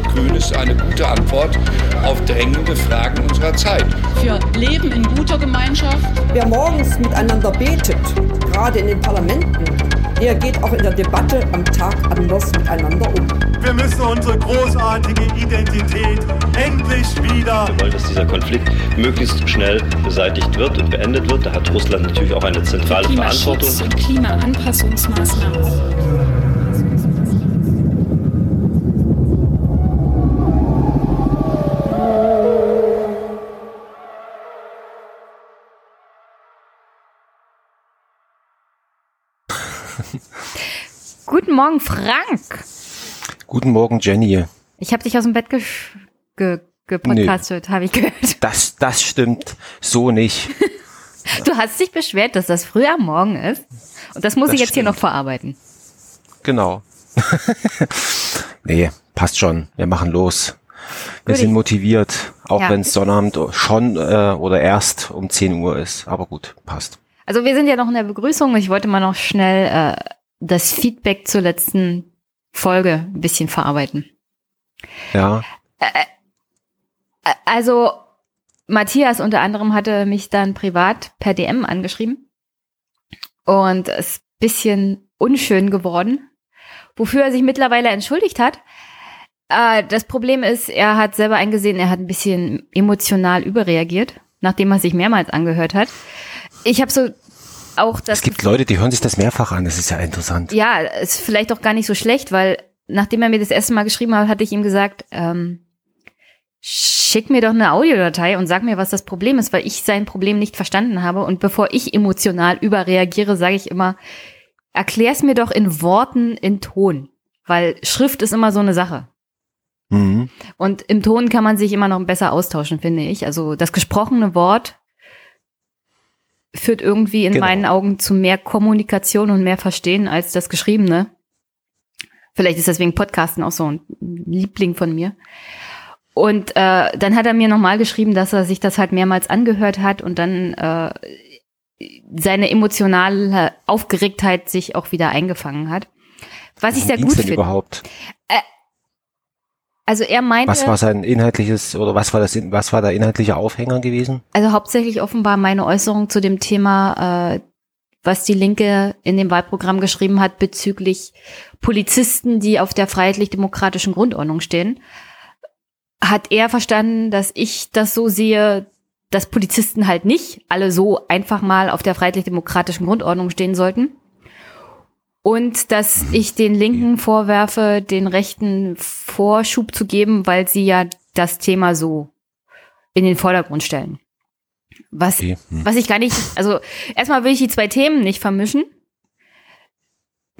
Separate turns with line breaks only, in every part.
Rot-Grün ist eine gute Antwort auf drängende Fragen unserer Zeit.
Wir leben in guter Gemeinschaft.
Wer morgens miteinander betet, gerade in den Parlamenten, der geht auch in der Debatte am Tag anders miteinander um.
Wir müssen unsere großartige Identität endlich wieder.
Wir wollen, dass dieser Konflikt möglichst schnell beseitigt wird und beendet wird. Da hat Russland natürlich auch eine zentrale Verantwortung.
Und Klimaanpassungsmaßnahmen.
Morgen, Frank.
Guten Morgen, Jenny.
Ich habe dich aus dem Bett ge ge gepodcastet, nee. habe ich gehört.
Das, das stimmt so nicht.
du hast dich beschwert, dass das früh am Morgen ist. Und das muss das ich jetzt stimmt. hier noch verarbeiten.
Genau. nee, passt schon. Wir machen los. Wir gut, sind motiviert, auch ja. wenn es Sonnabend schon äh, oder erst um 10 Uhr ist. Aber gut, passt.
Also wir sind ja noch in der Begrüßung. Ich wollte mal noch schnell äh, das Feedback zur letzten Folge ein bisschen verarbeiten.
Ja.
Also Matthias unter anderem hatte mich dann privat per DM angeschrieben und es ist bisschen unschön geworden, wofür er sich mittlerweile entschuldigt hat. Äh, das Problem ist, er hat selber eingesehen, er hat ein bisschen emotional überreagiert, nachdem er sich mehrmals angehört hat. Ich habe so auch das.
Es gibt Leute, die hören sich das mehrfach an. Das ist ja interessant.
Ja, ist vielleicht auch gar nicht so schlecht, weil nachdem er mir das erste Mal geschrieben hat, hatte ich ihm gesagt, ähm, schick mir doch eine Audiodatei und sag mir, was das Problem ist, weil ich sein Problem nicht verstanden habe. Und bevor ich emotional überreagiere, sage ich immer, erklär's mir doch in Worten, in Ton. Weil Schrift ist immer so eine Sache. Mhm. Und im Ton kann man sich immer noch besser austauschen, finde ich. Also das gesprochene Wort führt irgendwie in genau. meinen Augen zu mehr Kommunikation und mehr Verstehen als das Geschriebene. Vielleicht ist deswegen Podcasten auch so ein Liebling von mir. Und äh, dann hat er mir nochmal geschrieben, dass er sich das halt mehrmals angehört hat und dann äh, seine emotionale Aufgeregtheit sich auch wieder eingefangen hat. Was ich sehr gut finde.
überhaupt?
Äh, also er meinte.
Was war sein inhaltliches oder was war das? Was war der inhaltliche Aufhänger gewesen?
Also hauptsächlich offenbar meine Äußerung zu dem Thema, äh, was die Linke in dem Wahlprogramm geschrieben hat bezüglich Polizisten, die auf der freiheitlich-demokratischen Grundordnung stehen. Hat er verstanden, dass ich das so sehe, dass Polizisten halt nicht alle so einfach mal auf der freiheitlich-demokratischen Grundordnung stehen sollten? Und dass ich den Linken vorwerfe, den Rechten Vorschub zu geben, weil sie ja das Thema so in den Vordergrund stellen. Was, okay. hm. was ich gar nicht, also erstmal will ich die zwei Themen nicht vermischen.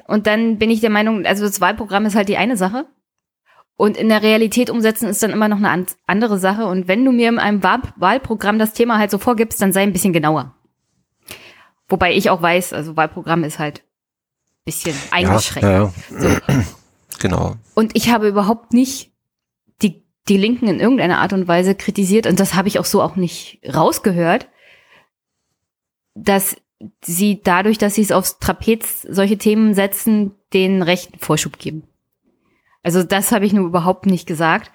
Und dann bin ich der Meinung, also das Wahlprogramm ist halt die eine Sache. Und in der Realität umsetzen ist dann immer noch eine andere Sache. Und wenn du mir in einem Wahlprogramm das Thema halt so vorgibst, dann sei ein bisschen genauer. Wobei ich auch weiß, also Wahlprogramm ist halt bisschen eingeschränkt. Ja, ja. So.
Genau.
Und ich habe überhaupt nicht die, die Linken in irgendeiner Art und Weise kritisiert, und das habe ich auch so auch nicht rausgehört, dass sie dadurch, dass sie es aufs Trapez solche Themen setzen, den rechten Vorschub geben. Also das habe ich nur überhaupt nicht gesagt.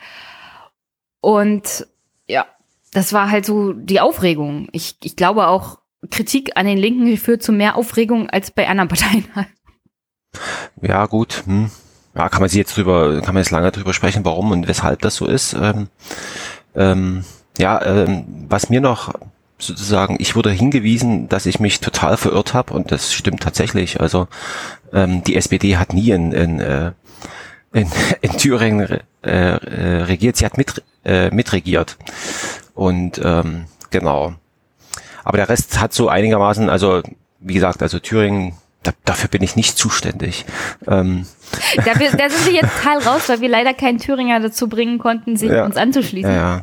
Und ja, das war halt so die Aufregung. Ich, ich glaube auch, Kritik an den Linken führt zu mehr Aufregung als bei anderen Parteien.
Ja, gut. Hm. Ja, kann man sich jetzt drüber, kann man jetzt lange drüber sprechen, warum und weshalb das so ist. Ähm, ähm, ja, ähm, was mir noch sozusagen, ich wurde hingewiesen, dass ich mich total verirrt habe und das stimmt tatsächlich. Also ähm, die SPD hat nie in, in, äh, in, in Thüringen äh, äh, regiert, sie hat mit, äh, mitregiert. Und ähm, genau. Aber der Rest hat so einigermaßen, also wie gesagt, also Thüringen da, dafür bin ich nicht zuständig. Ähm.
Da, da sind wir jetzt total raus, weil wir leider keinen Thüringer dazu bringen konnten, sich ja, uns anzuschließen.
Ja, ja.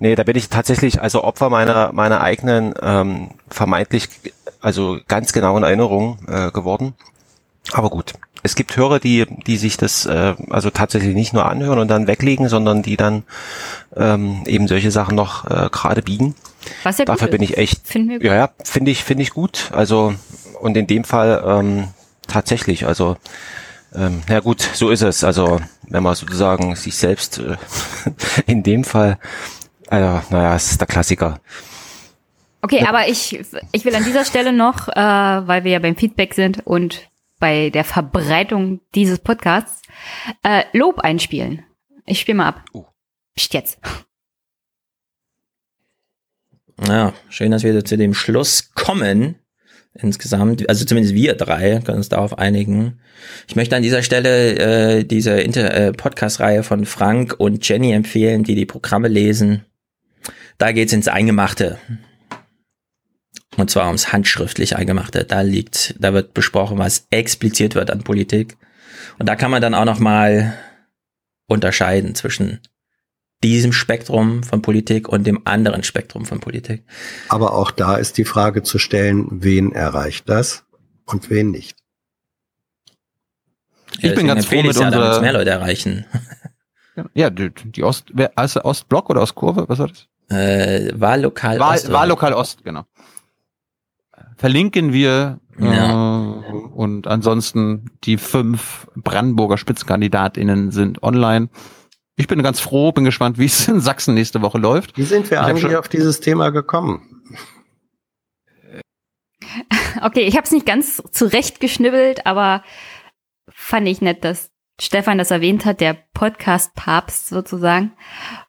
Nee, da bin ich tatsächlich also Opfer meiner meiner eigenen ähm, vermeintlich also ganz genauen Erinnerungen äh, geworden. Aber gut, es gibt Hörer, die die sich das äh, also tatsächlich nicht nur anhören und dann weglegen, sondern die dann ähm, eben solche Sachen noch äh, gerade biegen.
Was ja
Dafür bin ich echt. Finden wir gut. Ja, ja, finde ich finde ich gut. Also und in dem Fall ähm, tatsächlich, also ähm, ja gut, so ist es. Also wenn man sozusagen sich selbst äh, in dem Fall, also, naja, es ist der Klassiker.
Okay, ja. aber ich, ich will an dieser Stelle noch, äh, weil wir ja beim Feedback sind und bei der Verbreitung dieses Podcasts, äh, Lob einspielen. Ich spiele mal ab. Uh. Psst jetzt.
Ja, schön, dass wir zu dem Schluss kommen. Insgesamt, also zumindest wir drei können uns darauf einigen. Ich möchte an dieser Stelle äh, diese äh, Podcast-Reihe von Frank und Jenny empfehlen, die die Programme lesen. Da geht's ins Eingemachte. Und zwar ums handschriftlich Eingemachte. Da liegt, da wird besprochen, was expliziert wird an Politik. Und da kann man dann auch noch mal unterscheiden zwischen diesem Spektrum von Politik und dem anderen Spektrum von Politik.
Aber auch da ist die Frage zu stellen, wen erreicht das und wen nicht.
Ich ja, bin ganz froh mit ja, unserer... mehr Leute erreichen.
Ja, die, die Ost, wer, also Ostblock oder Ostkurve, was war das?
Äh, Wahllokal
Wahl, Ost. Wahllokal Ost, genau. Verlinken wir ja. äh, und ansonsten die fünf Brandenburger Spitzenkandidatinnen sind online. Ich bin ganz froh, bin gespannt, wie es in Sachsen nächste Woche läuft.
Wie sind wir ich eigentlich auf dieses Thema gekommen?
Okay, ich habe es nicht ganz zurecht geschnibbelt, aber fand ich nett, dass Stefan das erwähnt hat, der Podcast-Papst sozusagen.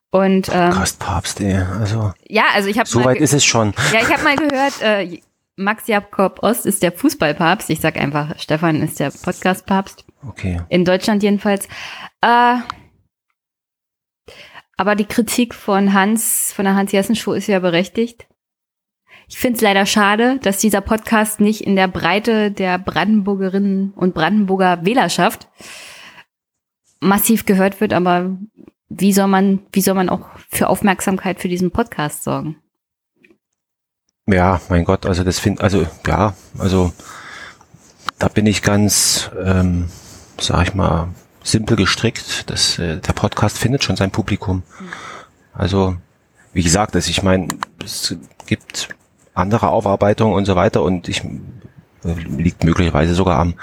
Und
ähm, Podcast-Papst, ey, also
ja, also ich habe
so weit ist es schon.
Ja, ich habe mal gehört, äh, Max Jakob Ost ist der Fußballpapst. Ich sag einfach, Stefan ist der Podcast-Papst.
Okay.
In Deutschland jedenfalls. Äh, aber die Kritik von Hans, von der Hans-Jessen-Show ist ja berechtigt. Ich finde es leider schade, dass dieser Podcast nicht in der Breite der Brandenburgerinnen und Brandenburger Wählerschaft massiv gehört wird, aber wie soll man, wie soll man auch für Aufmerksamkeit für diesen Podcast sorgen?
Ja, mein Gott, also das finde, also ja, also da bin ich ganz, ähm, sag ich mal, simpel gestrickt. Das, äh, der Podcast findet schon sein Publikum. Also, wie gesagt, ich meine, es gibt andere Aufarbeitungen und so weiter und ich äh, liegt möglicherweise sogar am,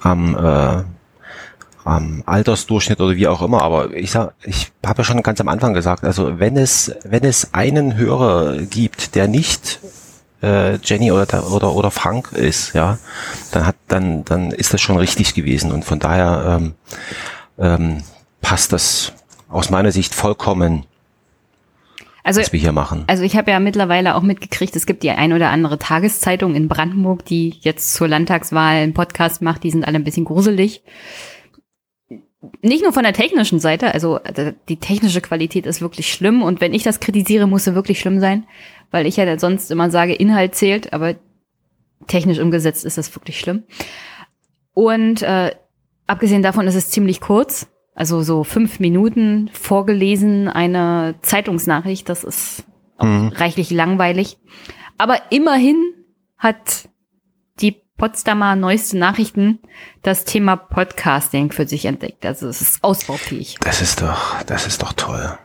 am, äh, am Altersdurchschnitt oder wie auch immer, aber ich sag, ich habe ja schon ganz am Anfang gesagt, also wenn es, wenn es einen Hörer gibt, der nicht äh, Jenny oder, oder, oder Frank ist, ja, dann hat, dann, dann ist das schon richtig gewesen. Und von daher ähm, ähm, passt das aus meiner Sicht vollkommen,
also,
was wir hier machen.
Also ich habe ja mittlerweile auch mitgekriegt, es gibt die ein oder andere Tageszeitung in Brandenburg, die jetzt zur Landtagswahl einen Podcast macht, die sind alle ein bisschen gruselig. Nicht nur von der technischen Seite, also die technische Qualität ist wirklich schlimm und wenn ich das kritisiere, muss sie wirklich schlimm sein weil ich ja sonst immer sage, Inhalt zählt, aber technisch umgesetzt ist das wirklich schlimm. Und äh, abgesehen davon ist es ziemlich kurz, also so fünf Minuten vorgelesen, eine Zeitungsnachricht, das ist mhm. reichlich langweilig. Aber immerhin hat die Potsdamer neueste Nachrichten das Thema Podcasting für sich entdeckt. Also es ist ausbaufähig.
Das ist doch, das ist doch toll.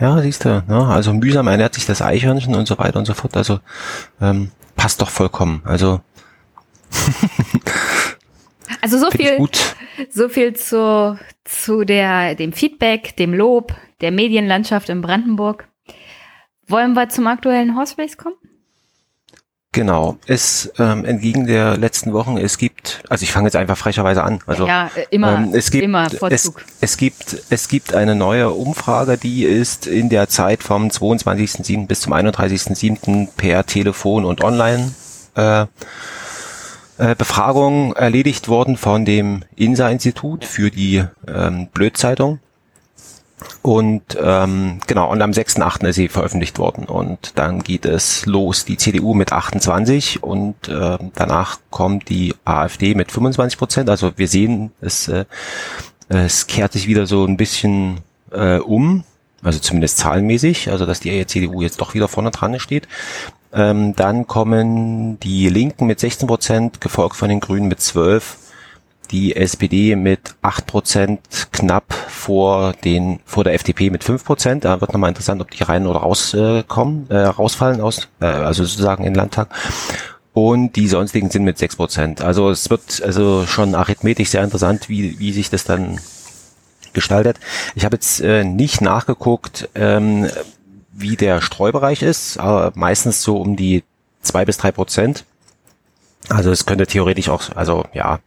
Ja, siehst du, ne? also mühsam ernährt sich das Eichhörnchen und so weiter und so fort. Also ähm, passt doch vollkommen. Also
Also so viel, so viel zu, zu der, dem Feedback, dem Lob der Medienlandschaft in Brandenburg. Wollen wir zum aktuellen Horse kommen?
Genau, es ähm, entgegen der letzten Wochen, es gibt, also ich fange jetzt einfach frecherweise an. Also
ja, immer, ähm,
es gibt,
immer
Vorzug. Es, es gibt, es gibt eine neue Umfrage, die ist in der Zeit vom 22.07. bis zum 31.07. per Telefon und Online äh, äh, Befragung erledigt worden von dem INSA-Institut für die ähm, Blödzeitung. Und ähm, genau, und am 6.8. ist sie veröffentlicht worden. Und dann geht es los, die CDU mit 28 und äh, danach kommt die AfD mit 25 Prozent. Also wir sehen, es, äh, es kehrt sich wieder so ein bisschen äh, um, also zumindest zahlenmäßig, also dass die CDU jetzt doch wieder vorne dran steht. Ähm, dann kommen die Linken mit 16 Prozent, gefolgt von den Grünen mit 12 die SPD mit 8% knapp vor den vor der FDP mit 5%. Da wird nochmal interessant, ob die rein oder rauskommen, äh, rausfallen aus, äh, also sozusagen in den Landtag. Und die sonstigen sind mit 6%. Also es wird also schon arithmetisch sehr interessant, wie, wie sich das dann gestaltet. Ich habe jetzt äh, nicht nachgeguckt, ähm, wie der Streubereich ist, aber meistens so um die zwei bis drei Prozent. Also es könnte theoretisch auch, also ja,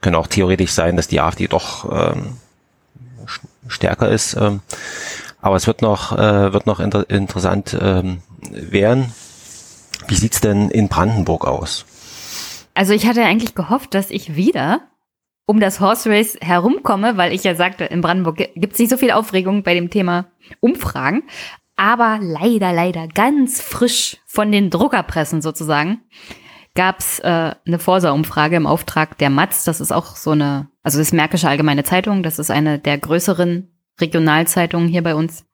könnte auch theoretisch sein, dass die AfD doch ähm, stärker ist. Ähm, aber es wird noch, äh, wird noch inter interessant ähm, werden. Wie sieht's denn in Brandenburg aus?
Also ich hatte eigentlich gehofft, dass ich wieder um das Horse Race herumkomme, weil ich ja sagte, in Brandenburg gibt es nicht so viel Aufregung bei dem Thema Umfragen. Aber leider, leider ganz frisch von den Druckerpressen sozusagen gab es äh, eine Forsa-Umfrage im Auftrag der Matz. Das ist auch so eine, also das Märkische Allgemeine Zeitung. Das ist eine der größeren Regionalzeitungen hier bei uns.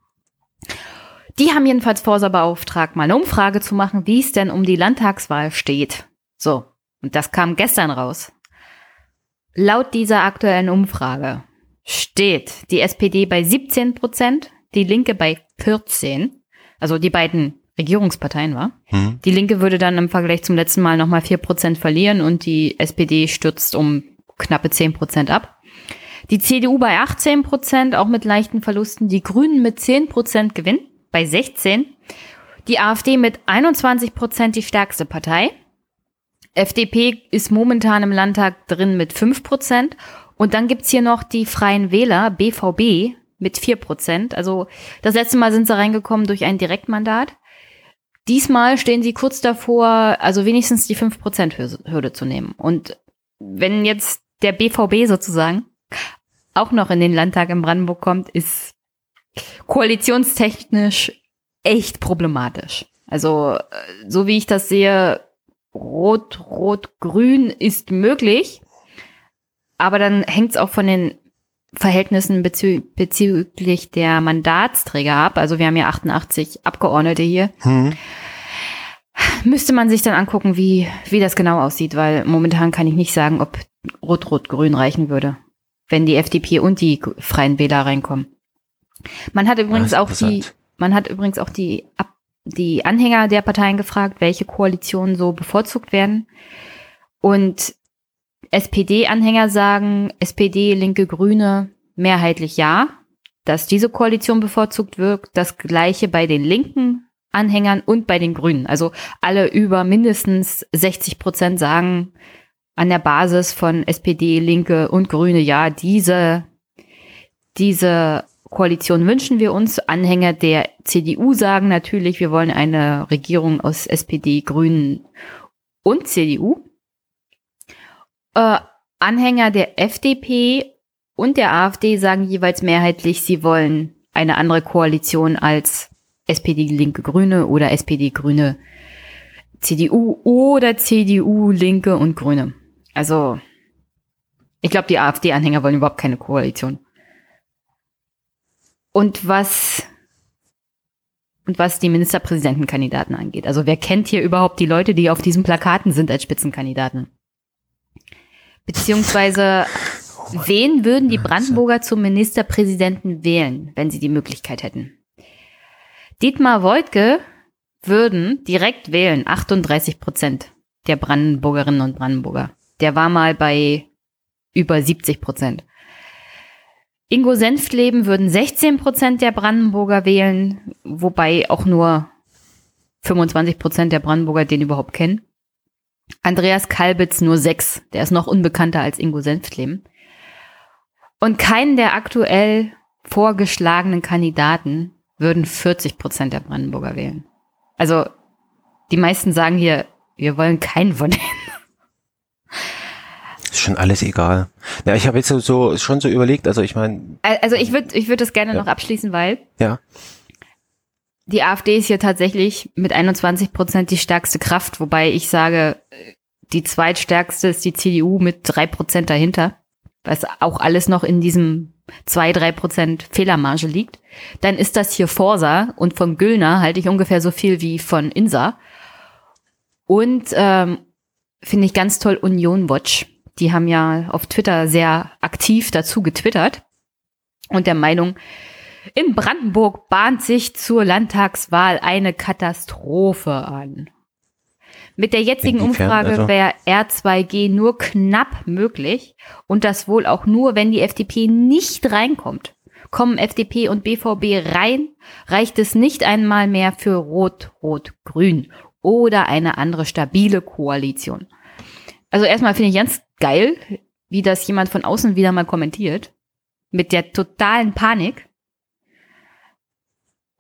Die haben jedenfalls Forsa beauftragt, mal eine Umfrage zu machen, wie es denn um die Landtagswahl steht. So, und das kam gestern raus. Laut dieser aktuellen Umfrage steht die SPD bei 17 Prozent, die Linke bei 14, also die beiden Regierungsparteien war. Hm. Die Linke würde dann im Vergleich zum letzten Mal nochmal 4 Prozent verlieren und die SPD stürzt um knappe 10 Prozent ab. Die CDU bei 18 Prozent, auch mit leichten Verlusten. Die Grünen mit 10 Prozent Gewinn bei 16. Die AfD mit 21 Prozent die stärkste Partei. FDP ist momentan im Landtag drin mit 5 Prozent. Und dann gibt's hier noch die Freien Wähler, BVB, mit 4 Prozent. Also das letzte Mal sind sie reingekommen durch ein Direktmandat. Diesmal stehen sie kurz davor, also wenigstens die 5 Prozent Hürde zu nehmen. Und wenn jetzt der BVB sozusagen auch noch in den Landtag in Brandenburg kommt, ist koalitionstechnisch echt problematisch. Also, äh, so wie ich das sehe, Rot, Rot, Grün ist möglich. Aber dann hängt es auch von den Verhältnissen bezü bezüglich der Mandatsträger ab. Also wir haben ja 88 Abgeordnete hier. Hm. Müsste man sich dann angucken, wie, wie das genau aussieht, weil momentan kann ich nicht sagen, ob Rot-Rot-Grün reichen würde, wenn die FDP und die Freien Wähler reinkommen. Man hat übrigens auch die, man hat übrigens auch die, die Anhänger der Parteien gefragt, welche Koalitionen so bevorzugt werden. Und SPD-Anhänger sagen, SPD, Linke, Grüne, mehrheitlich ja, dass diese Koalition bevorzugt wird. Das gleiche bei den linken Anhängern und bei den Grünen. Also alle über mindestens 60 Prozent sagen an der Basis von SPD, Linke und Grüne, ja, diese, diese Koalition wünschen wir uns. Anhänger der CDU sagen natürlich, wir wollen eine Regierung aus SPD, Grünen und CDU. Äh, Anhänger der FDP und der AfD sagen jeweils mehrheitlich, sie wollen eine andere Koalition als SPD, Linke, Grüne oder SPD, Grüne, CDU oder CDU, Linke und Grüne. Also, ich glaube, die AfD-Anhänger wollen überhaupt keine Koalition. Und was und was die Ministerpräsidentenkandidaten angeht. Also wer kennt hier überhaupt die Leute, die auf diesen Plakaten sind als Spitzenkandidaten? Beziehungsweise wen würden die Brandenburger zum Ministerpräsidenten wählen, wenn sie die Möglichkeit hätten? Dietmar Woidke würden direkt wählen 38 Prozent der Brandenburgerinnen und Brandenburger. Der war mal bei über 70 Prozent. Ingo Senftleben würden 16 Prozent der Brandenburger wählen, wobei auch nur 25 Prozent der Brandenburger den überhaupt kennen. Andreas Kalbitz nur sechs, der ist noch unbekannter als Ingo Senftleben. Und keinen der aktuell vorgeschlagenen Kandidaten würden 40 Prozent der Brandenburger wählen. Also die meisten sagen hier, wir wollen keinen von denen.
Ist schon alles egal. Ja, ich habe jetzt so schon so überlegt, also ich meine.
Also ich würde ich würde das gerne ja. noch abschließen, weil
ja.
Die AfD ist hier tatsächlich mit 21 Prozent die stärkste Kraft, wobei ich sage, die zweitstärkste ist die CDU mit drei Prozent dahinter, was auch alles noch in diesem zwei drei Prozent Fehlermarge liegt. Dann ist das hier Forsa und von Güllner halte ich ungefähr so viel wie von Insa. Und ähm, finde ich ganz toll Union Watch die haben ja auf Twitter sehr aktiv dazu getwittert und der Meinung, in Brandenburg bahnt sich zur Landtagswahl eine Katastrophe an. Mit der jetzigen Umfrage
also?
wäre R2G nur knapp möglich und das wohl auch nur, wenn die FDP nicht reinkommt. Kommen FDP und BVB rein, reicht es nicht einmal mehr für Rot-Rot-Grün oder eine andere stabile Koalition. Also erstmal finde ich ganz geil, wie das jemand von außen wieder mal kommentiert. Mit der totalen Panik.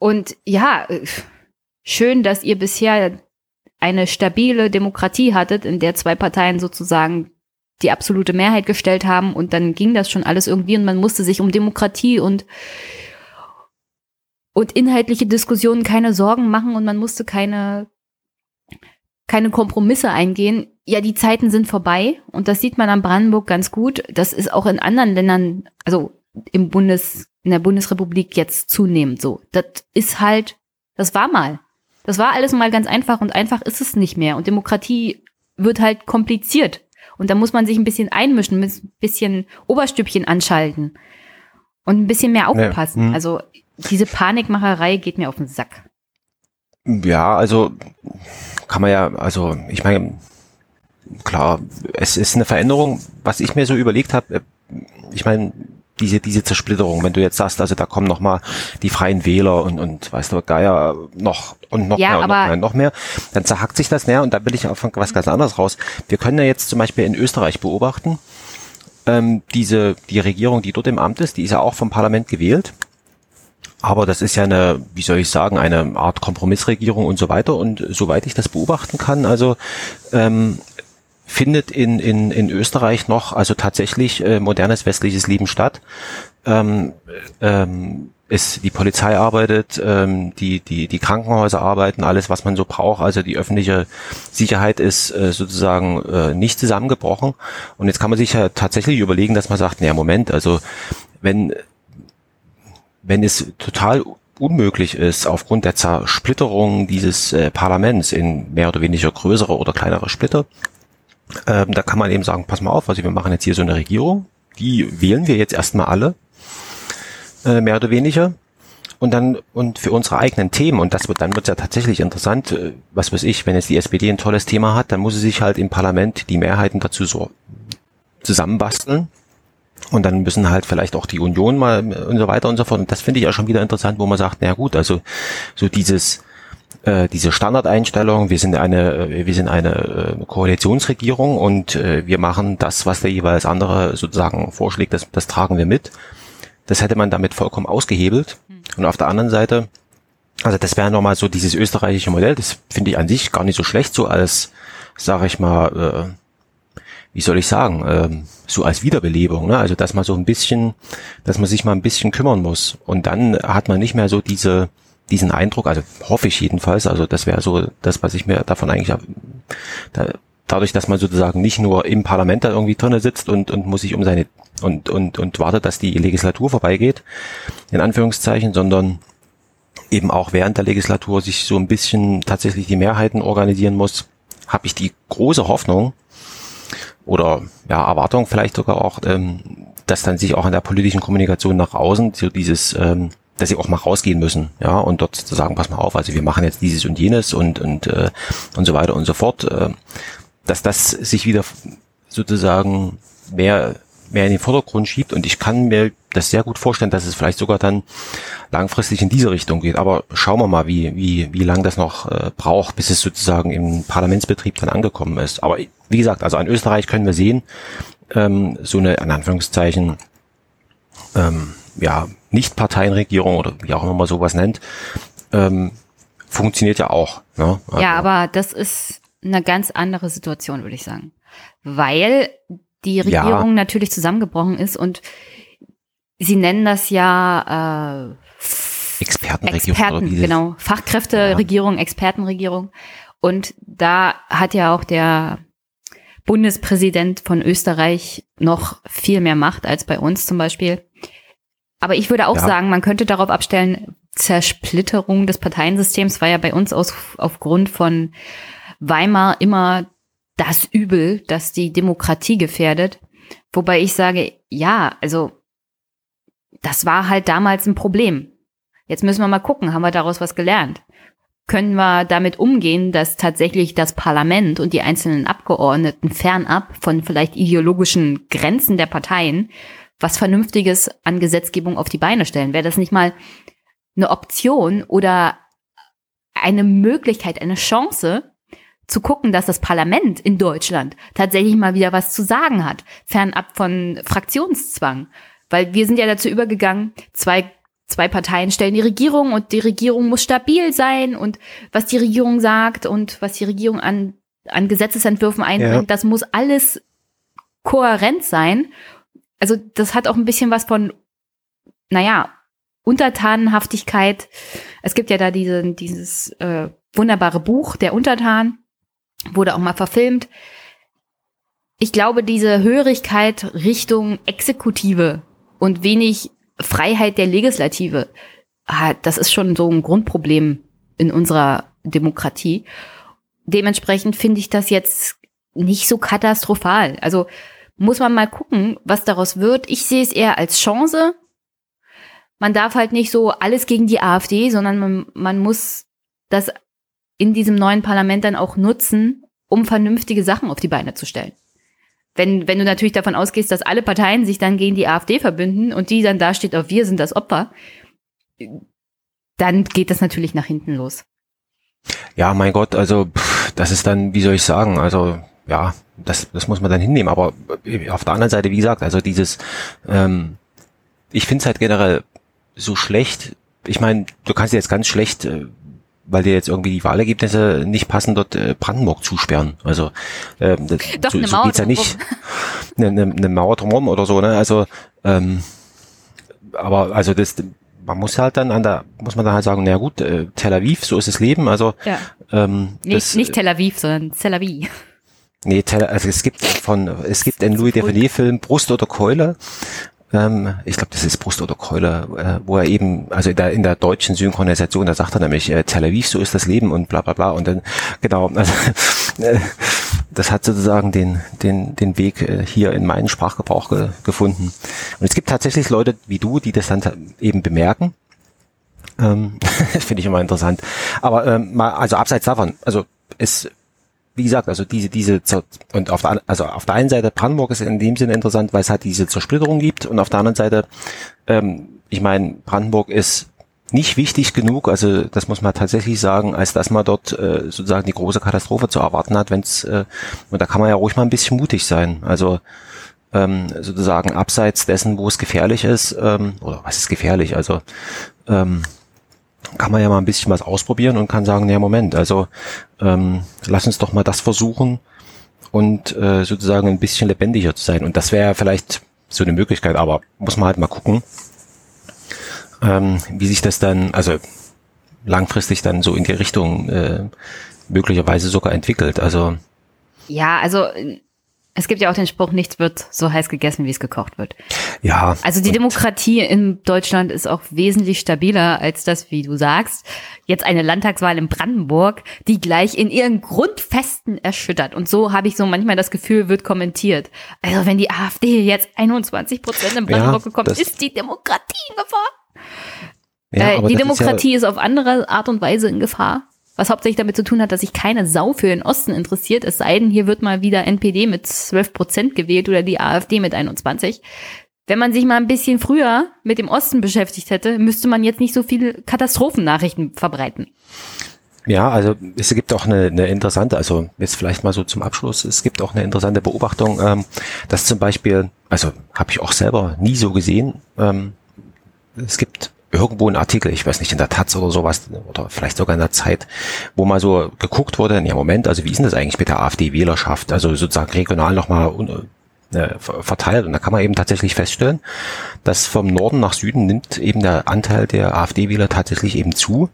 Und ja, schön, dass ihr bisher eine stabile Demokratie hattet, in der zwei Parteien sozusagen die absolute Mehrheit gestellt haben und dann ging das schon alles irgendwie und man musste sich um Demokratie und und inhaltliche Diskussionen keine Sorgen machen und man musste keine keine Kompromisse eingehen. Ja, die Zeiten sind vorbei und das sieht man an Brandenburg ganz gut. Das ist auch in anderen Ländern, also im Bundes in der Bundesrepublik jetzt zunehmend so. Das ist halt, das war mal. Das war alles mal ganz einfach und einfach ist es nicht mehr. Und Demokratie wird halt kompliziert. Und da muss man sich ein bisschen einmischen, ein bisschen Oberstübchen anschalten und ein bisschen mehr aufpassen.
Ja, hm.
Also diese Panikmacherei geht mir auf den Sack.
Ja, also kann man ja, also ich meine, klar, es ist eine Veränderung, was ich mir so überlegt habe. Ich meine, diese, diese Zersplitterung, wenn du jetzt sagst, also da kommen noch mal die freien Wähler und, und weißt du, Geier noch und noch
Ja,
mehr und noch mehr und noch mehr, dann zerhackt sich das näher und da will ich auf was ganz anderes raus. Wir können ja jetzt zum Beispiel in Österreich beobachten, ähm, diese, die Regierung, die dort im Amt ist, die ist ja auch vom Parlament gewählt. Aber das ist ja eine, wie soll ich sagen, eine Art Kompromissregierung und so weiter. Und soweit ich das beobachten kann, also ähm, findet in, in, in Österreich noch also tatsächlich äh, modernes westliches Leben statt. Ähm, ähm, ist, die Polizei arbeitet, ähm, die, die, die Krankenhäuser arbeiten, alles, was man so braucht. Also die öffentliche Sicherheit ist äh, sozusagen äh, nicht zusammengebrochen. Und jetzt kann man sich ja tatsächlich überlegen, dass man sagt, naja, Moment, also wenn wenn es total unmöglich ist, aufgrund der Zersplitterung dieses äh, Parlaments in mehr oder weniger größere oder kleinere Splitter, ähm, da kann man eben sagen, pass mal auf, also wir machen jetzt hier so eine Regierung, die wählen wir jetzt erstmal alle, äh, mehr oder weniger. Und dann, und für unsere eigenen Themen, und das wird, dann wird ja tatsächlich interessant, äh, was weiß ich, wenn jetzt die SPD ein tolles Thema hat, dann muss sie sich halt im Parlament die Mehrheiten dazu so zusammenbasteln. Und dann müssen halt vielleicht auch die Union mal und so weiter und so fort. Und das finde ich ja schon wieder interessant, wo man sagt, na gut, also so dieses äh, diese Standardeinstellung, wir sind eine äh, wir sind eine äh, Koalitionsregierung und äh, wir machen das, was der jeweils andere sozusagen vorschlägt, das, das tragen wir mit. Das hätte man damit vollkommen ausgehebelt. Und auf der anderen Seite, also das wäre nochmal so dieses österreichische Modell, das finde ich an sich gar nicht so schlecht, so als, sage ich mal, äh, wie soll ich sagen, ähm, so als Wiederbelebung, ne? also dass man so ein bisschen, dass man sich mal ein bisschen kümmern muss und dann hat man nicht mehr so diese, diesen Eindruck, also hoffe ich jedenfalls, also das wäre so das, was ich mir davon eigentlich, da, dadurch, dass man sozusagen nicht nur im Parlament da irgendwie drinne sitzt und, und muss sich um seine, und, und, und wartet, dass die Legislatur vorbeigeht, in Anführungszeichen, sondern eben auch während der Legislatur sich so ein bisschen tatsächlich die Mehrheiten organisieren muss, habe ich die große Hoffnung, oder ja, Erwartung vielleicht sogar auch, ähm, dass dann sich auch in der politischen Kommunikation nach außen so dieses, ähm, dass sie auch mal rausgehen müssen, ja, und dort zu sagen, pass mal auf, also wir machen jetzt dieses und jenes und und äh, und so weiter und so fort, äh, dass das sich wieder sozusagen mehr mehr in den Vordergrund schiebt und ich kann mir das sehr gut vorstellen, dass es vielleicht sogar dann langfristig in diese Richtung geht. Aber schauen wir mal, wie, wie, wie lang das noch äh, braucht, bis es sozusagen im Parlamentsbetrieb dann angekommen ist. Aber wie gesagt, also an Österreich können wir sehen, ähm, so eine, in Anführungszeichen, ähm, ja, Nicht-Parteienregierung oder wie auch immer man sowas nennt, ähm, funktioniert ja auch. Ne? Also,
Ja, aber das ist eine ganz andere Situation, würde ich sagen. Weil die
Ja.
Regierung natürlich zusammengebrochen ist und sie nennen das ja äh,
Expertenregierung
Experten, genau. Fachkräfteregierung, Expertenregierung. Und da hat ja auch der Bundespräsident von Österreich noch viel mehr Macht als bei uns zum Beispiel. Aber ich würde auch
Ja.
sagen, man könnte darauf abstellen, Zersplitterung des Parteiensystems war ja bei uns aus, aufgrund von Weimar immer das Übel, das die Demokratie gefährdet. Wobei ich sage, ja, also das war halt damals ein Problem. Jetzt müssen wir mal gucken, haben wir daraus was gelernt? können wir damit umgehen, dass tatsächlich das Parlament und die einzelnen Abgeordneten fernab von vielleicht ideologischen Grenzen der Parteien was Vernünftiges an Gesetzgebung auf die Beine stellen? Wäre das nicht mal eine Option oder eine Möglichkeit, eine Chance, zu gucken, dass das Parlament in Deutschland tatsächlich mal wieder was zu sagen hat, fernab von Fraktionszwang. Weil wir sind ja dazu übergegangen, zwei, zwei Parteien stellen die Regierung und die Regierung muss stabil sein und was die Regierung sagt und was die Regierung an, an Gesetzesentwürfen einbringt, ja. das muss alles kohärent sein. Also das hat auch ein bisschen was von, naja, Untertanenhaftigkeit. Es gibt ja da diese, dieses äh, wunderbare Buch, Der Untertan, wurde auch mal verfilmt. Ich glaube, diese Hörigkeit Richtung Exekutive und wenig Freiheit der Legislative, ah, das ist schon so ein Grundproblem in unserer Demokratie. Dementsprechend finde ich das jetzt nicht so katastrophal. Also muss man mal gucken, was daraus wird. Ich sehe es eher als Chance. Man darf halt nicht so alles gegen die AfD, sondern man, man muss das in diesem neuen Parlament dann auch nutzen, um vernünftige Sachen auf die Beine zu stellen. Wenn, wenn du natürlich davon ausgehst, dass alle Parteien sich dann gegen die AfD verbünden und die dann da steht, auch wir sind das Opfer, dann geht das natürlich nach hinten los.
Ja, mein Gott, also pff, das ist dann, wie soll ich sagen, also ja, das, das muss man dann hinnehmen. Aber auf der anderen Seite, wie gesagt, also dieses, ähm, ich finde es halt generell so schlecht. Ich meine, du kannst jetzt ganz schlecht äh, weil dir jetzt irgendwie die Wahlergebnisse nicht passen, dort äh, Brandenburg zusperren. Also äh,
Doch, so, eine so geht's ja nicht.
Eine, eine, eine Mauer drumherum oder so, ne? Also ähm, aber also das man muss halt dann an der, muss man dann halt sagen, na gut, äh, Tel Aviv, so ist das Leben. Also
ja.
ähm,
nicht, das, nicht Tel Aviv, sondern Tel Aviv.
Nee, also es gibt von, es gibt einen Louis Define-Film Brust oder Keule ähm, ich glaube, das ist Brust oder Keule, äh, wo er eben, also in der, in der deutschen Synchronisation, da sagt er nämlich, äh, Tel Aviv, so ist das Leben und bla bla bla. Und dann, genau, also, äh, das hat sozusagen den, den, den Weg äh, hier in meinen Sprachgebrauch ge gefunden. Und es gibt tatsächlich Leute wie du, die das dann eben bemerken. Ähm, Finde ich immer interessant. Aber ähm, mal, also abseits davon, also es wie gesagt, also diese, diese, und auf der, also auf der einen Seite Brandenburg ist in dem Sinne interessant, weil es halt diese Zersplitterung gibt und auf der anderen Seite, ähm, ich meine, Brandenburg ist nicht wichtig genug, also das muss man tatsächlich sagen, als dass man dort äh, sozusagen die große Katastrophe zu erwarten hat, wenn es, äh, und da kann man ja ruhig mal ein bisschen mutig sein. Also ähm, sozusagen abseits dessen, wo es gefährlich ist, ähm, oder was ist gefährlich, also ähm, kann man ja mal ein bisschen was ausprobieren und kann sagen, nee, Moment, also ähm, lass uns doch mal das versuchen und äh, sozusagen ein bisschen lebendiger zu sein. Und das wäre vielleicht so eine Möglichkeit, aber muss man halt mal gucken, ähm, wie sich das dann, also langfristig dann so in die Richtung äh, möglicherweise sogar entwickelt. Also
ja, also es gibt ja auch den Spruch, nichts wird so heiß gegessen, wie es gekocht wird.
Ja.
Also die Demokratie in Deutschland ist auch wesentlich stabiler als das, wie du sagst. Jetzt eine Landtagswahl in Brandenburg, die gleich in ihren Grundfesten erschüttert. Und so habe ich so manchmal das Gefühl, wird kommentiert. Also wenn die AfD jetzt 21 Prozent in Brandenburg ja, bekommt, ist die Demokratie in Gefahr. Ja, äh, die Demokratie ist, ja ist auf andere Art und Weise in Gefahr was hauptsächlich damit zu tun hat, dass sich keine Sau für den Osten interessiert, es sei denn, hier wird mal wieder NPD mit 12 Prozent gewählt oder die AfD mit 21. Wenn man sich mal ein bisschen früher mit dem Osten beschäftigt hätte, müsste man jetzt nicht so viele Katastrophennachrichten verbreiten.
Ja, also es gibt auch eine, eine interessante, also jetzt vielleicht mal so zum Abschluss, es gibt auch eine interessante Beobachtung, ähm, dass zum Beispiel, also habe ich auch selber nie so gesehen, ähm, es gibt irgendwo ein Artikel, ich weiß nicht, in der Taz oder sowas, oder vielleicht sogar in der Zeit, wo mal so geguckt wurde, ja Moment, also wie ist denn das eigentlich mit der AfD-Wählerschaft, also sozusagen regional nochmal äh, verteilt. Und da kann man eben tatsächlich feststellen, dass vom Norden nach Süden nimmt eben der Anteil der AfD-Wähler tatsächlich eben zu.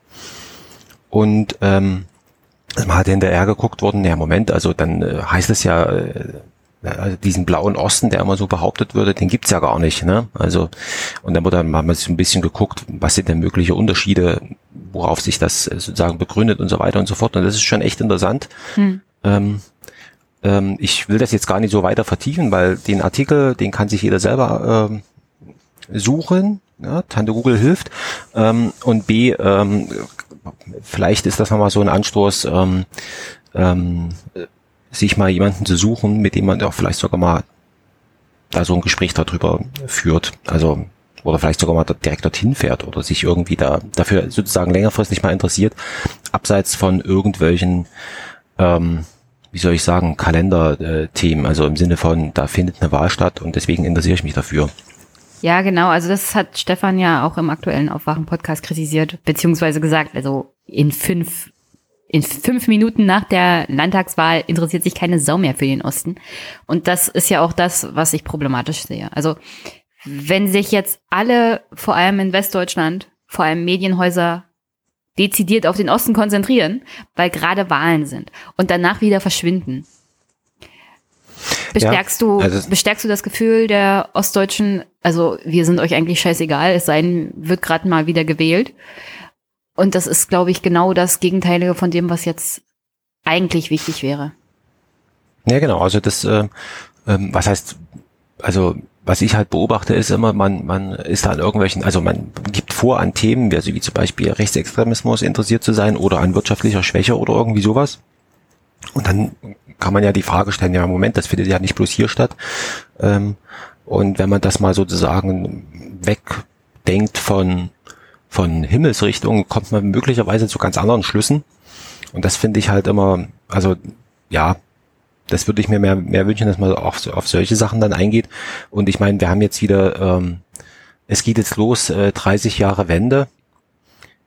Und ähm, man hat hinterher geguckt worden, ja Moment, also dann äh, heißt es ja, äh, also diesen blauen Osten, der immer so behauptet würde, den gibt's ja gar nicht. Ne? Also und dann wurde dann mal so ein bisschen geguckt, was sind denn mögliche Unterschiede, worauf sich das äh, sozusagen begründet und so weiter und so fort. Und das ist schon echt interessant. Hm. Ähm, ähm, ich will das jetzt gar nicht so weiter vertiefen, weil den Artikel, den kann sich jeder selber ähm, suchen. Ja, Tante Google hilft. Ähm, und B, ähm, vielleicht ist das nochmal so ein Anstoß, ähm, ähm, sich mal jemanden zu suchen, mit dem man auch vielleicht sogar mal da so ein Gespräch darüber führt. Also oder vielleicht sogar mal direkt dorthin fährt oder sich irgendwie da dafür sozusagen längerfristig mal interessiert, abseits von irgendwelchen, ähm, wie soll ich sagen, Kalenderthemen, also im Sinne von, da findet eine Wahl statt und deswegen interessiere ich mich dafür.
Ja, genau. Also das hat Stefan ja auch im aktuellen Aufwachen-Podcast kritisiert, beziehungsweise gesagt, also in fünf in fünf Minuten nach der Landtagswahl interessiert sich keine Sau mehr für den Osten. Und das ist ja auch das, was ich problematisch sehe. Also wenn sich jetzt alle, vor allem in Westdeutschland, vor allem Medienhäuser, dezidiert auf den Osten konzentrieren, weil gerade Wahlen sind und danach wieder verschwinden. Bestärkst ja, also du, bestärkst du das Gefühl der Ostdeutschen, also wir sind euch eigentlich scheißegal, es sei denn, wird gerade mal wieder gewählt. Und das ist, glaube ich, genau das Gegenteilige von dem, was jetzt eigentlich wichtig wäre.
Ja, genau. Also das, äh, äh, was heißt, also was ich halt beobachte, ist immer, man, man ist da an irgendwelchen, also man gibt vor an Themen, also wie zum Beispiel Rechtsextremismus interessiert zu sein oder an wirtschaftlicher Schwäche oder irgendwie sowas. Und dann kann man ja die Frage stellen, ja, Moment, das findet ja nicht bloß hier statt. Ähm, und wenn man das mal sozusagen wegdenkt von von Himmelsrichtungen kommt man möglicherweise zu ganz anderen Schlüssen. Und das finde ich halt immer, also ja, das würde ich mir mehr, mehr wünschen, dass man auch auf solche Sachen dann eingeht. Und ich meine, wir haben jetzt wieder, ähm, es geht jetzt los, äh, 30 Jahre Wende,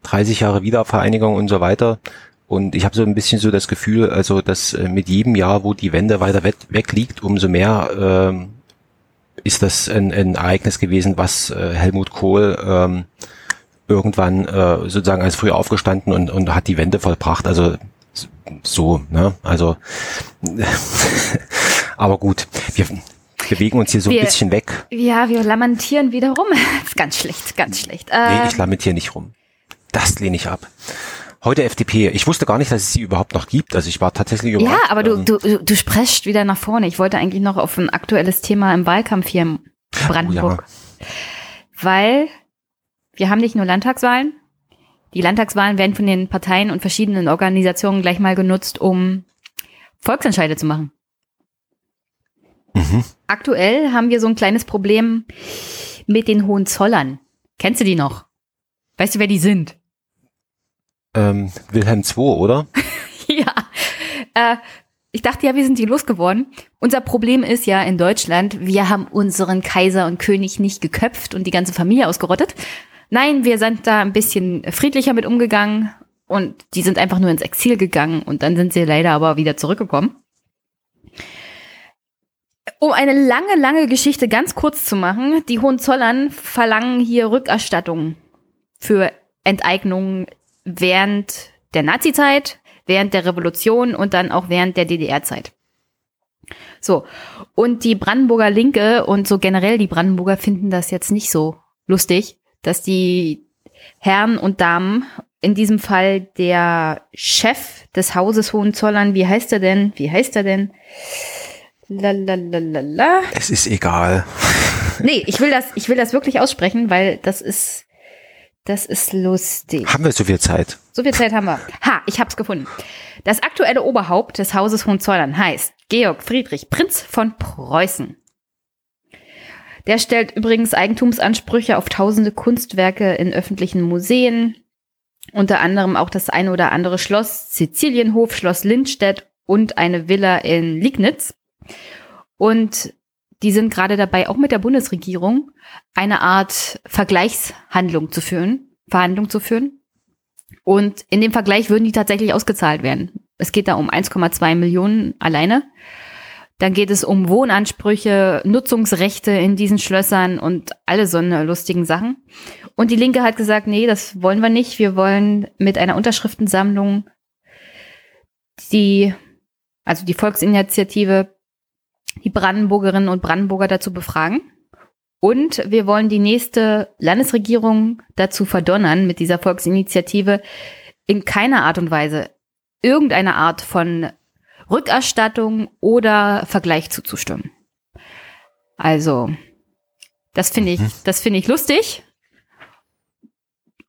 30 Jahre Wiedervereinigung und so weiter. Und ich habe so ein bisschen so das Gefühl, also dass äh, mit jedem Jahr, wo die Wende weiter weg, weg umso mehr ähm, ist das ein, ein Ereignis gewesen, was äh, Helmut Kohl ähm, irgendwann äh, sozusagen als früh aufgestanden und, und hat die Wende vollbracht. Also so, ne? Also aber gut, wir bewegen uns hier so wir, ein bisschen weg.
Ja, wir lamentieren wieder rum. ist ganz schlecht, ganz schlecht.
Äh, nee, ich lamentiere nicht rum. Das lehne ich ab. Heute FDP. Ich wusste gar nicht, dass es sie überhaupt noch gibt. Also ich war tatsächlich
überrascht. Ja, aber du, ähm, du, du sprichst wieder nach vorne. Ich wollte eigentlich noch auf ein aktuelles Thema im Wahlkampf hier in Brandenburg. Oh ja. Weil wir haben nicht nur Landtagswahlen. Die Landtagswahlen werden von den Parteien und verschiedenen Organisationen gleich mal genutzt, um Volksentscheide zu machen. Mhm. Aktuell haben wir so ein kleines Problem mit den Hohenzollern. Kennst du die noch? Weißt du, wer die sind?
Ähm, Wilhelm II, oder?
ja. Äh, ich dachte ja, wir sind die losgeworden. Unser Problem ist ja in Deutschland, wir haben unseren Kaiser und König nicht geköpft und die ganze Familie ausgerottet, Nein, wir sind da ein bisschen friedlicher mit umgegangen und die sind einfach nur ins Exil gegangen und dann sind sie leider aber wieder zurückgekommen. Um eine lange, lange Geschichte ganz kurz zu machen, die Hohenzollern verlangen hier Rückerstattung für Enteignungen während der Nazizeit, während der Revolution und dann auch während der DDR-Zeit. So, und die Brandenburger Linke und so generell die Brandenburger finden das jetzt nicht so lustig, dass die Herren und Damen, in diesem Fall der Chef des Hauses Hohenzollern, wie heißt er denn? Wie heißt er denn? Lalalala.
Es ist egal.
Nee, ich will das, ich will das wirklich aussprechen, weil das ist, das ist lustig.
Haben wir so viel Zeit?
So viel Zeit haben wir. Ha, ich hab's gefunden. Das aktuelle Oberhaupt des Hauses Hohenzollern heißt Georg Friedrich Prinz von Preußen. Der stellt übrigens Eigentumsansprüche auf tausende Kunstwerke in öffentlichen Museen, unter anderem auch das eine oder andere Schloss Sizilienhof, Schloss Lindstedt und eine Villa in Liegnitz. Und die sind gerade dabei, auch mit der Bundesregierung eine Art Vergleichshandlung zu führen, Verhandlung zu führen. Und in dem Vergleich würden die tatsächlich ausgezahlt werden. Es geht da um 1,2 Millionen alleine. Dann geht es um Wohnansprüche, Nutzungsrechte in diesen Schlössern und alle so eine lustigen Sachen. Und die Linke hat gesagt, nee, das wollen wir nicht. Wir wollen mit einer Unterschriftensammlung die, also die Volksinitiative, die Brandenburgerinnen und Brandenburger dazu befragen. Und wir wollen die nächste Landesregierung dazu verdonnern, mit dieser Volksinitiative in keiner Art und Weise irgendeine Art von Rückerstattung oder Vergleich zuzustimmen. Also, das finde ich, mhm. das finde ich lustig.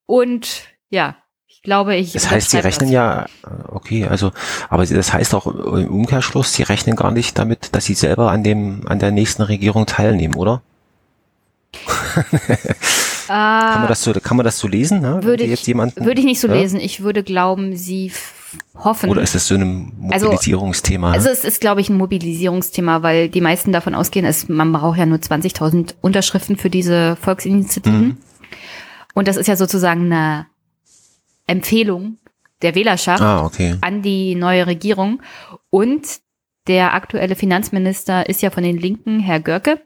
Und ja, glaube, ich.
Das heißt, sie rechnen
das.
ja, okay, also, aber das heißt auch im Umkehrschluss, sie rechnen gar nicht damit, dass sie selber an dem, an der nächsten Regierung teilnehmen, oder? kann man das so, kann man das so lesen? Ne?
Würde ich,
jemanden,
würde ich nicht so
ja?
lesen. Ich würde glauben, sie hoffen.
Oder ist das so ein Mobilisierungsthema?
Also, also es ist, glaube ich, ein Mobilisierungsthema, weil die meisten davon ausgehen, es, man braucht ja nur 20.000 Unterschriften für diese Volksinitiativen. Mhm. Und das ist ja sozusagen eine Empfehlung der Wählerschaft
ah, okay.
an die neue Regierung. Und der aktuelle Finanzminister ist ja von den Linken, Herr Görke.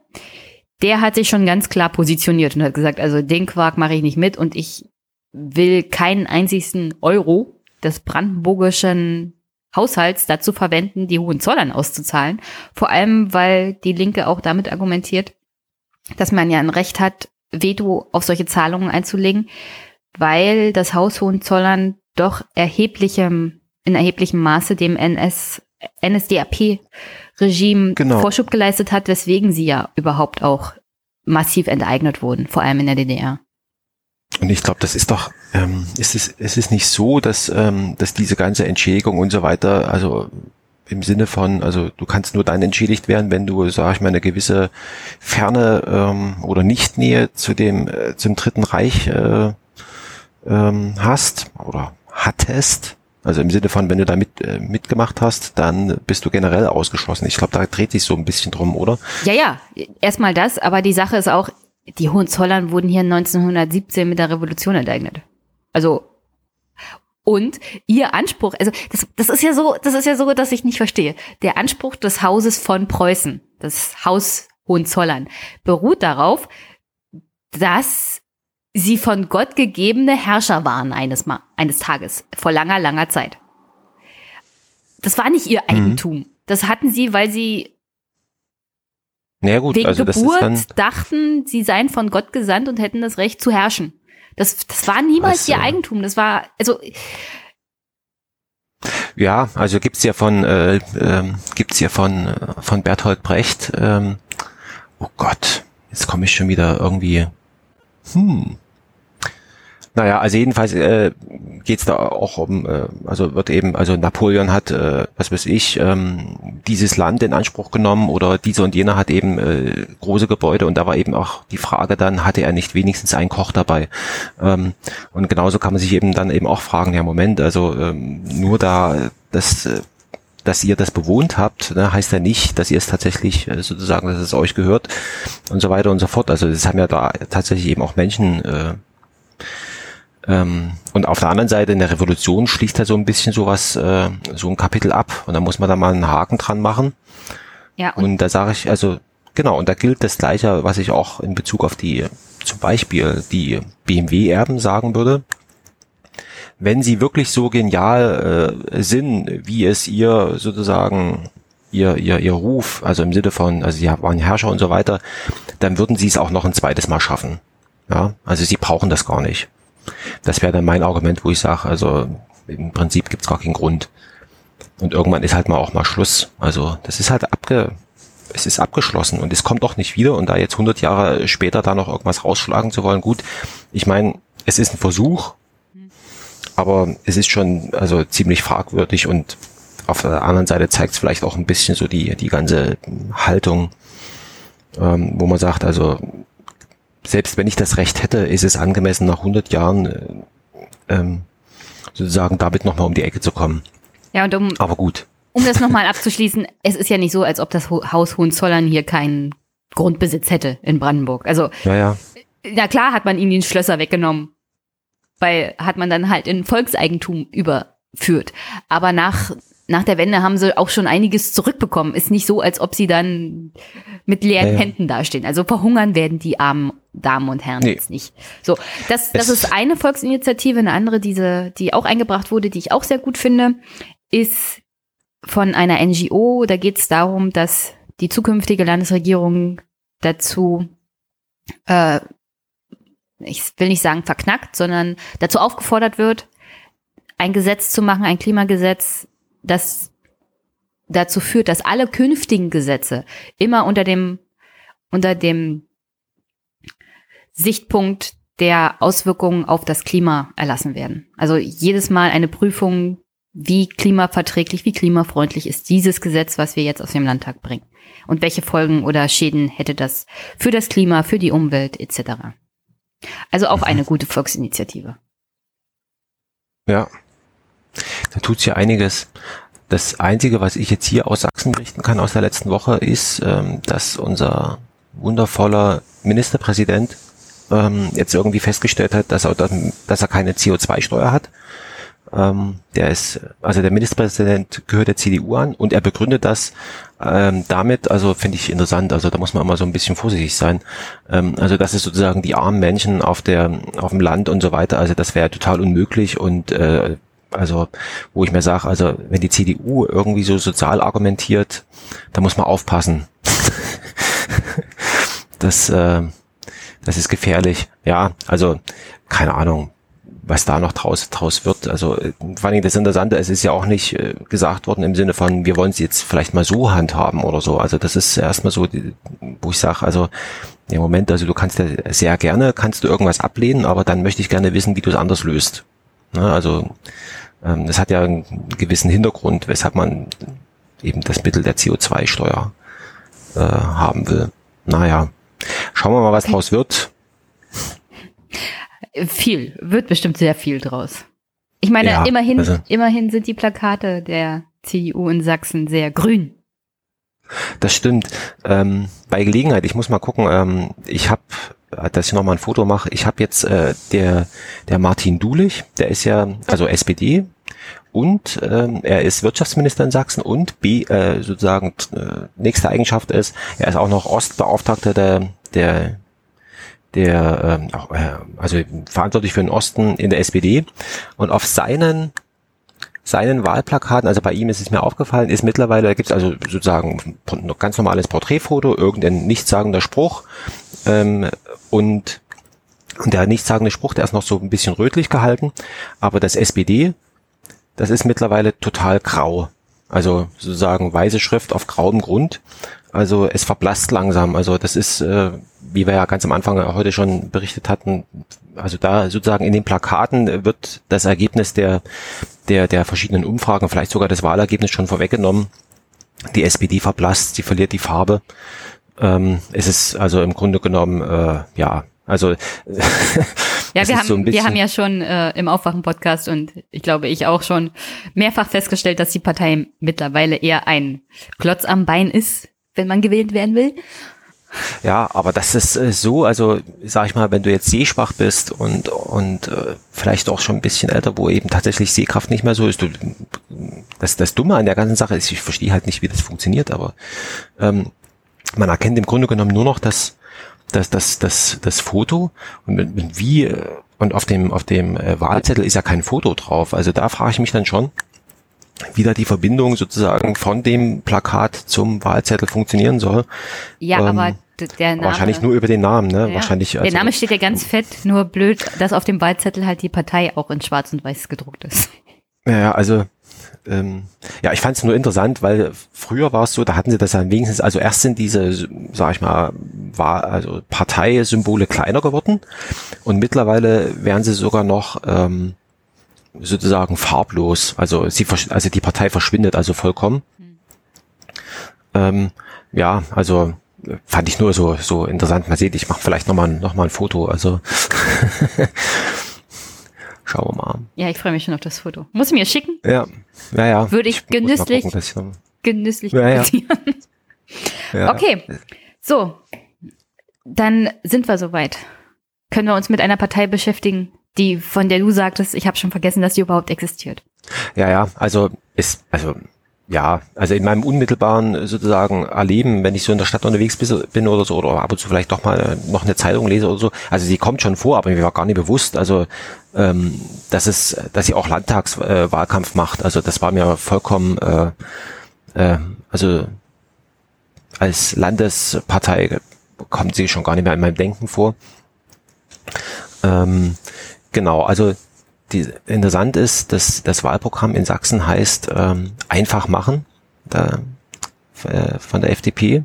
Der hat sich schon ganz klar positioniert und hat gesagt, also den Quark mache ich nicht mit und ich will keinen einzigsten Euro des brandenburgischen Haushalts dazu verwenden, die Hohenzollern auszuzahlen. Vor allem, weil die Linke auch damit argumentiert, dass man ja ein Recht hat, Veto auf solche Zahlungen einzulegen, weil das Haus Hohenzollern doch erheblichem, in erheblichem Maße dem NS, NSDAP-Regime
Genau.
Vorschub geleistet hat, weswegen sie ja überhaupt auch massiv enteignet wurden, vor allem in der DDR.
Und ich glaube, das ist doch, ähm, ist es, ist es nicht so, dass, ähm, dass diese ganze Entschädigung und so weiter, also im Sinne von, also du kannst nur dann entschädigt werden, wenn du, sag ich mal, eine gewisse Ferne ähm, oder Nichtnähe zu dem, äh, zum Dritten Reich äh, ähm, hast oder hattest. Also im Sinne von, wenn du da mit, äh, mitgemacht hast, dann bist du generell ausgeschlossen. Ich glaube, da dreht sich so ein bisschen drum, oder?
Ja, ja, erstmal das, aber die Sache ist auch, die Hohenzollern wurden hier 1917 mit der Revolution enteignet. Also und ihr Anspruch, also das, das ist ja so, das ist ja so, dass ich nicht verstehe. Der Anspruch des Hauses von Preußen, das Haus Hohenzollern, beruht darauf, dass sie von Gott gegebene Herrscher waren eines, Mal, eines Tages, vor langer, langer Zeit. Das war nicht ihr Eigentum. Mhm. Das hatten sie, weil sie
naja, gut,
wegen
also
Geburt
das ist dann,
dachten, sie seien von Gott gesandt und hätten das Recht zu herrschen. Das, das war niemals
Also-
ihr Eigentum. Das war, also
Ja, also gibt's ja von äh, ähm, gibt's ja von äh, von Berthold Brecht. Ähm, oh Gott, jetzt komme ich schon wieder irgendwie. Hm. Naja, also jedenfalls äh, geht's da auch um, äh, also wird eben, also Napoleon hat, äh, was weiß ich, ähm, dieses Land in Anspruch genommen oder dieser und jener hat eben äh, große Gebäude und da war eben auch die Frage dann, hatte er nicht wenigstens einen Koch dabei? Ähm, und genauso kann man sich eben dann eben auch fragen, ja Moment, also ähm, nur da das äh, dass ihr das bewohnt habt, ne, heißt ja nicht, dass ihr es tatsächlich äh, sozusagen, dass es euch gehört und so weiter und so fort. Also das haben ja da tatsächlich eben auch Menschen äh, ähm, und auf der anderen Seite in der Revolution schließt er so ein bisschen sowas, äh, so ein Kapitel ab und da muss man da mal einen Haken dran machen.
ja,
Und,
und,
da sage ich, also genau, und da gilt das Gleiche, was ich auch in Bezug auf die, zum Beispiel die BMW-Erben sagen würde. Wenn sie wirklich so genial äh, sind, wie es ihr sozusagen ihr, ihr, ihr Ruf, also im Sinne von, also sie waren Herrscher und so weiter, dann würden sie es auch noch ein zweites Mal schaffen. Ja, also sie brauchen das gar nicht. Das wäre dann mein Argument, wo ich sage, also im Prinzip gibt's gar keinen Grund. Und irgendwann ist halt mal auch mal Schluss. Also das ist halt abge, es ist abgeschlossen und es kommt doch nicht wieder. Und da jetzt 100 Jahre später da noch irgendwas rausschlagen zu wollen, gut. Ich meine, es ist ein Versuch, aber es ist schon also ziemlich fragwürdig und auf der anderen Seite zeigt es vielleicht auch ein bisschen so die die ganze Haltung, ähm, wo man sagt, also selbst wenn ich das Recht hätte, ist es angemessen nach 100 Jahren äh, ähm, sozusagen damit nochmal um die Ecke zu kommen.
ja, und um,
Aber gut.
um das nochmal abzuschließen, es ist ja nicht so, als ob das Haus Hohenzollern hier keinen Grundbesitz hätte in Brandenburg. Also,
Ja, ja.
na klar hat man ihnen die Schlösser weggenommen, weil hat man dann halt in Volkseigentum überführt. Aber nach, nach der Wende haben sie auch schon einiges zurückbekommen. Ist nicht so, als ob sie dann mit leeren
Ja, ja.
Händen dastehen. Also verhungern werden die armen Damen und Herren
Nee.
jetzt nicht. So, das, das
Es-
ist eine Volksinitiative. Eine andere, diese, die auch eingebracht wurde, die ich auch sehr gut finde, ist von einer NGO. Da geht es darum, dass die zukünftige Landesregierung dazu, äh, ich will nicht sagen verknackt, sondern dazu aufgefordert wird, ein Gesetz zu machen, ein Klimagesetz, das dazu führt, dass alle künftigen Gesetze immer unter dem, unter dem Sichtpunkt der Auswirkungen auf das Klima erlassen werden. Also jedes Mal eine Prüfung, wie klimaverträglich, wie klimafreundlich ist dieses Gesetz, was wir jetzt aus dem Landtag bringen. Und welche Folgen oder Schäden hätte das für das Klima, für die Umwelt etc. Also auch eine gute Volksinitiative.
Ja, da tut sich einiges. Das Einzige, was ich jetzt hier aus Sachsen berichten kann aus der letzten Woche, ist, ähm, dass unser wundervoller Ministerpräsident ähm, jetzt irgendwie festgestellt hat, dass er, dass er keine CO2-Steuer hat. Ähm, der ist, also der Ministerpräsident gehört der CDU an und er begründet das ähm, damit, also finde ich interessant, also da muss man immer so ein bisschen vorsichtig sein. Ähm, also das ist sozusagen die armen Menschen auf der, auf dem Land und so weiter, also das wäre total unmöglich und äh, also wo ich mir sage, also wenn die CDU irgendwie so sozial argumentiert, da muss man aufpassen. das, äh, das ist gefährlich. Ja, also keine Ahnung, was da noch draus, draus wird. Also äh, vor allem das Interessante, es ist ja auch nicht äh, gesagt worden im Sinne von, wir wollen es jetzt vielleicht mal so handhaben oder so. Also das ist erstmal so, wo ich sage, also im Moment, also du kannst ja sehr gerne, kannst du irgendwas ablehnen, aber dann möchte ich gerne wissen, wie du es anders löst. Ne, also ähm, das hat ja einen gewissen Hintergrund, weshalb man eben das Mittel der CO2-Steuer äh, haben will. Naja, schauen wir mal, was draus wird.
Viel, wird bestimmt sehr viel draus. Ich meine, ja, immerhin, also, immerhin sind die Plakate der CDU in Sachsen sehr grün.
Das stimmt. Ähm, bei Gelegenheit, ich muss mal gucken, ähm, ich habe, dass ich nochmal ein Foto mache, ich habe jetzt äh, der, der Martin Dulich, der ist ja, also SPD, und ähm, er ist Wirtschaftsminister in Sachsen und B, äh, sozusagen äh, nächste Eigenschaft ist, er ist auch noch Ostbeauftragter der, der der ähm, äh, also verantwortlich für den Osten in der SPD und auf seinen seinen Wahlplakaten, also bei ihm ist es mir aufgefallen, ist mittlerweile, da gibt es also sozusagen ein ganz normales Porträtfoto, irgendein nichtssagender Spruch ähm, und, und der nichtssagende Spruch, der ist noch so ein bisschen rötlich gehalten, aber das SPD, das ist mittlerweile total grau. Also sozusagen weiße Schrift auf grauem Grund. Also es verblasst langsam. Also das ist, äh, wie wir ja ganz am Anfang heute schon berichtet hatten, also da sozusagen in den Plakaten wird das Ergebnis der, der, der verschiedenen Umfragen, vielleicht sogar das Wahlergebnis schon vorweggenommen. Die SPD verblasst, sie verliert die Farbe. Ähm, es ist also im Grunde genommen, äh, ja, also
ja, wir haben, so wir haben ja schon äh, im Aufwachen-Podcast und ich glaube ich auch schon mehrfach festgestellt, dass die Partei mittlerweile eher ein Klotz am Bein ist, wenn man gewählt werden will.
Ja, aber das ist äh, so, also sag ich mal, wenn du jetzt sehschwach bist und und äh, vielleicht auch schon ein bisschen älter, wo eben tatsächlich Sehkraft nicht mehr so ist, du, das das Dumme an der ganzen Sache ist, ich verstehe halt nicht, wie das funktioniert, aber ähm, man erkennt im Grunde genommen nur noch das das das das das Foto und mit, mit wie und auf dem auf dem äh, Wahlzettel ist ja kein Foto drauf, also da frage ich mich dann schon, wieder die Verbindung sozusagen von dem Plakat zum Wahlzettel funktionieren soll.
Ja, ähm, aber der Name.
Wahrscheinlich nur über den Namen, ne? Ja. Wahrscheinlich.
Also, der Name steht ja ganz fett, nur blöd, dass auf dem Wahlzettel halt die Partei auch in Schwarz und Weiß gedruckt ist.
Ja, also ähm, ja, ich fand es nur interessant, weil früher war es so, da hatten sie das dann wenigstens, also erst sind diese, sag ich mal, war also Parteisymbole kleiner geworden und mittlerweile werden sie sogar noch ähm, sozusagen farblos. Also sie, also die Partei verschwindet also vollkommen. Mhm. Ähm, ja, also fand ich nur so so interessant. Man sieht, ich mache vielleicht noch mal noch mal ein Foto. Also schauen wir mal.
Ja, ich freue mich schon auf das Foto. Muss ich mir schicken?
Ja, ja, ja.
Würde ich, ich genüsslich, gucken, ich genüsslich ja, ja. ja. Okay, so, dann sind wir soweit. Können wir uns mit einer Partei beschäftigen, die, von der du sagtest, ich habe schon vergessen, dass sie überhaupt existiert.
Ja, ja, also ist, also ja, also in meinem unmittelbaren sozusagen Erleben, wenn ich so in der Stadt unterwegs bin oder so, oder ab und zu vielleicht doch mal noch eine Zeitung lese oder so, also sie kommt schon vor, aber mir war gar nicht bewusst, also ähm, dass es, dass sie auch Landtagswahlkampf äh, macht. Also das war mir vollkommen, äh, äh, also als Landespartei kommt sie schon gar nicht mehr in meinem Denken vor. Ähm, Genau, also die, interessant ist, dass das Wahlprogramm in Sachsen heißt ähm, einfach machen da, äh, von der FDP.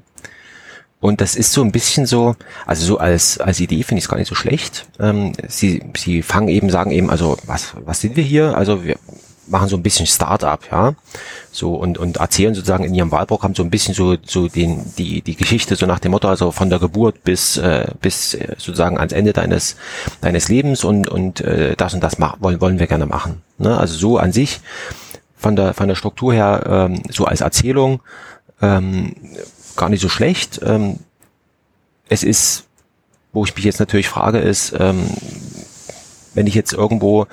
Und das ist so ein bisschen so, also so als, als Idee finde ich es gar nicht so schlecht. Ähm, sie, sie fangen eben, sagen eben, also was, was sind wir hier? Also wir machen so ein bisschen Start-up, ja. So und, und erzählen sozusagen in ihrem Wahlprogramm so ein bisschen so, so den, die, die Geschichte so nach dem Motto, also von der Geburt bis, äh, bis äh, sozusagen ans Ende deines, deines Lebens und, und äh, das und das machen, wollen, wollen wir gerne machen. Ne? Also so an sich von der, von der Struktur her, ähm, so als Erzählung, ähm, gar nicht so schlecht. Ähm, es ist, wo ich mich jetzt natürlich frage, ist, ähm, wenn ich jetzt irgendwo,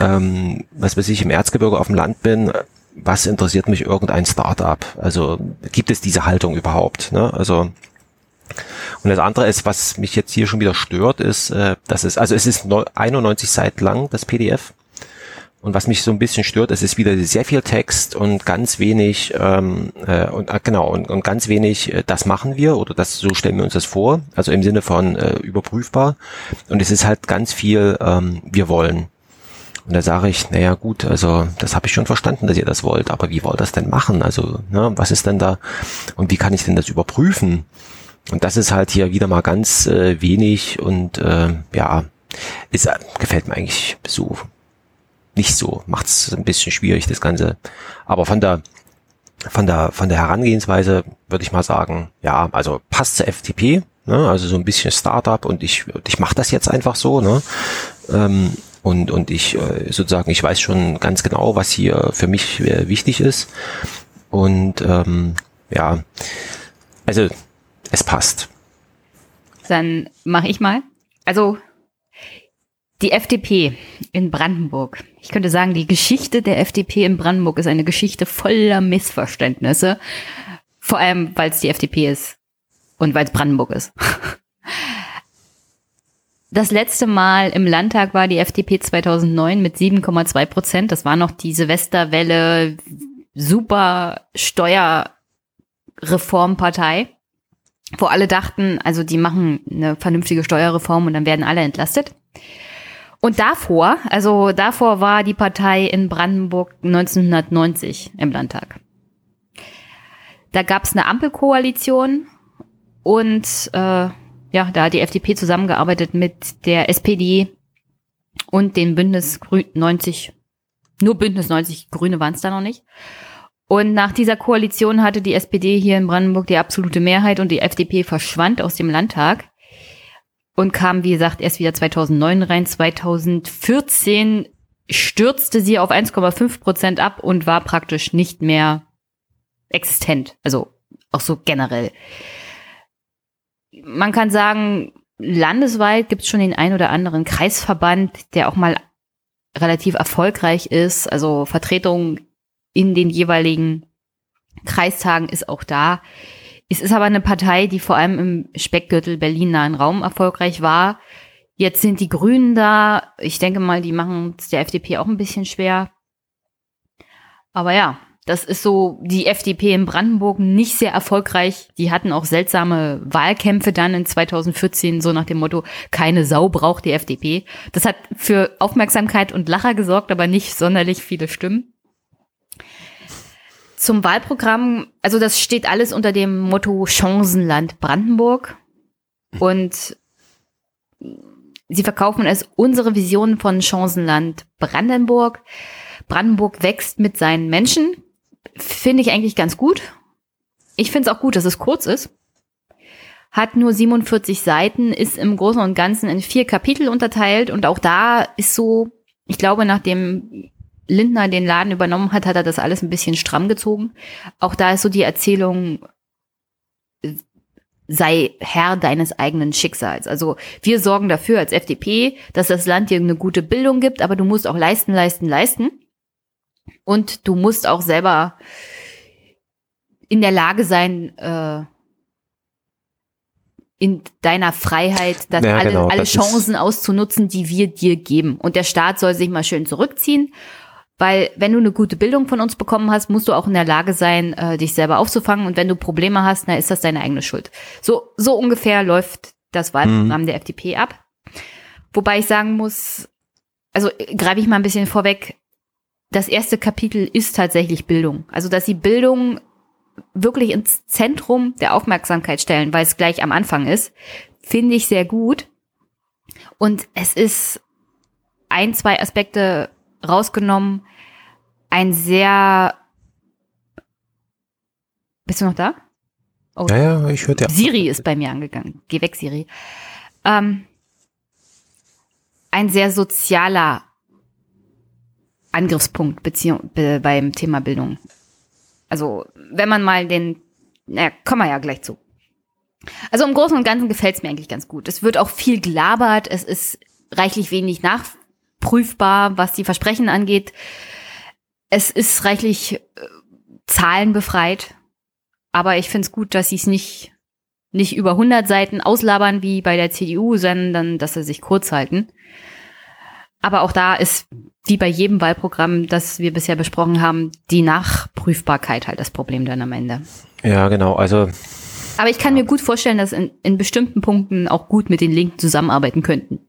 ähm, was weiß ich, im Erzgebirge auf dem Land bin, was interessiert mich irgendein Startup? Also gibt es diese Haltung überhaupt? Ne? Also und das andere ist, was mich jetzt hier schon wieder stört, ist, äh, dass es, also es ist 91 Seiten lang, das PDF. Und was mich so ein bisschen stört, es ist wieder sehr viel Text und ganz wenig ähm, äh, und äh, genau und, und ganz wenig, äh, das machen wir oder das so stellen wir uns das vor, also im Sinne von äh, überprüfbar. Und es ist halt ganz viel, ähm, wir wollen. Und da sage ich, naja gut, also das habe ich schon verstanden, dass ihr das wollt, aber wie wollt ihr das denn machen? Also, ne, was ist denn da und wie kann ich denn das überprüfen? Und das ist halt hier wieder mal ganz äh, wenig und äh, ja, ist, äh, gefällt mir eigentlich so nicht so. Macht es ein bisschen schwierig, das Ganze. Aber von der, von der, von der Herangehensweise würde ich mal sagen, ja, also passt zur FTP, ne? also so ein bisschen Startup und ich, ich mache das jetzt einfach so, ne? Ähm, und, und ich äh, sozusagen, ich weiß schon ganz genau, was hier für mich äh, wichtig ist. Und ähm, ja, also es passt.
Dann mache ich mal. Also die FDP in Brandenburg. Ich könnte sagen, die Geschichte der FDP in Brandenburg ist eine Geschichte voller Missverständnisse. Vor allem, weil es die FDP ist und weil es Brandenburg ist. Das letzte Mal im Landtag war die FDP 2009 mit 7,2 Prozent. Das war noch die Silvesterwelle, super Steuerreformpartei, wo alle dachten, also die machen eine vernünftige Steuerreform und dann werden alle entlastet. Und davor, also davor war die Partei in Brandenburg 1990 im Landtag. Da gab es eine Ampelkoalition und äh, ja, da hat die FDP zusammengearbeitet mit der SPD und den Bündnis Grün 90, nur Bündnis 90 Grüne waren es da noch nicht. Und nach dieser Koalition hatte die SPD hier in Brandenburg die absolute Mehrheit und die FDP verschwand aus dem Landtag und kam, wie gesagt, erst wieder 2009 rein. 2014 stürzte sie auf 1,5 Prozent ab und war praktisch nicht mehr existent. Also auch so generell. Man kann sagen, landesweit gibt es schon den ein oder anderen Kreisverband, der auch mal relativ erfolgreich ist. Also Vertretung in den jeweiligen Kreistagen ist auch da. Es ist aber eine Partei, die vor allem im Speckgürtel Berlin nahen Raum erfolgreich war. Jetzt sind die Grünen da. Ich denke mal, die machen es der FDP auch ein bisschen schwer. Aber ja, das ist so die FDP in Brandenburg nicht sehr erfolgreich. Die hatten auch seltsame Wahlkämpfe dann in 2014, so nach dem Motto, keine Sau braucht die FDP. Das hat für Aufmerksamkeit und Lacher gesorgt, aber nicht sonderlich viele Stimmen. Zum Wahlprogramm, also das steht alles unter dem Motto Chancenland Brandenburg. Und sie verkaufen es unsere Vision von Chancenland Brandenburg. Brandenburg wächst mit seinen Menschen. Finde ich eigentlich ganz gut. Ich finde es auch gut, dass es kurz ist. Hat nur 47 Seiten, ist im Großen und Ganzen in vier Kapitel unterteilt und auch da ist so, ich glaube, nach dem Lindner den Laden übernommen hat, hat er das alles ein bisschen stramm gezogen. Auch da ist so die Erzählung, sei Herr deines eigenen Schicksals. Also wir sorgen dafür als FDP, dass das Land dir eine gute Bildung gibt, aber du musst auch leisten, leisten, leisten. Und du musst auch selber in der Lage sein, äh, in deiner Freiheit, das ja, alle, genau, alle Chancen auszunutzen, die wir dir geben. Und der Staat soll sich mal schön zurückziehen weil wenn du eine gute Bildung von uns bekommen hast, musst du auch in der Lage sein, äh, dich selber aufzufangen. Und wenn du Probleme hast, na, ist das deine eigene Schuld. So, so ungefähr läuft das Wahlprogramm mhm. der FDP ab. Wobei ich sagen muss, also äh, greife ich mal ein bisschen vorweg, das erste Kapitel ist tatsächlich Bildung. Also, dass sie Bildung wirklich ins Zentrum der Aufmerksamkeit stellen, weil es gleich am Anfang ist, finde ich sehr gut. Und es ist ein, zwei Aspekte rausgenommen, ein sehr. Bist du noch da?
Oh. Ja, ja, ich höre dir.
Siri ist bei mir angegangen. Geh weg, Siri. Ähm, ein sehr sozialer Angriffspunkt Beziehung, be, beim Thema Bildung. Also, wenn man mal den, na, kommen wir ja gleich zu. Also im Großen und Ganzen gefällt es mir eigentlich ganz gut. Es wird auch viel gelabert, es ist reichlich wenig nachprüfbar, was die Versprechen angeht. Es ist reichlich äh, zahlenbefreit, aber ich finde es gut, dass sie es nicht, nicht über 100 Seiten auslabern wie bei der CDU, sondern dass sie sich kurz halten. Aber auch da ist, wie bei jedem Wahlprogramm, das wir bisher besprochen haben, die Nachprüfbarkeit halt das Problem dann am Ende.
Ja, genau. Also.
Aber ich kann mir gut vorstellen, dass in, in bestimmten Punkten auch gut mit den Linken zusammenarbeiten könnten.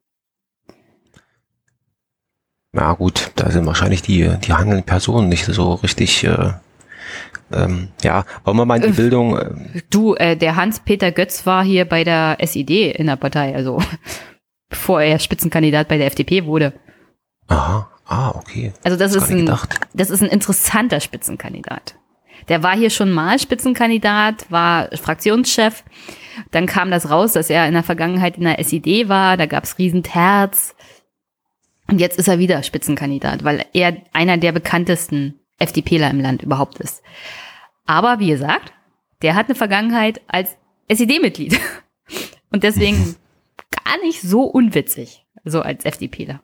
Ja gut, da sind wahrscheinlich die, die handelnden Personen nicht so richtig, äh, ähm, ja, wollen wir mal in die äh, Bildung. Äh,
du, äh, der Hans-Peter Götz war hier bei der SED in der Partei, also bevor er Spitzenkandidat bei der FDP wurde.
Aha, ah, okay.
Also das, ist ein, das ist ein interessanter Spitzenkandidat. Der war hier schon mal Spitzenkandidat, war Fraktionschef. Dann kam das raus, dass er in der Vergangenheit in der SED war. Da gab es Riesenterz. Und jetzt ist er wieder Spitzenkandidat, weil er einer der bekanntesten FDPler im Land überhaupt ist. Aber wie gesagt, der hat eine Vergangenheit als SED-Mitglied. Und deswegen gar nicht so unwitzig, so als FDPler.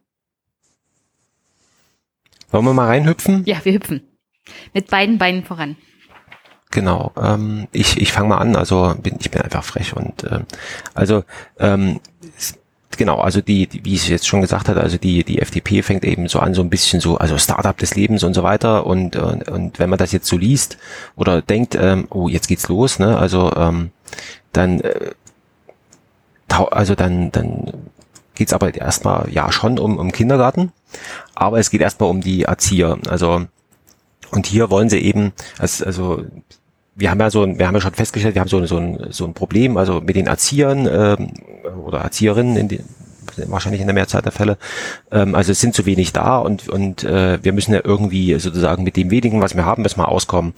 Wollen wir mal reinhüpfen?
Ja, wir hüpfen. Mit beiden Beinen voran.
Genau. Ähm, ich ich fange mal an. Also bin, ich bin einfach frech und ähm, also ähm, genau. Also die, die, wie ich jetzt schon gesagt hatte, also die die FDP fängt eben so an, so ein bisschen so, also Startup des Lebens und so weiter. Und und, und wenn man das jetzt so liest oder denkt, ähm, oh jetzt geht's los, ne? Also ähm, dann äh, also dann dann geht's aber erstmal ja schon um, um Kindergarten, aber es geht erstmal um die Erzieher. Also und hier wollen sie eben, also wir haben ja so, ein, wir haben ja schon festgestellt, wir haben so, so, ein, so ein Problem, also mit den Erziehern ähm, oder Erzieherinnen in die, wahrscheinlich in der Mehrzahl der Fälle. Ähm, also es sind zu wenig da und und äh, wir müssen ja irgendwie sozusagen mit dem wenigen, was wir haben, wir auskommen.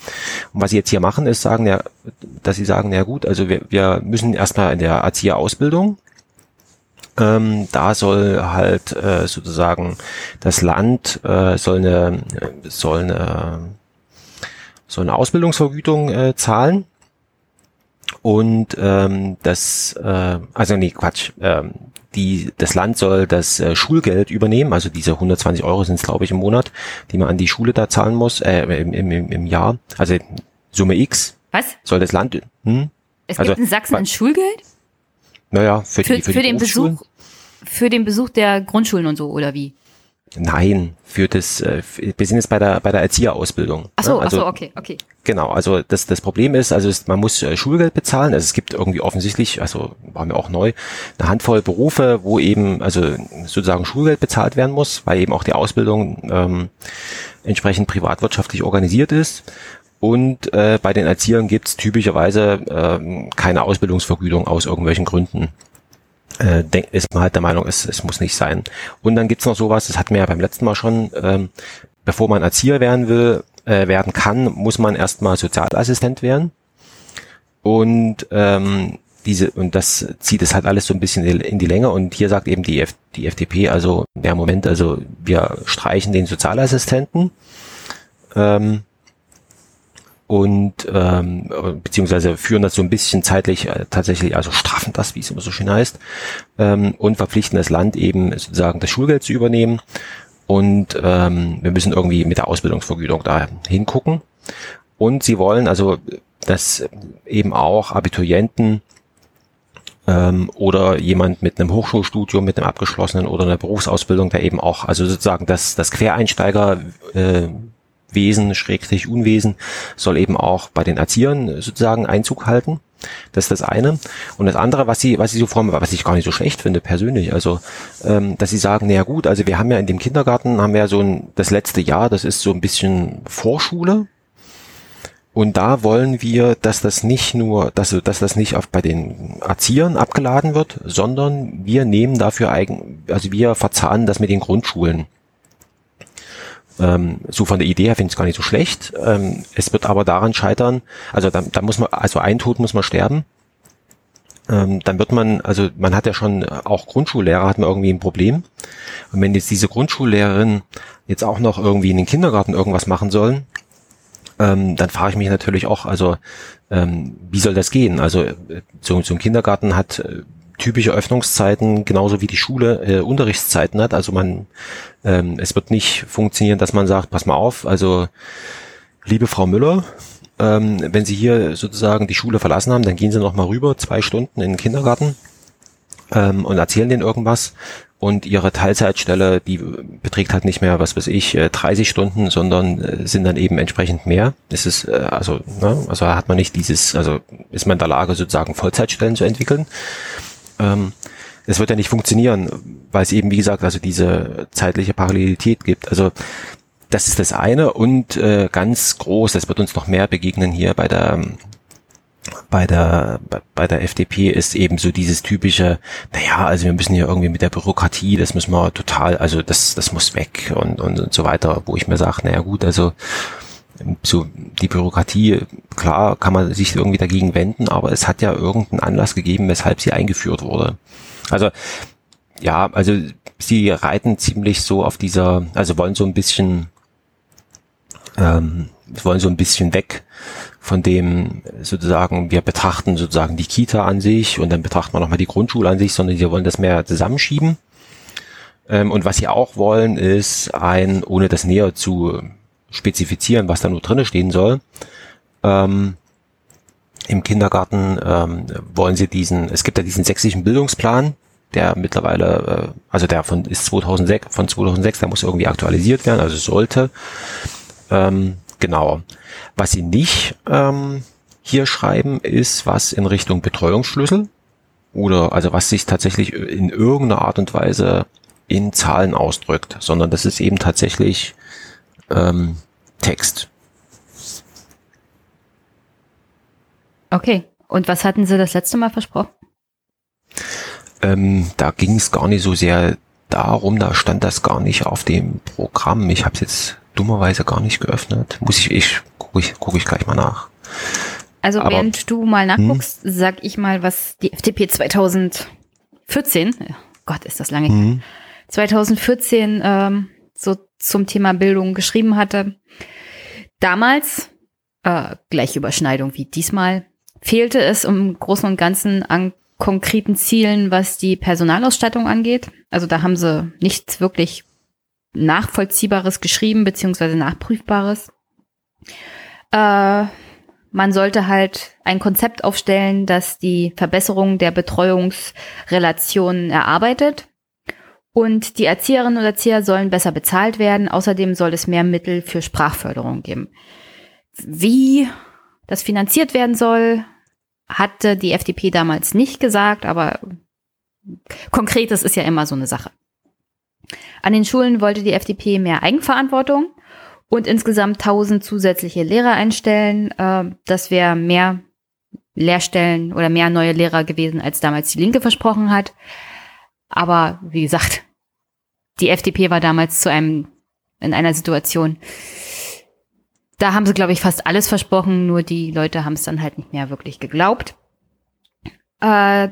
Und was sie jetzt hier machen, ist sagen ja, dass sie sagen, ja gut, also wir, wir müssen erstmal in der Erzieherausbildung ähm, da soll halt äh, sozusagen das Land äh, soll eine soll eine soll eine Ausbildungsvergütung äh, zahlen. Und ähm, das äh, also nee Quatsch ähm, die das Land soll das äh, Schulgeld übernehmen. Also diese 120 Euro sind es glaube ich im Monat die man an die Schule da zahlen muss äh, im, im, im Jahr. Also Summe X.
Was?
Soll das Land hm?
es also, gibt in Sachsen ein Schulgeld?
Naja, für, für, die, für,
für den Besuch für den Besuch der Grundschulen und so oder wie?
Nein, für das, äh, wir sind jetzt bei der bei der Erzieherausbildung.
Ach so, also, ach so, okay, okay.
Genau, also das das Problem ist, also ist, man muss äh, Schulgeld bezahlen. Also es gibt irgendwie offensichtlich, also war mir auch neu, eine Handvoll Berufe, wo eben also sozusagen Schulgeld bezahlt werden muss, weil eben auch die Ausbildung ähm, entsprechend privatwirtschaftlich organisiert ist. Und äh, bei den Erziehern gibt es typischerweise äh, keine Ausbildungsvergütung aus irgendwelchen Gründen äh, denk, ist man halt der Meinung, es, es muss nicht sein. Und dann gibt's noch sowas, das hatten wir ja beim letzten Mal schon, ähm, bevor man Erzieher werden will, äh, werden kann, muss man erstmal Sozialassistent werden. Und ähm, diese und das zieht es halt alles so ein bisschen in die Länge und hier sagt eben die, F, die FDP, also der Moment, also wir streichen den Sozialassistenten. Ähm, und ähm, beziehungsweise führen das so ein bisschen zeitlich äh, tatsächlich, also straffen das, wie es immer so schön heißt, ähm, und verpflichten das Land eben sozusagen das Schulgeld zu übernehmen. Und ähm, wir müssen irgendwie mit der Ausbildungsvergütung da hingucken. Und sie wollen also, dass eben auch Abiturienten ähm, oder jemand mit einem Hochschulstudium, mit einem abgeschlossenen oder einer Berufsausbildung, der eben auch, also sozusagen das, das Quereinsteiger äh, Wesen, Schrägstrich Unwesen, soll eben auch bei den Erziehern sozusagen Einzug halten. Das ist das eine. Und das andere, was sie, was sie so formen, was ich gar nicht so schlecht finde persönlich, also, ähm, dass sie sagen, naja gut, also wir haben ja in dem Kindergarten, haben wir ja so ein, das letzte Jahr, das ist so ein bisschen Vorschule. Und da wollen wir, dass das nicht nur, dass, dass das nicht auf bei den Erziehern abgeladen wird, sondern wir nehmen dafür eigen, also wir verzahnen das mit den Grundschulen. Ähm, so von der Idee her finde ich es gar nicht so schlecht. Ähm, es wird aber daran scheitern, also da, da muss man, also ein Tod muss man sterben. Ähm, dann wird man, also man hat ja schon, auch Grundschullehrer hat man irgendwie ein Problem. Und wenn jetzt diese Grundschullehrerin jetzt auch noch irgendwie in den Kindergarten irgendwas machen sollen, ähm, dann frage ich mich natürlich auch, also ähm, wie soll das gehen? Also äh, so, so ein Kindergarten hat äh, typische Öffnungszeiten, genauso wie die Schule äh, Unterrichtszeiten hat. Also man, ähm, es wird nicht funktionieren, dass man sagt, pass mal auf, also liebe Frau Müller, ähm, wenn Sie hier sozusagen die Schule verlassen haben, dann gehen Sie noch mal rüber, zwei Stunden in den Kindergarten ähm, und erzählen denen irgendwas und ihre Teilzeitstelle, die beträgt halt nicht mehr, was weiß ich, 30 äh, Stunden, sondern äh, sind dann eben entsprechend mehr. Das ist, äh, also, ne, also hat man nicht dieses, also ist man in der Lage, sozusagen Vollzeitstellen zu entwickeln. Ähm, es wird ja nicht funktionieren, weil es eben, wie gesagt, also diese zeitliche Parallelität gibt. Also das ist das eine und äh, ganz groß, das wird uns noch mehr begegnen hier bei der bei der, bei der FDP ist eben so dieses typische, naja, also wir müssen hier irgendwie mit der Bürokratie, das müssen wir total, also das, das muss weg und, und, und so weiter, wo ich mir sage, naja gut, also so die Bürokratie, klar kann man sich irgendwie dagegen wenden, aber es hat ja irgendeinen Anlass gegeben, weshalb sie eingeführt wurde. Also ja, also sie reiten ziemlich so auf dieser, also wollen so ein bisschen, ähm, wollen so ein bisschen weg von dem sozusagen, wir betrachten sozusagen die Kita an sich und dann betrachten wir nochmal die Grundschule an sich, sondern wir wollen das mehr zusammenschieben. Ähm, und was sie auch wollen, ist ein, ohne das näher zu spezifizieren, was da nur drinne stehen soll, ähm, im Kindergarten ähm, wollen sie diesen, es gibt ja diesen sächsischen Bildungsplan, der mittlerweile, äh, also der von ist 2006, von 2006, der muss irgendwie aktualisiert werden, also sollte. Ähm, genau. Was sie nicht ähm, hier schreiben, ist was in Richtung Betreuungsschlüssel oder also was sich tatsächlich in irgendeiner Art und Weise in Zahlen ausdrückt, sondern das ist eben tatsächlich ähm, Text.
Okay. Und was hatten Sie das letzte Mal versprochen?
Ähm, da ging es gar nicht so sehr darum, da stand das gar nicht auf dem Programm. Ich habe es jetzt dummerweise gar nicht geöffnet. Muss ich, ich gucke ich, guck ich gleich mal nach.
Also Aber, während du mal nachguckst, hm? sag ich mal, was die FDP 2014, Gott, ist das lange hm. 2014 ähm, so zum Thema Bildung geschrieben hatte. Damals, äh, gleich Überschneidung wie diesmal, fehlte es im Großen und Ganzen an konkreten Zielen, was die Personalausstattung angeht. Also da haben sie nichts wirklich Nachvollziehbares geschrieben, beziehungsweise Nachprüfbares. Äh, man sollte halt ein Konzept aufstellen, das die Verbesserung der Betreuungsrelationen erarbeitet. Und die Erzieherinnen und Erzieher sollen besser bezahlt werden. Außerdem soll es mehr Mittel für Sprachförderung geben. Wie das finanziert werden soll, hatte die FDP damals nicht gesagt, aber konkretes ist ja immer so eine Sache. An den Schulen wollte die FDP mehr Eigenverantwortung und insgesamt 1000 zusätzliche Lehrer einstellen. Äh, das wäre mehr Lehrstellen oder mehr neue Lehrer gewesen, als damals die Linke versprochen hat. Aber wie gesagt, die FDP war damals zu einem in einer Situation, da haben sie, glaube ich, fast alles versprochen, nur die Leute haben es dann halt nicht mehr wirklich geglaubt. Äh,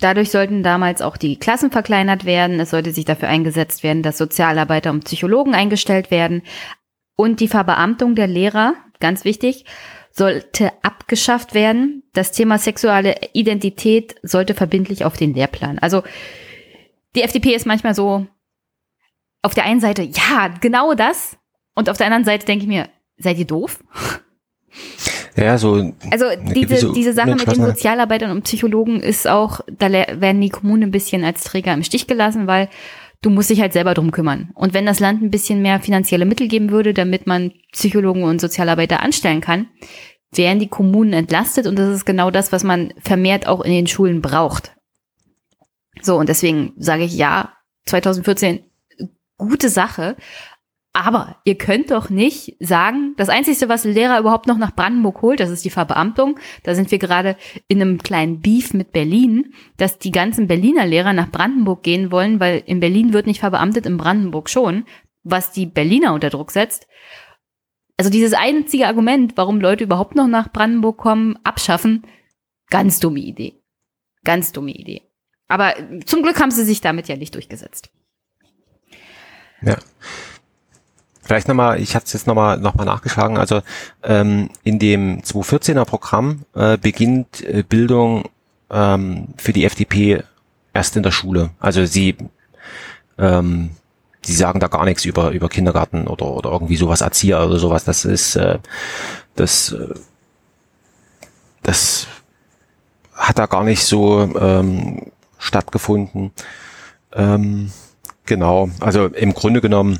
Dadurch sollten damals auch die Klassen verkleinert werden. Es sollte sich dafür eingesetzt werden, dass Sozialarbeiter und Psychologen eingestellt werden. Und die Verbeamtung der Lehrer, ganz wichtig, sollte abgeschafft werden. Das Thema sexuelle Identität sollte verbindlich auf den Lehrplan. Also die FDP ist manchmal so auf der einen Seite, ja, genau das. Und auf der anderen Seite denke ich mir, seid ihr doof?
Ja, so.
Also diese, diese Sache mit den Sozialarbeitern und Psychologen ist auch, da werden die Kommunen ein bisschen als Träger im Stich gelassen, weil du musst dich halt selber drum kümmern. Und wenn das Land ein bisschen mehr finanzielle Mittel geben würde, damit man Psychologen und Sozialarbeiter anstellen kann, wären die Kommunen entlastet und das ist genau das, was man vermehrt auch in den Schulen braucht. So, und deswegen sage ich ja, 2014 gute Sache, Aber ihr könnt doch nicht sagen, das Einzige, was Lehrer überhaupt noch nach Brandenburg holt, das ist die Verbeamtung. Da sind wir gerade in einem kleinen Beef mit Berlin, dass die ganzen Berliner Lehrer nach Brandenburg gehen wollen, weil in Berlin wird nicht verbeamtet, in Brandenburg schon, was die Berliner unter Druck setzt. Also dieses einzige Argument, warum Leute überhaupt noch nach Brandenburg kommen, abschaffen, ganz dumme Idee. Ganz dumme Idee. Aber zum Glück haben sie sich damit ja nicht durchgesetzt.
Ja. Vielleicht nochmal, ich habe es jetzt nochmal noch mal nachgeschlagen, also ähm, in dem 214er Programm äh, beginnt äh, Bildung ähm, für die FDP erst in der Schule. Also sie, ähm, sie sagen da gar nichts über, über Kindergarten oder, oder irgendwie sowas, Erzieher oder sowas. Das ist, äh, das, äh, das hat da gar nicht so ähm, stattgefunden. Ähm, genau, also im Grunde genommen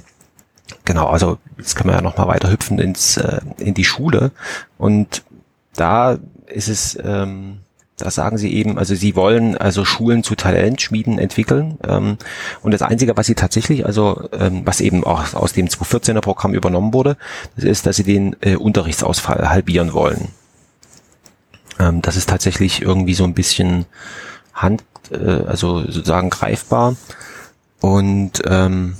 Genau, also jetzt kann man ja noch mal weiter hüpfen ins äh, in die Schule und da ist es, ähm, da sagen sie eben, also sie wollen also Schulen zu Talentschmieden entwickeln ähm, und das Einzige, was sie tatsächlich, also ähm, was eben auch aus dem 2014er Programm übernommen wurde, das ist, dass sie den äh, Unterrichtsausfall halbieren wollen. Ähm, das ist tatsächlich irgendwie so ein bisschen Hand, äh, also sozusagen greifbar. Und ähm,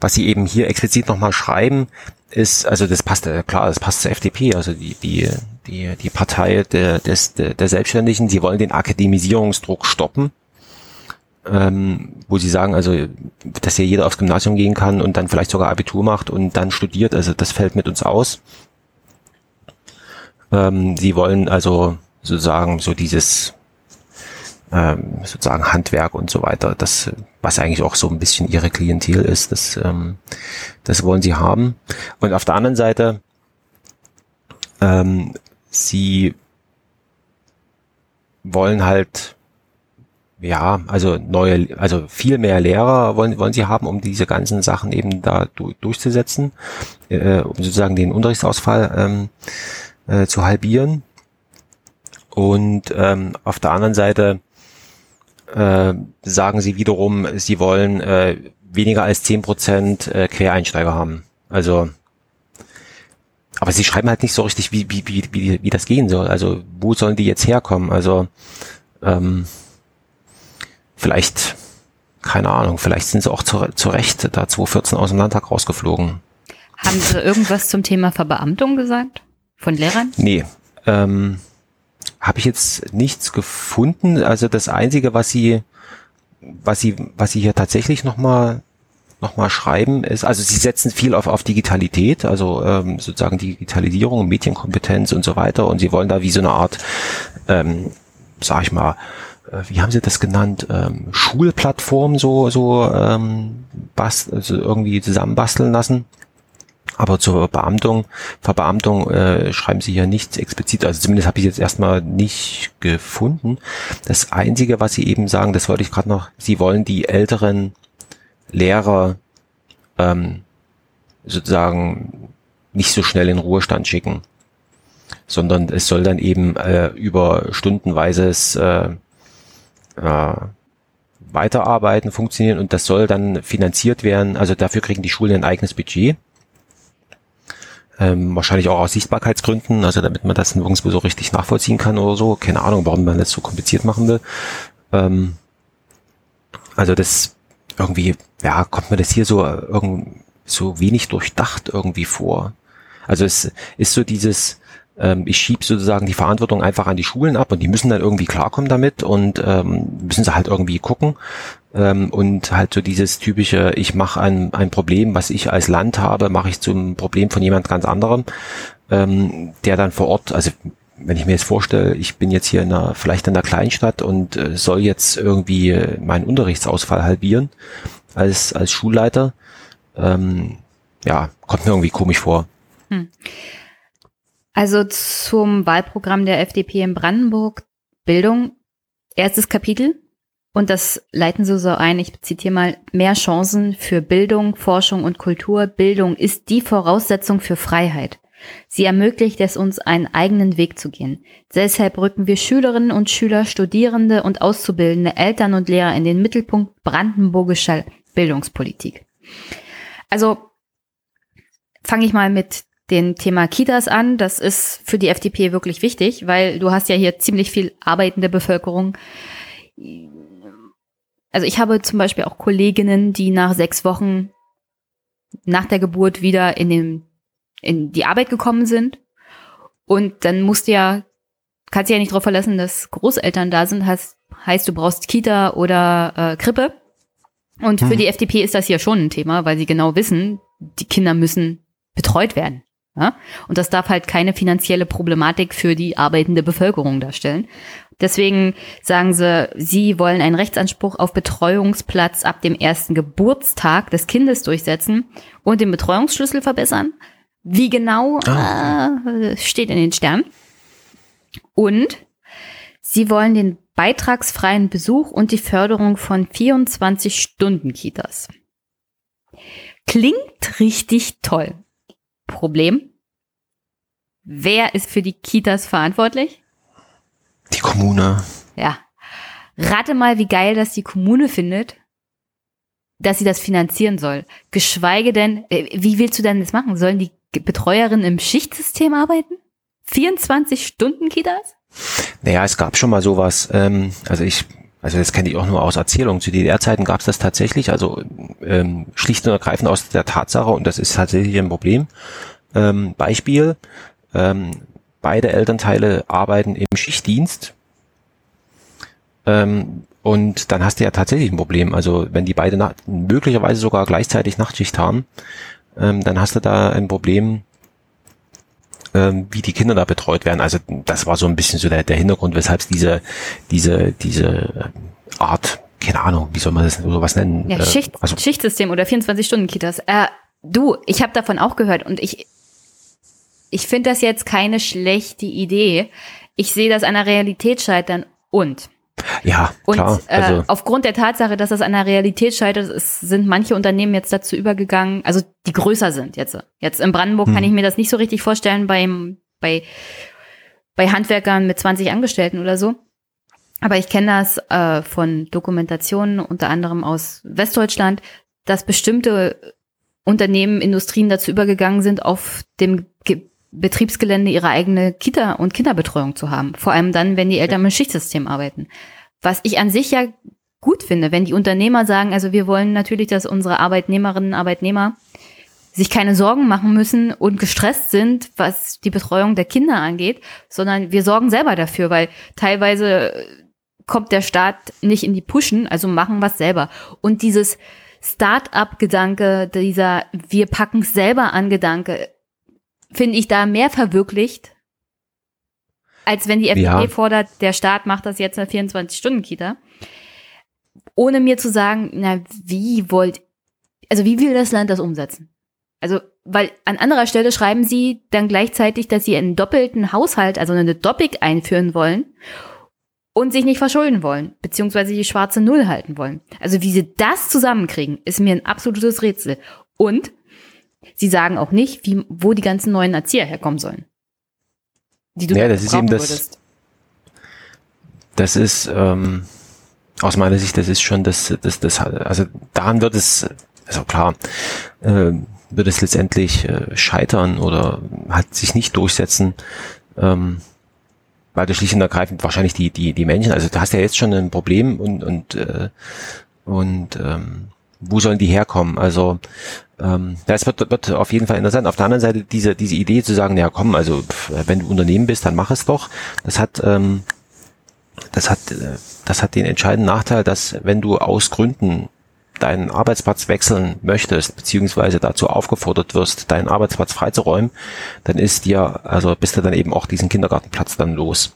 was sie eben hier explizit nochmal schreiben, ist, also das passt, äh, klar, das passt zur FDP, also die, die, die, die Partei der, des, der, Selbstständigen, sie wollen den Akademisierungsdruck stoppen, ähm, wo sie sagen, also, dass hier jeder aufs Gymnasium gehen kann und dann vielleicht sogar Abitur macht und dann studiert, also das fällt mit uns aus. Ähm, sie wollen also sozusagen so dieses ähm, sozusagen Handwerk und so weiter, das, was eigentlich auch so ein bisschen ihre Klientel ist, das, ähm, das wollen sie haben. Und auf der anderen Seite, ähm, sie wollen halt ja, also neue, also viel mehr Lehrer wollen, wollen sie haben, um diese ganzen Sachen eben da du, durchzusetzen, äh, um sozusagen den Unterrichtsausfall ähm, äh, zu halbieren. Und ähm, auf der anderen Seite äh, sagen sie wiederum, sie wollen äh, weniger als zehn Prozent äh, Quereinsteiger haben. Also, aber sie schreiben halt nicht so richtig, wie, wie, wie, wie, wie das gehen soll. Also, wo sollen die jetzt herkommen? Also, ähm, vielleicht, keine Ahnung, vielleicht sind sie auch zu, zu Recht da 2014 aus dem Landtag rausgeflogen.
Haben Sie irgendwas zum Thema Verbeamtung gesagt? Von Lehrern?
Nee. Ähm, habe ich jetzt nichts gefunden. Also das Einzige, was sie, was sie, was sie hier tatsächlich nochmal noch mal schreiben, ist, also sie setzen viel auf, auf Digitalität, also ähm, sozusagen Digitalisierung, Medienkompetenz und so weiter. Und sie wollen da wie so eine Art, ähm, sag ich mal, äh, wie haben sie das genannt, ähm, Schulplattform so, so ähm, bast also irgendwie zusammenbasteln lassen. Aber zur Beamtung, Verbeamtung äh, schreiben sie hier nichts explizit. Also zumindest habe ich jetzt erstmal nicht gefunden. Das Einzige, was sie eben sagen, das wollte ich gerade noch, sie wollen die älteren Lehrer ähm, sozusagen nicht so schnell in Ruhestand schicken, sondern es soll dann eben äh, über stundenweises äh, äh, Weiterarbeiten funktionieren und das soll dann finanziert werden. Also dafür kriegen die Schulen ein eigenes Budget ähm, wahrscheinlich auch aus Sichtbarkeitsgründen, also damit man das nirgendwo so richtig nachvollziehen kann oder so. Keine Ahnung, warum man das so kompliziert machen will. Ähm, also das irgendwie, ja, kommt mir das hier so irgend so wenig durchdacht irgendwie vor. Also es ist so dieses, ähm, ich schiebe sozusagen die Verantwortung einfach an die Schulen ab und die müssen dann irgendwie klarkommen damit und ähm, müssen sie halt irgendwie gucken. Ähm, und halt so dieses typische, ich mache ein, ein Problem, was ich als Land habe, mache ich zum Problem von jemand ganz anderem, ähm, der dann vor Ort, also wenn ich mir jetzt vorstelle, ich bin jetzt hier in einer, vielleicht in einer Kleinstadt und äh, soll jetzt irgendwie meinen Unterrichtsausfall halbieren als, als Schulleiter, ähm, ja, kommt mir irgendwie komisch vor. Hm.
Also zum Wahlprogramm der FDP in Brandenburg, Bildung, erstes Kapitel. Und das leiten Sie so ein, ich zitiere mal, mehr Chancen für Bildung, Forschung und Kultur. Bildung ist die Voraussetzung für Freiheit. Sie ermöglicht es uns, einen eigenen Weg zu gehen. Deshalb rücken wir Schülerinnen und Schüler, Studierende und Auszubildende, Eltern und Lehrer in den Mittelpunkt brandenburgischer Bildungspolitik. Also fange ich mal mit dem Thema Kitas an. Das ist für die FDP wirklich wichtig, weil du hast ja hier ziemlich viel arbeitende Bevölkerung. Also ich habe zum Beispiel auch Kolleginnen, die nach sechs Wochen nach der Geburt wieder in, den, in die Arbeit gekommen sind. Und dann musst du ja, kannst du ja nicht darauf verlassen, dass Großeltern da sind. Heißt, heißt du brauchst Kita oder äh, Krippe. Und für hm. die FDP ist das hier schon ein Thema, weil sie genau wissen, die Kinder müssen betreut werden. Ja? Und das darf halt keine finanzielle Problematik für die arbeitende Bevölkerung darstellen. Deswegen sagen sie, sie wollen einen Rechtsanspruch auf Betreuungsplatz ab dem ersten Geburtstag des Kindes durchsetzen und den Betreuungsschlüssel verbessern. Wie genau ah. äh, steht in den Sternen. Und sie wollen den beitragsfreien Besuch und die Förderung von 24 Stunden Kitas. Klingt richtig toll. Problem. Wer ist für die Kitas verantwortlich?
Die Kommune.
Ja. Rate mal, wie geil das die Kommune findet, dass sie das finanzieren soll. Geschweige denn, äh, wie willst du denn das machen? Sollen die Betreuerinnen im Schichtsystem arbeiten? 24 Stunden Kitas?
Naja, es gab schon mal sowas. Ähm, also ich also das kenne ich auch nur aus Erzählungen. Zu DDR-Zeiten gab es das tatsächlich, also ähm, schlicht und ergreifend aus der Tatsache, und das ist tatsächlich ein Problem. Ähm, Beispiel, ähm, beide Elternteile arbeiten im Schichtdienst. Ähm, und dann hast du ja tatsächlich ein Problem. Also wenn die beide möglicherweise sogar gleichzeitig Nachtschicht haben, ähm, dann hast du da ein Problem, ähm, wie die Kinder da betreut werden. Also das war so ein bisschen so der, der Hintergrund, weshalb es diese, diese, diese Art, keine Ahnung, wie soll man das sowas nennen?
Ja, Schicht, also, Schichtsystem oder 24-Stunden-Kitas. Äh, du, ich habe davon auch gehört und ich, ich finde das jetzt keine schlechte Idee. Ich sehe das an der Realität scheitern und
ja,
und
klar.
Äh, also. aufgrund der Tatsache, dass das an der Realität scheitert, ist, sind manche Unternehmen jetzt dazu übergegangen, also die größer sind jetzt. Jetzt in Brandenburg hm. kann ich mir das nicht so richtig vorstellen beim, bei, bei Handwerkern mit 20 Angestellten oder so. Aber ich kenne das äh, von Dokumentationen, unter anderem aus Westdeutschland, dass bestimmte Unternehmen, Industrien dazu übergegangen sind, auf dem Ge Betriebsgelände ihre eigene Kita- und Kinderbetreuung zu haben. Vor allem dann, wenn die Eltern mit Schichtsystem arbeiten. Was ich an sich ja gut finde, wenn die Unternehmer sagen, also wir wollen natürlich, dass unsere Arbeitnehmerinnen, Arbeitnehmer sich keine Sorgen machen müssen und gestresst sind, was die Betreuung der Kinder angeht, sondern wir sorgen selber dafür, weil teilweise kommt der Staat nicht in die Pushen, also machen was selber. Und dieses Start-up-Gedanke, dieser wir packen es selber an Gedanke, finde ich da mehr verwirklicht, als wenn die FDP ja. fordert, der Staat macht das jetzt eine 24-Stunden-Kita. Ohne mir zu sagen, na, wie wollt, also wie will das Land das umsetzen? Also, weil an anderer Stelle schreiben sie dann gleichzeitig, dass sie einen doppelten Haushalt, also eine Doppik einführen wollen und sich nicht verschulden wollen, beziehungsweise die schwarze Null halten wollen. Also wie sie das zusammenkriegen, ist mir ein absolutes Rätsel. Und Sie sagen auch nicht, wie, wo die ganzen neuen Erzieher herkommen sollen.
Die du ja, das ist eben das. Würdest. Das ist ähm, aus meiner Sicht, das ist schon das, das, das, also daran wird es, also klar, äh, wird es letztendlich äh, scheitern oder halt sich nicht durchsetzen, ähm, weil du schlicht und ergreifend wahrscheinlich die, die, die Menschen, also du hast ja jetzt schon ein Problem und, und, äh, und ähm, wo sollen die herkommen? Also ähm, das wird, wird auf jeden Fall interessant. Auf der anderen Seite diese, diese Idee zu sagen, ja komm, also pff, wenn du Unternehmen bist, dann mach es doch. Das hat, ähm, das hat, äh, das hat den entscheidenden Nachteil, dass wenn du aus Gründen deinen Arbeitsplatz wechseln möchtest, beziehungsweise dazu aufgefordert wirst, deinen Arbeitsplatz freizuräumen, dann ist dir, also bist du dann eben auch diesen Kindergartenplatz dann los.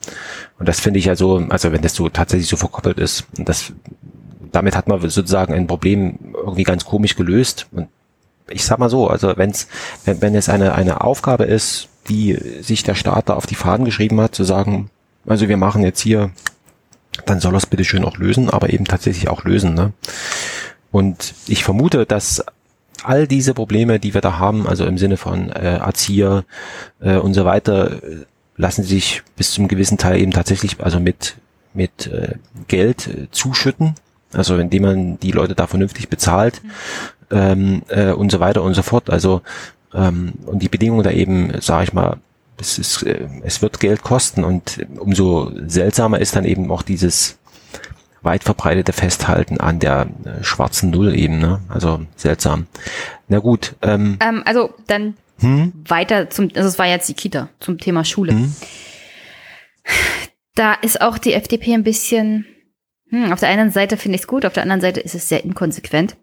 Und das finde ich also, also wenn das so tatsächlich so verkoppelt ist, und das damit hat man sozusagen ein Problem irgendwie ganz komisch gelöst. Und ich sag mal so, also wenn's, wenn, wenn es eine, eine Aufgabe ist, die sich der Staat da auf die Fahnen geschrieben hat, zu sagen, also wir machen jetzt hier, dann soll er es bitte schön auch lösen, aber eben tatsächlich auch lösen. Ne? Und ich vermute, dass all diese Probleme, die wir da haben, also im Sinne von äh, Erzieher äh, und so weiter, lassen sich bis zum gewissen Teil eben tatsächlich also mit mit äh, Geld äh, zuschütten also indem man die Leute da vernünftig bezahlt ähm, äh, und so weiter und so fort. Also ähm, und die Bedingungen da eben, sage ich mal, es, ist, äh, es wird Geld kosten und umso seltsamer ist dann eben auch dieses weit verbreitete Festhalten an der äh, schwarzen Null eben, ne? Also seltsam. Na gut.
Ähm, ähm, also dann hm? weiter zum, also es war jetzt die Kita zum Thema Schule. Hm? Da ist auch die FDP ein bisschen, hm, auf der einen Seite finde ich es gut, auf der anderen Seite ist es sehr inkonsequent.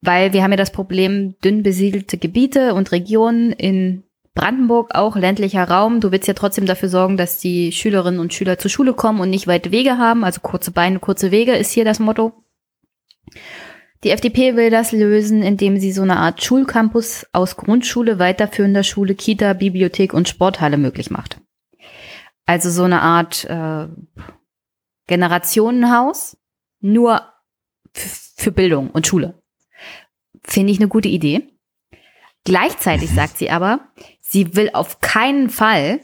Weil wir haben ja das Problem dünn besiedelte Gebiete und Regionen in Brandenburg auch ländlicher Raum. Du willst ja trotzdem dafür sorgen, dass die Schülerinnen und Schüler zur Schule kommen und nicht weite Wege haben. Also kurze Beine, kurze Wege ist hier das Motto. Die FDP will das lösen, indem sie so eine Art Schulcampus aus Grundschule, weiterführender Schule, Kita, Bibliothek und Sporthalle möglich macht. Also so eine Art äh, Generationenhaus, nur für Bildung und Schule. Finde ich eine gute Idee. Gleichzeitig sagt sie aber, sie will auf keinen Fall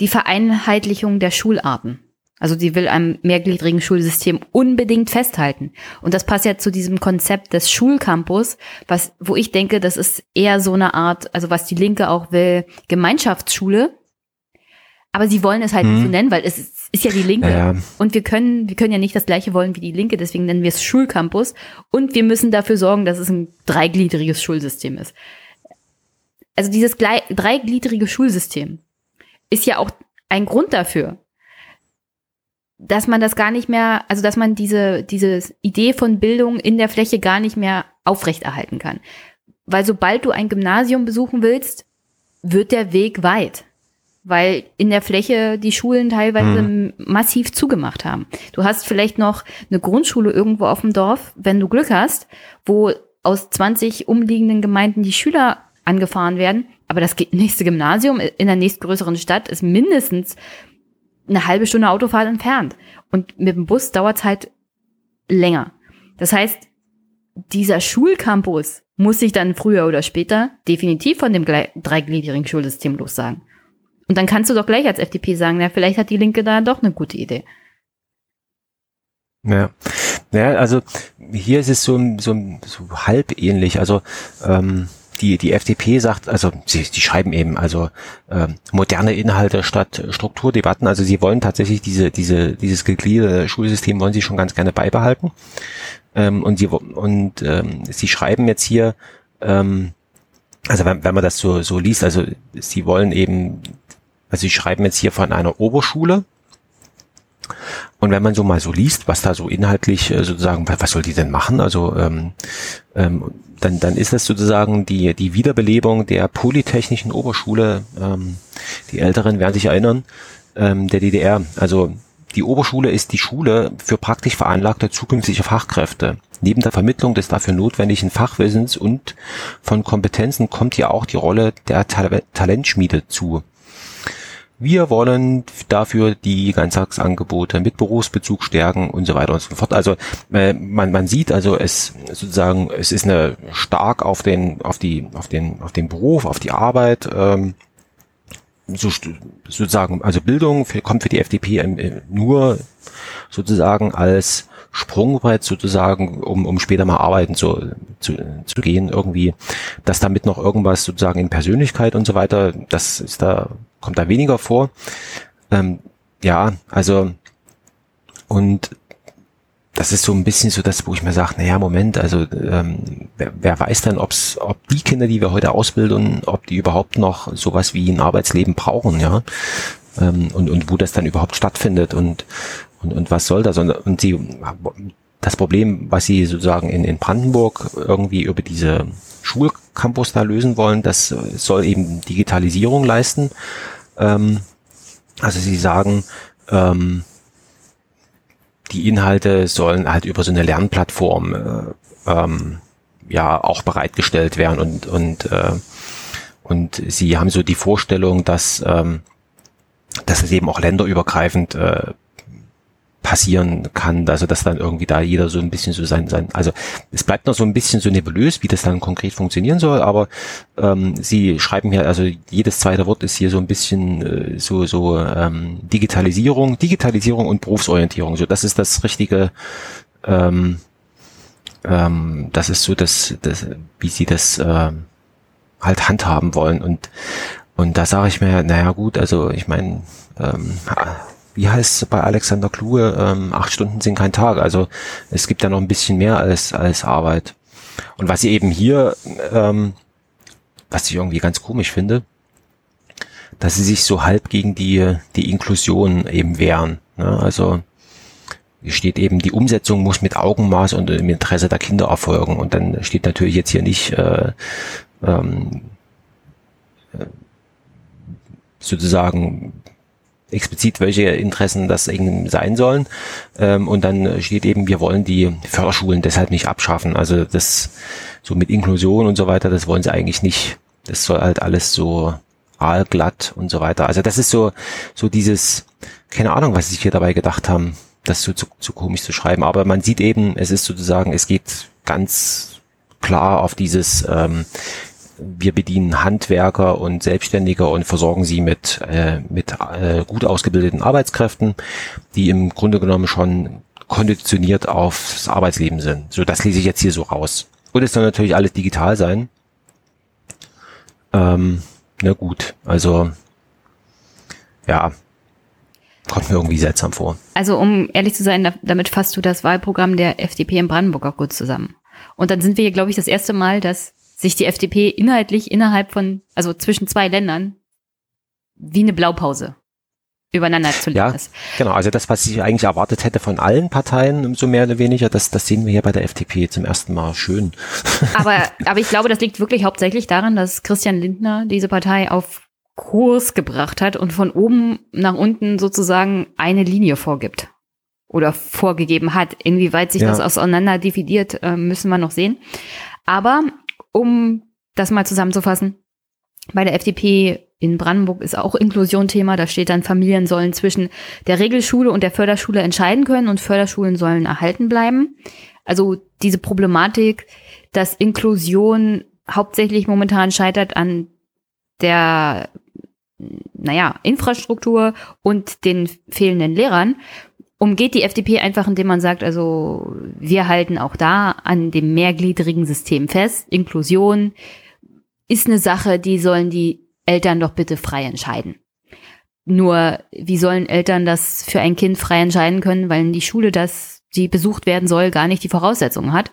die Vereinheitlichung der Schularten. Also sie will am mehrgliedrigen Schulsystem unbedingt festhalten. Und das passt ja zu diesem Konzept des Schulcampus, was, wo ich denke, das ist eher so eine Art, also was die Linke auch will, Gemeinschaftsschule. Aber sie wollen es halt hm. nicht so nennen, weil es ist, ist ja die Linke. Ja, ja. Und wir können, wir können ja nicht das gleiche wollen wie die Linke, deswegen nennen wir es Schulcampus. Und wir müssen dafür sorgen, dass es ein dreigliedriges Schulsystem ist also dieses dreigliedrige Schulsystem ist ja auch ein Grund dafür, dass man das gar nicht mehr, also dass man diese, diese Idee von Bildung in der Fläche gar nicht mehr aufrechterhalten kann. Weil sobald du ein Gymnasium besuchen willst, wird der Weg weit. Weil in der Fläche die Schulen teilweise hm. massiv zugemacht haben. Du hast vielleicht noch eine Grundschule irgendwo auf dem Dorf, wenn du Glück hast, wo aus 20 umliegenden Gemeinden die Schüler angefahren werden. Aber das nächste Gymnasium in der nächstgrößeren Stadt ist mindestens eine halbe Stunde Autofahrt entfernt. Und mit dem Bus dauert es halt länger. Das heißt, dieser Schulcampus muss sich dann früher oder später definitiv von dem dreigliedrigen Schulsystem lossagen. Und dann kannst du doch gleich als FDP sagen, na, vielleicht hat die Linke da doch eine gute Idee.
Ja. ja, also hier ist es so, so, so halb ähnlich. Also ähm, die, die FDP sagt, also sie, die schreiben eben, also äh, moderne Inhalte statt Strukturdebatten. Also sie wollen tatsächlich diese, diese, dieses gegliederte Schulsystem wollen sie schon ganz gerne beibehalten. Ähm, und sie und ähm, sie schreiben jetzt hier, ähm, also wenn, wenn man das so, so liest, also sie wollen eben, also sie schreiben jetzt hier von einer Oberschule, und wenn man so mal so liest, was da so inhaltlich äh, sozusagen, was soll die denn machen? Also ähm, ähm, dann, dann ist das sozusagen die, die Wiederbelebung der Polytechnischen Oberschule. Ähm, die Älteren werden sich erinnern, ähm, der DDR. Also die Oberschule ist die Schule für praktisch veranlagte zukünftige Fachkräfte. Neben der Vermittlung des dafür notwendigen Fachwissens und von Kompetenzen kommt hier auch die Rolle der Talentschmiede zu. Wir wollen dafür die Ganztagsangebote mit Berufsbezug stärken und so weiter und so fort. Also äh, man, man sieht also es sozusagen, es ist eine stark auf den, auf die, auf den, auf den Beruf, auf die Arbeit, ähm, so, sozusagen, also Bildung für, kommt für die FDP äh, nur sozusagen als Sprungbrett sozusagen, um, um später mal arbeiten zu, zu, zu gehen, irgendwie, dass damit noch irgendwas sozusagen in Persönlichkeit und so weiter, das ist da, kommt da weniger vor. Ähm, ja, also und das ist so ein bisschen so das, wo ich mir sage, naja, Moment, also ähm, wer, wer weiß dann, ob's, ob die Kinder, die wir heute ausbilden, ob die überhaupt noch sowas wie ein Arbeitsleben brauchen, ja. Ähm, und, und wo das dann überhaupt stattfindet und und, und was soll das? Und, und sie, das Problem, was sie sozusagen in, in Brandenburg irgendwie über diese Schulcampus da lösen wollen, das soll eben Digitalisierung leisten. Ähm, also sie sagen, ähm, die Inhalte sollen halt über so eine Lernplattform äh, ähm, ja auch bereitgestellt werden und und äh, und sie haben so die Vorstellung, dass ähm, dass es eben auch länderübergreifend äh, passieren kann, also dass dann irgendwie da jeder so ein bisschen so sein, sein also es bleibt noch so ein bisschen so nebulös, wie das dann konkret funktionieren soll, aber ähm, sie schreiben hier, also jedes zweite Wort ist hier so ein bisschen äh, so, so ähm, Digitalisierung, Digitalisierung und Berufsorientierung, so das ist das richtige, ähm, ähm, das ist so das, das wie sie das äh, halt handhaben wollen. Und, und da sage ich mir, naja gut, also ich meine, ähm, wie heißt es bei Alexander Kluge, ähm, acht Stunden sind kein Tag. Also es gibt ja noch ein bisschen mehr als, als Arbeit. Und was sie eben hier, ähm, was ich irgendwie ganz komisch finde, dass sie sich so halb gegen die, die Inklusion eben wehren. Ne? Also hier steht eben, die Umsetzung muss mit Augenmaß und im Interesse der Kinder erfolgen. Und dann steht natürlich jetzt hier nicht äh, ähm, äh, sozusagen explizit, welche Interessen das eben sein sollen. Ähm, und dann steht eben, wir wollen die Förderschulen deshalb nicht abschaffen. Also das so mit Inklusion und so weiter, das wollen sie eigentlich nicht. Das soll halt alles so aalglatt und so weiter. Also das ist so, so dieses, keine Ahnung, was sie sich hier dabei gedacht haben das so zu, zu komisch zu schreiben. Aber man sieht eben, es ist sozusagen, es geht ganz klar auf dieses, ähm, wir bedienen Handwerker und Selbstständige und versorgen sie mit, äh, mit äh, gut ausgebildeten Arbeitskräften, die im Grunde genommen schon konditioniert aufs Arbeitsleben sind. So, das lese ich jetzt hier so raus. Und es soll natürlich alles digital sein. Ähm, na gut, also ja, Kommt mir irgendwie seltsam vor.
Also um ehrlich zu sein, damit fasst du das Wahlprogramm der FDP in Brandenburg auch gut zusammen. Und dann sind wir hier, glaube ich, das erste Mal, dass sich die FDP inhaltlich innerhalb von, also zwischen zwei Ländern, wie eine Blaupause übereinander zu legen
ja,
ist.
Genau, also das, was ich eigentlich erwartet hätte von allen Parteien, so mehr oder weniger, das, das sehen wir hier bei der FDP zum ersten Mal schön.
Aber, aber ich glaube, das liegt wirklich hauptsächlich daran, dass Christian Lindner diese Partei auf Kurs gebracht hat und von oben nach unten sozusagen eine Linie vorgibt oder vorgegeben hat. Inwieweit sich ja. das auseinander dividiert, äh, müssen wir noch sehen. Aber um das mal zusammenzufassen, bei der FDP in Brandenburg ist auch Inklusion Thema. Da steht dann, Familien sollen zwischen der Regelschule und der Förderschule entscheiden können und Förderschulen sollen erhalten bleiben. Also diese Problematik, dass Inklusion hauptsächlich momentan scheitert an der naja, Infrastruktur und den fehlenden Lehrern, umgeht die FDP einfach, indem man sagt, also wir halten auch da an dem mehrgliedrigen System fest. Inklusion ist eine Sache, die sollen die Eltern doch bitte frei entscheiden. Nur, wie sollen Eltern das für ein Kind frei entscheiden können, weil die Schule, das sie besucht werden soll, gar nicht die Voraussetzungen hat,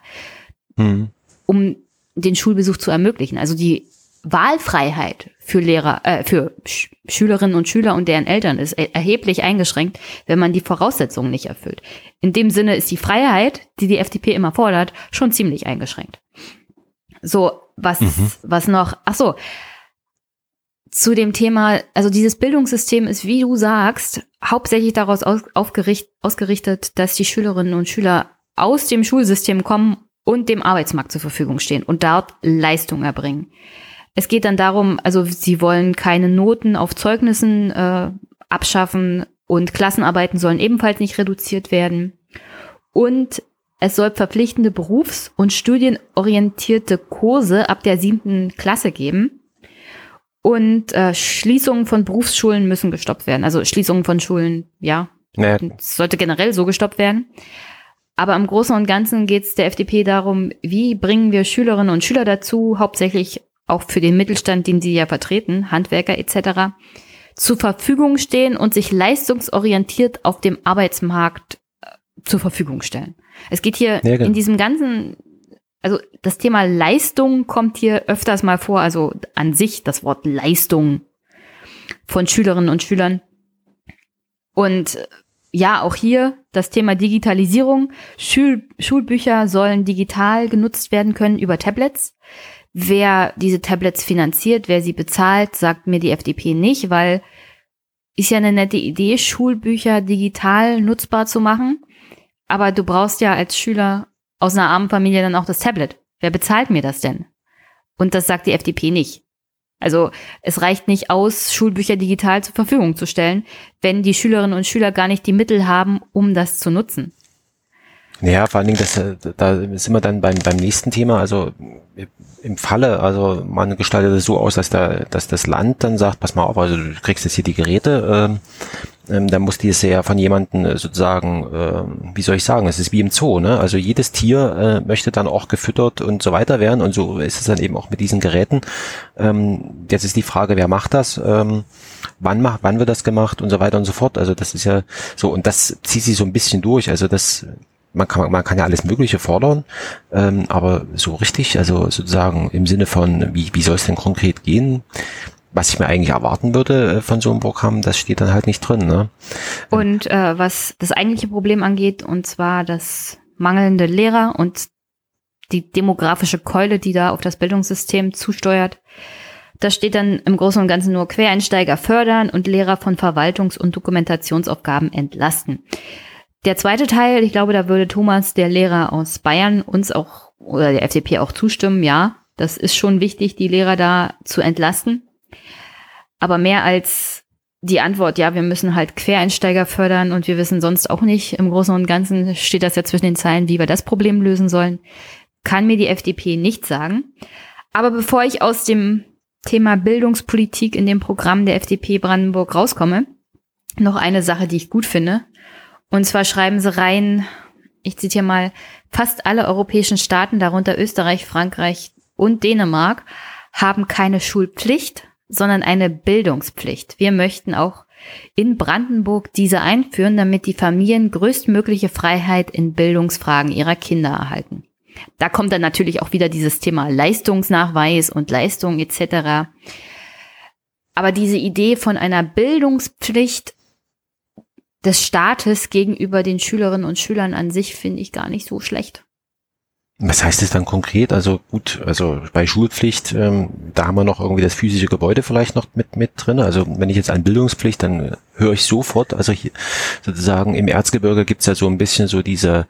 mhm. um den Schulbesuch zu ermöglichen. Also die Wahlfreiheit für Lehrer, äh, für Sch Schülerinnen und Schüler und deren Eltern ist erheblich eingeschränkt, wenn man die Voraussetzungen nicht erfüllt. In dem Sinne ist die Freiheit, die die FDP immer fordert, schon ziemlich eingeschränkt. So, was, mhm. was noch, ach so, zu dem Thema, also dieses Bildungssystem ist, wie du sagst, hauptsächlich daraus aus, ausgerichtet, dass die Schülerinnen und Schüler aus dem Schulsystem kommen und dem Arbeitsmarkt zur Verfügung stehen und dort Leistung erbringen. Es geht dann darum, also sie wollen keine Noten auf Zeugnissen äh, abschaffen und Klassenarbeiten sollen ebenfalls nicht reduziert werden. Und es soll verpflichtende berufs- und studienorientierte Kurse ab der siebten Klasse geben. Und äh, Schließungen von Berufsschulen müssen gestoppt werden. Also Schließungen von Schulen, ja, naja. sollte generell so gestoppt werden. Aber im Großen und Ganzen geht es der FDP darum, wie bringen wir Schülerinnen und Schüler dazu, hauptsächlich auch für den Mittelstand, den sie ja vertreten, Handwerker etc., zur Verfügung stehen und sich leistungsorientiert auf dem Arbeitsmarkt äh, zur Verfügung stellen. Es geht hier ja, genau. in diesem ganzen, also das Thema Leistung kommt hier öfters mal vor, also an sich das Wort Leistung von Schülerinnen und Schülern. Und ja, auch hier das Thema Digitalisierung. Schul Schulbücher sollen digital genutzt werden können über Tablets. Wer diese Tablets finanziert, wer sie bezahlt, sagt mir die FDP nicht, weil ist ja eine nette Idee, Schulbücher digital nutzbar zu machen. Aber du brauchst ja als Schüler aus einer armen Familie dann auch das Tablet. Wer bezahlt mir das denn? Und das sagt die FDP nicht. Also es reicht nicht aus, Schulbücher digital zur Verfügung zu stellen, wenn die Schülerinnen und Schüler gar nicht die Mittel haben, um das zu nutzen.
Ja, vor allen Dingen, das, da sind wir dann beim, beim nächsten Thema. Also im Falle, also man gestaltet es so aus, dass, der, dass das Land dann sagt, pass mal auf, also du kriegst jetzt hier die Geräte, ähm, ähm, dann muss die es ja von jemandem äh, sozusagen, äh, wie soll ich sagen, es ist wie im Zoo, ne? Also jedes Tier äh, möchte dann auch gefüttert und so weiter werden und so ist es dann eben auch mit diesen Geräten. Ähm, jetzt ist die Frage, wer macht das? Ähm, wann macht, wann wird das gemacht und so weiter und so fort. Also das ist ja so und das zieht sich so ein bisschen durch. Also das man kann, man kann ja alles Mögliche fordern, ähm, aber so richtig, also sozusagen im Sinne von, wie, wie soll es denn konkret gehen, was ich mir eigentlich erwarten würde äh, von so einem Programm, das steht dann halt nicht drin. Ne?
Und äh, was das eigentliche Problem angeht, und zwar das mangelnde Lehrer und die demografische Keule, die da auf das Bildungssystem zusteuert, da steht dann im Großen und Ganzen nur Quereinsteiger fördern und Lehrer von Verwaltungs- und Dokumentationsaufgaben entlasten. Der zweite Teil, ich glaube, da würde Thomas, der Lehrer aus Bayern, uns auch oder der FDP auch zustimmen. Ja, das ist schon wichtig, die Lehrer da zu entlasten. Aber mehr als die Antwort, ja, wir müssen halt Quereinsteiger fördern und wir wissen sonst auch nicht, im Großen und Ganzen steht das ja zwischen den Zeilen, wie wir das Problem lösen sollen, kann mir die FDP nicht sagen. Aber bevor ich aus dem Thema Bildungspolitik in dem Programm der FDP Brandenburg rauskomme, noch eine Sache, die ich gut finde. Und zwar schreiben sie rein, ich zitiere mal, fast alle europäischen Staaten, darunter Österreich, Frankreich und Dänemark, haben keine Schulpflicht, sondern eine Bildungspflicht. Wir möchten auch in Brandenburg diese einführen, damit die Familien größtmögliche Freiheit in Bildungsfragen ihrer Kinder erhalten. Da kommt dann natürlich auch wieder dieses Thema Leistungsnachweis und Leistung etc. Aber diese Idee von einer Bildungspflicht des Staates gegenüber den Schülerinnen und Schülern an sich finde ich gar nicht so schlecht.
Was heißt es dann konkret? Also gut, also bei Schulpflicht, ähm, da haben wir noch irgendwie das physische Gebäude vielleicht noch mit mit drin. Also wenn ich jetzt an Bildungspflicht, dann höre ich sofort, also hier sozusagen im Erzgebirge gibt's ja so ein bisschen so diese,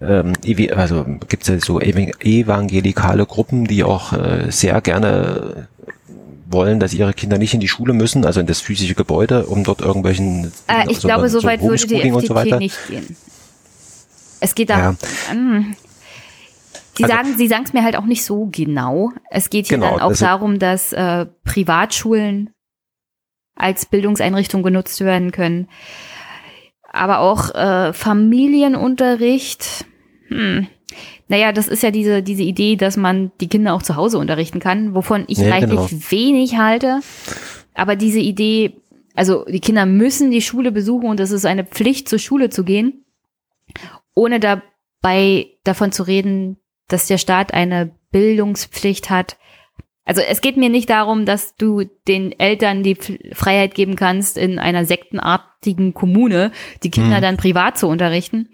ähm, also gibt's ja so evangelikale Gruppen, die auch äh, sehr gerne wollen, dass ihre Kinder nicht in die Schule müssen, also in das physische Gebäude, um dort irgendwelchen.
Äh, ich so, glaube, so weit würde die FDP so nicht gehen. Es geht da. Ja. Um, Sie also, sagen, Sie sagen es mir halt auch nicht so genau. Es geht hier genau, dann auch also, darum, dass äh, Privatschulen als Bildungseinrichtung genutzt werden können. Aber auch äh, Familienunterricht. Hm. Naja, das ist ja diese, diese Idee, dass man die Kinder auch zu Hause unterrichten kann, wovon ich ja, reichlich genau. wenig halte. Aber diese Idee, also die Kinder müssen die Schule besuchen und es ist eine Pflicht, zur Schule zu gehen, ohne dabei davon zu reden, dass der Staat eine Bildungspflicht hat. Also es geht mir nicht darum, dass du den Eltern die Freiheit geben kannst, in einer sektenartigen Kommune die Kinder hm. dann privat zu unterrichten,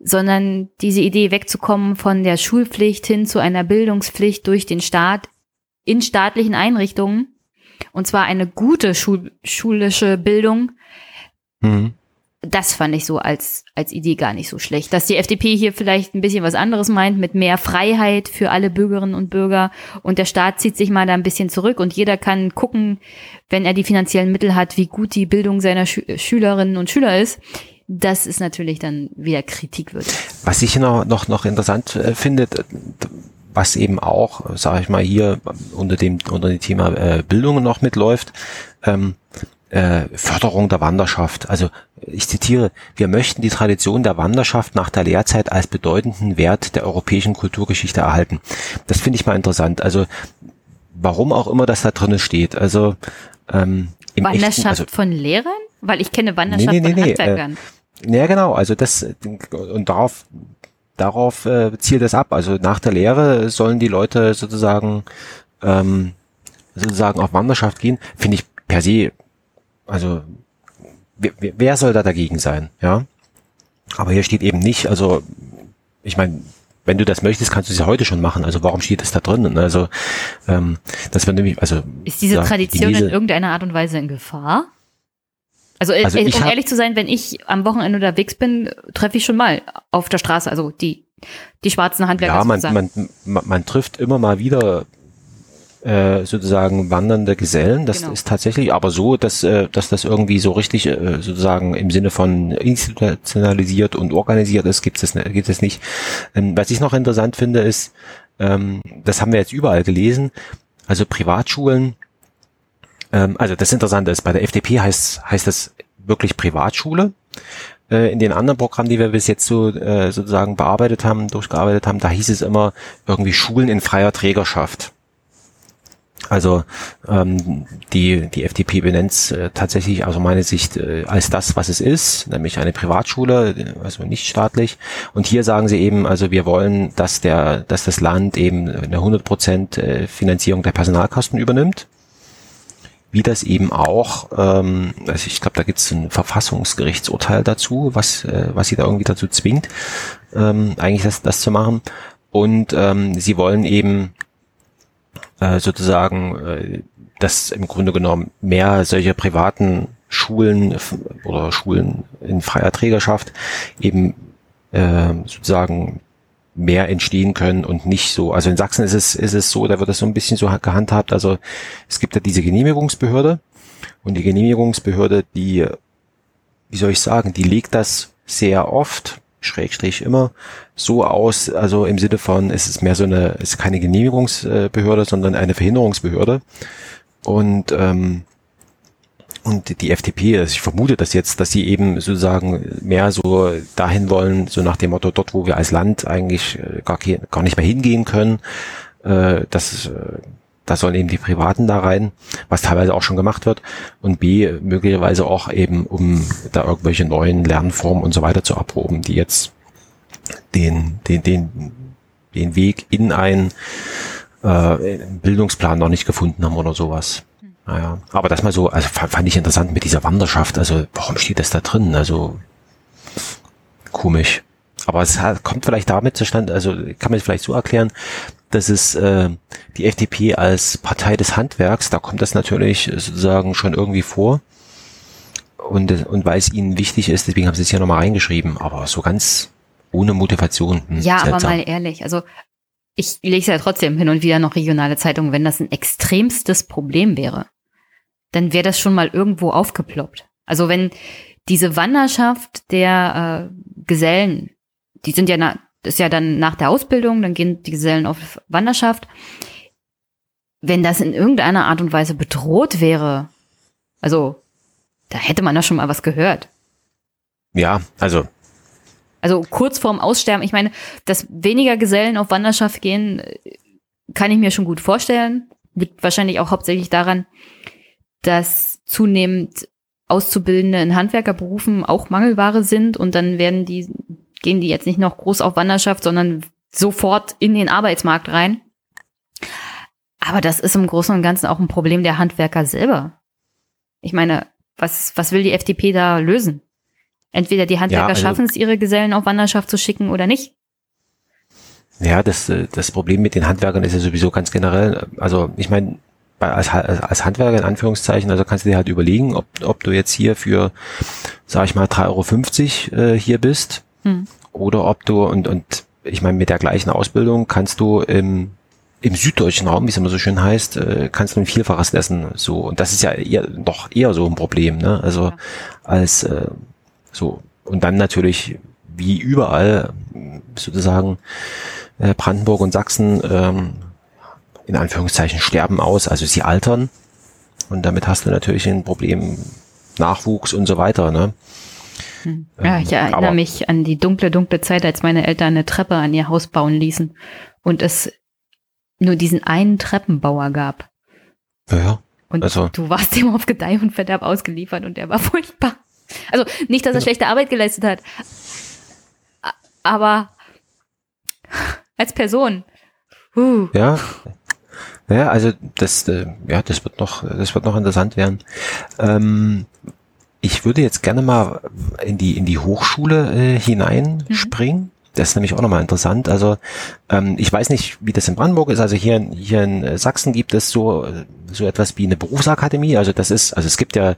sondern diese Idee wegzukommen von der Schulpflicht hin zu einer Bildungspflicht durch den Staat in staatlichen Einrichtungen. Und zwar eine gute Schul schulische Bildung. Mhm. Das fand ich so als, als Idee gar nicht so schlecht. Dass die FDP hier vielleicht ein bisschen was anderes meint, mit mehr Freiheit für alle Bürgerinnen und Bürger und der Staat zieht sich mal da ein bisschen zurück und jeder kann gucken, wenn er die finanziellen Mittel hat, wie gut die Bildung seiner Schü Schülerinnen und Schüler ist das ist natürlich dann wieder kritikwürdig.
Was ich noch, noch, noch interessant äh, finde, was eben auch, sage ich mal, hier unter dem, unter dem Thema äh, Bildung noch mitläuft, ähm, äh, Förderung der Wanderschaft. Also ich zitiere, wir möchten die Tradition der Wanderschaft nach der Lehrzeit als bedeutenden Wert der europäischen Kulturgeschichte erhalten. Das finde ich mal interessant. Also warum auch immer das da drinne steht. Also ähm,
Wanderschaft echten, also, von Lehrern? Weil ich kenne Wanderschaft nee, nee, nee, von Handwerkern. Äh,
ja, genau. Also das und darauf darauf äh, zielt es ab. Also nach der Lehre sollen die Leute sozusagen ähm, sozusagen auf Wanderschaft gehen. Finde ich per se. Also wer, wer soll da dagegen sein? Ja. Aber hier steht eben nicht. Also ich meine, wenn du das möchtest, kannst du es ja heute schon machen. Also warum steht es da drin? Also ähm, das wird nämlich also
ist diese Tradition die in irgendeiner Art und Weise in Gefahr? Also, äh, also um ehrlich zu sein, wenn ich am Wochenende unterwegs bin, treffe ich schon mal auf der Straße, also die, die schwarzen Handwerker.
Ja, man, man, man, man trifft immer mal wieder äh, sozusagen wandernde Gesellen. Das genau. ist tatsächlich aber so, dass, äh, dass das irgendwie so richtig äh, sozusagen im Sinne von institutionalisiert und organisiert ist, gibt es, gibt es nicht. Ähm, was ich noch interessant finde, ist, ähm, das haben wir jetzt überall gelesen, also Privatschulen ähm, also das Interessante ist, bei der FDP heißt, heißt das wirklich Privatschule. Äh, in den anderen Programmen, die wir bis jetzt so äh, sozusagen bearbeitet haben, durchgearbeitet haben, da hieß es immer irgendwie Schulen in freier Trägerschaft. Also ähm, die, die FDP benennt es äh, tatsächlich aus meiner Sicht äh, als das, was es ist, nämlich eine Privatschule, also nicht staatlich. Und hier sagen sie eben, also wir wollen, dass der, dass das Land eben eine 100 Prozent äh, Finanzierung der Personalkosten übernimmt. Wie das eben auch, ähm, also ich glaube, da gibt es ein Verfassungsgerichtsurteil dazu, was, äh, was sie da irgendwie dazu zwingt, ähm, eigentlich das, das zu machen. Und ähm, sie wollen eben äh, sozusagen, äh, dass im Grunde genommen mehr solche privaten Schulen oder Schulen in freier Trägerschaft eben äh, sozusagen mehr entstehen können und nicht so. Also in Sachsen ist es, ist es so, da wird das so ein bisschen so gehandhabt. Also es gibt ja diese Genehmigungsbehörde und die Genehmigungsbehörde, die, wie soll ich sagen, die legt das sehr oft Schrägstrich immer so aus, also im Sinne von, es ist mehr so eine, es ist keine Genehmigungsbehörde, sondern eine Verhinderungsbehörde. Und ähm, und die FDP, also ich vermute das jetzt, dass sie eben sozusagen mehr so dahin wollen, so nach dem Motto, dort wo wir als Land eigentlich äh, gar, gar nicht mehr hingehen können, äh, das, äh, da sollen eben die Privaten da rein, was teilweise auch schon gemacht wird. Und B, möglicherweise auch eben, um da irgendwelche neuen Lernformen und so weiter zu erproben, die jetzt den, den, den, den Weg in einen äh, Bildungsplan noch nicht gefunden haben oder sowas. Naja, aber das mal so, also fand ich interessant mit dieser Wanderschaft. Also warum steht das da drin? Also komisch. Aber es kommt vielleicht damit zustande, also kann man es vielleicht so erklären, dass es äh, die FDP als Partei des Handwerks, da kommt das natürlich sozusagen schon irgendwie vor. Und, und weil es ihnen wichtig ist, deswegen haben sie es ja nochmal reingeschrieben, aber so ganz ohne Motivation.
Hm, ja, seltsam. aber mal ehrlich, also ich lese ja trotzdem hin und wieder noch regionale Zeitungen, wenn das ein extremstes Problem wäre, dann wäre das schon mal irgendwo aufgeploppt. Also wenn diese Wanderschaft der äh, Gesellen, die sind ja na, das ist ja dann nach der Ausbildung, dann gehen die Gesellen auf Wanderschaft. Wenn das in irgendeiner Art und Weise bedroht wäre, also da hätte man ja schon mal was gehört.
Ja, also.
Also kurz vorm Aussterben, ich meine, dass weniger Gesellen auf Wanderschaft gehen, kann ich mir schon gut vorstellen. Liegt wahrscheinlich auch hauptsächlich daran, dass zunehmend Auszubildende in Handwerkerberufen auch Mangelware sind und dann werden die gehen die jetzt nicht noch groß auf Wanderschaft, sondern sofort in den Arbeitsmarkt rein. Aber das ist im Großen und Ganzen auch ein Problem der Handwerker selber. Ich meine, was, was will die FDP da lösen? Entweder die Handwerker ja, also, schaffen es, ihre Gesellen auf Wanderschaft zu schicken oder nicht.
Ja, das, das Problem mit den Handwerkern ist ja sowieso ganz generell. Also ich meine, als, als Handwerker in Anführungszeichen, also kannst du dir halt überlegen, ob, ob du jetzt hier für, sag ich mal, 3,50 Euro äh, hier bist hm. Oder ob du, und, und ich meine, mit der gleichen Ausbildung kannst du im, im süddeutschen Raum, wie es immer so schön heißt, äh, kannst du ein Vielfaches essen. So. Und das ist ja eher, doch eher so ein Problem, ne? Also ja. als äh, so. Und dann natürlich, wie überall, sozusagen, äh, Brandenburg und Sachsen ähm, in Anführungszeichen sterben aus, also sie altern. Und damit hast du natürlich ein Problem Nachwuchs und so weiter, ne?
Hm. Ja, ich erinnere Aber mich an die dunkle, dunkle Zeit, als meine Eltern eine Treppe an ihr Haus bauen ließen und es nur diesen einen Treppenbauer gab.
Ja.
Und also. du warst ihm auf Gedeih und Verderb ausgeliefert und der war furchtbar. Also nicht, dass er genau. schlechte Arbeit geleistet hat, aber als Person.
Uh. Ja. Ja, also das, äh, ja, das wird noch, das wird noch interessant werden. Ähm, ich würde jetzt gerne mal in die, in die Hochschule äh, hineinspringen. Mhm. Das ist nämlich auch nochmal interessant. Also ähm, ich weiß nicht, wie das in Brandenburg ist. Also hier, hier in Sachsen gibt es so, so etwas wie eine Berufsakademie. Also das ist, also es gibt ja,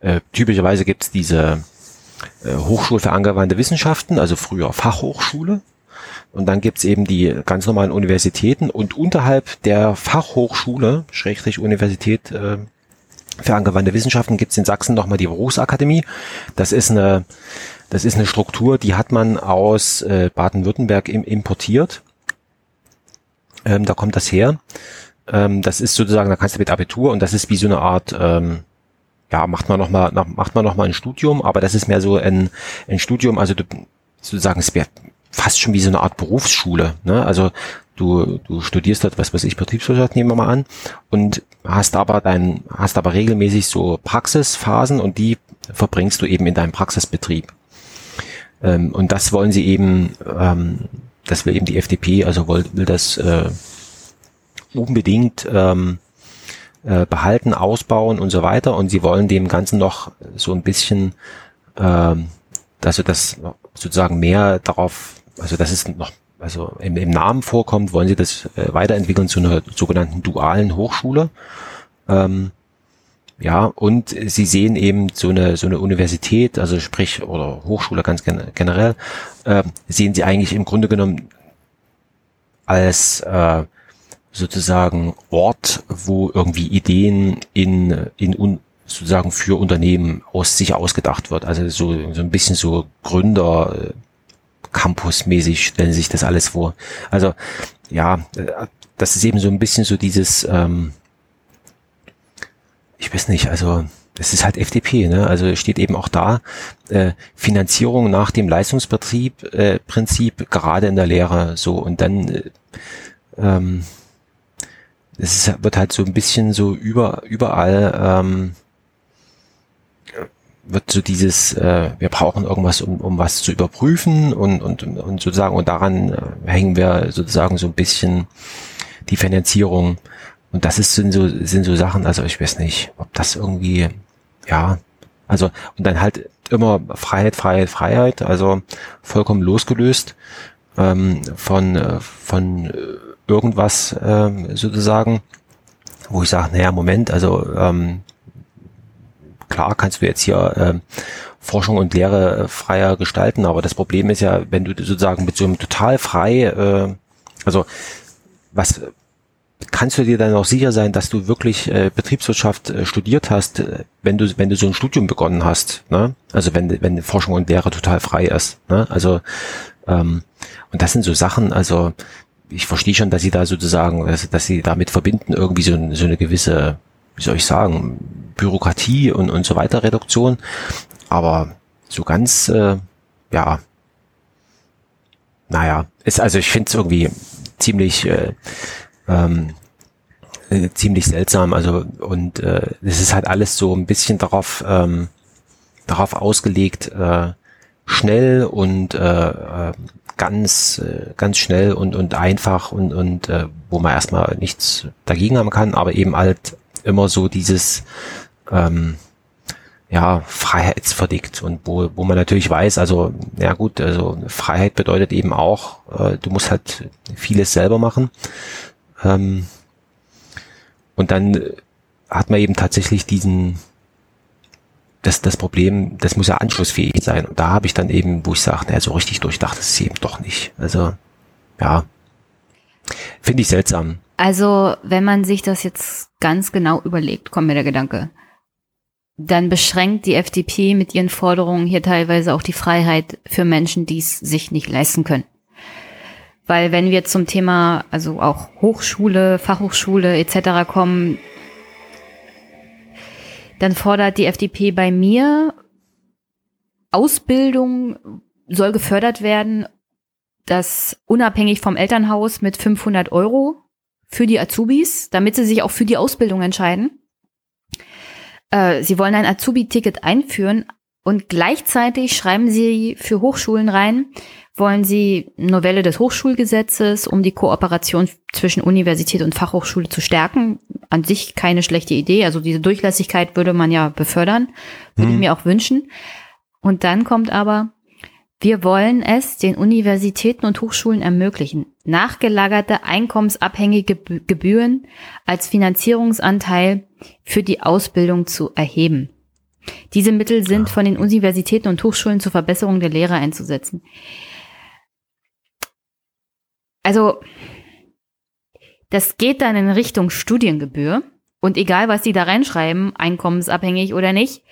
äh, typischerweise gibt es diese äh, Hochschule für angewandte Wissenschaften, also früher Fachhochschule. Und dann gibt's eben die ganz normalen Universitäten und unterhalb der Fachhochschule, Schrägstrich Universität, äh, für angewandte Wissenschaften gibt es in Sachsen nochmal die Berufsakademie. Das ist eine, das ist eine Struktur, die hat man aus äh, Baden-Württemberg im, importiert. Ähm, da kommt das her. Ähm, das ist sozusagen, da kannst du mit Abitur und das ist wie so eine Art, ähm, ja, macht man noch mal, macht man noch mal ein Studium, aber das ist mehr so ein, ein Studium, also du, sozusagen, fast schon wie so eine Art Berufsschule, ne? Also du, du studierst dort, was weiß ich, Betriebswirtschaft, nehmen wir mal an, und hast aber dein, hast aber regelmäßig so Praxisphasen und die verbringst du eben in deinem Praxisbetrieb. Ähm, und das wollen sie eben, ähm, das will eben die FDP, also will, will das äh, unbedingt ähm, äh, behalten, ausbauen und so weiter. Und sie wollen dem Ganzen noch so ein bisschen, ähm, also das sozusagen mehr darauf, also das ist noch, also im, im Namen vorkommt, wollen sie das äh, weiterentwickeln zu einer sogenannten dualen Hochschule. Ähm, ja, und sie sehen eben so eine, so eine Universität, also sprich, oder Hochschule ganz generell, äh, sehen sie eigentlich im Grunde genommen als äh, sozusagen Ort, wo irgendwie Ideen in, in un, sozusagen für Unternehmen aus sich ausgedacht wird. Also so, so ein bisschen so Gründer, äh, Campus-mäßig stellen sich das alles vor. Also ja, äh, das ist eben so ein bisschen so dieses, ähm, ich weiß nicht, also das ist halt FDP, ne? Also steht eben auch da äh, Finanzierung nach dem Leistungsbetrieb äh, Prinzip gerade in der Lehre so und dann äh, ähm, es wird halt so ein bisschen so über überall ähm, wird so dieses, äh, wir brauchen irgendwas, um, um was zu überprüfen und, und, und sozusagen, und daran äh, hängen wir sozusagen so ein bisschen die Finanzierung. Und das ist, sind so, sind so Sachen, also ich weiß nicht, ob das irgendwie, ja, also, und dann halt immer Freiheit, Freiheit, Freiheit, also vollkommen losgelöst ähm, von, äh, von äh, irgendwas ähm, sozusagen, wo ich sage, naja, Moment, also ähm, klar kannst du jetzt hier ähm, Forschung und Lehre äh, freier gestalten, aber das Problem ist ja, wenn du sozusagen mit so einem total frei, äh, also was kannst du dir dann auch sicher sein, dass du wirklich äh, Betriebswirtschaft äh, studiert hast, äh, wenn du wenn du so ein Studium begonnen hast, ne? Also wenn wenn Forschung und Lehre total frei ist, ne? Also ähm, und das sind so Sachen, also ich verstehe schon, dass sie da sozusagen, dass, dass sie damit verbinden irgendwie so, so eine gewisse, wie soll ich sagen, Bürokratie und, und so weiter Reduktion. Aber so ganz, äh, ja, naja, ist also ich finde es irgendwie ziemlich äh, ähm, äh, ziemlich seltsam. Also und äh, es ist halt alles so ein bisschen darauf ähm, darauf ausgelegt, äh, schnell und äh, äh ganz, äh, ganz schnell und, und einfach und, und äh, wo man erstmal nichts dagegen haben kann, aber eben halt immer so dieses ähm, ja, freiheitsverdickt und wo, wo man natürlich weiß, also, ja gut, also Freiheit bedeutet eben auch, äh, du musst halt vieles selber machen. Ähm, und dann hat man eben tatsächlich diesen, das, das Problem, das muss ja anschlussfähig sein. Und da habe ich dann eben, wo ich sage, naja, so richtig durchdacht ist es eben doch nicht. Also, ja, finde ich seltsam.
Also, wenn man sich das jetzt ganz genau überlegt, kommt mir der Gedanke, dann beschränkt die FDP mit ihren Forderungen hier teilweise auch die Freiheit für Menschen, die es sich nicht leisten können. Weil wenn wir zum Thema, also auch Hochschule, Fachhochschule etc. kommen, dann fordert die FDP bei mir, Ausbildung soll gefördert werden, dass unabhängig vom Elternhaus mit 500 Euro für die Azubis, damit sie sich auch für die Ausbildung entscheiden. Äh, sie wollen ein Azubi-Ticket einführen und gleichzeitig schreiben sie für Hochschulen rein, wollen sie Novelle des Hochschulgesetzes, um die Kooperation zwischen Universität und Fachhochschule zu stärken. An sich keine schlechte Idee. Also diese Durchlässigkeit würde man ja befördern, würde hm. ich mir auch wünschen. Und dann kommt aber, wir wollen es den Universitäten und Hochschulen ermöglichen, nachgelagerte einkommensabhängige Gebühren als Finanzierungsanteil für die Ausbildung zu erheben. Diese Mittel sind von den Universitäten und Hochschulen zur Verbesserung der Lehre einzusetzen. Also, das geht dann in Richtung Studiengebühr. Und egal, was die da reinschreiben, einkommensabhängig oder nicht,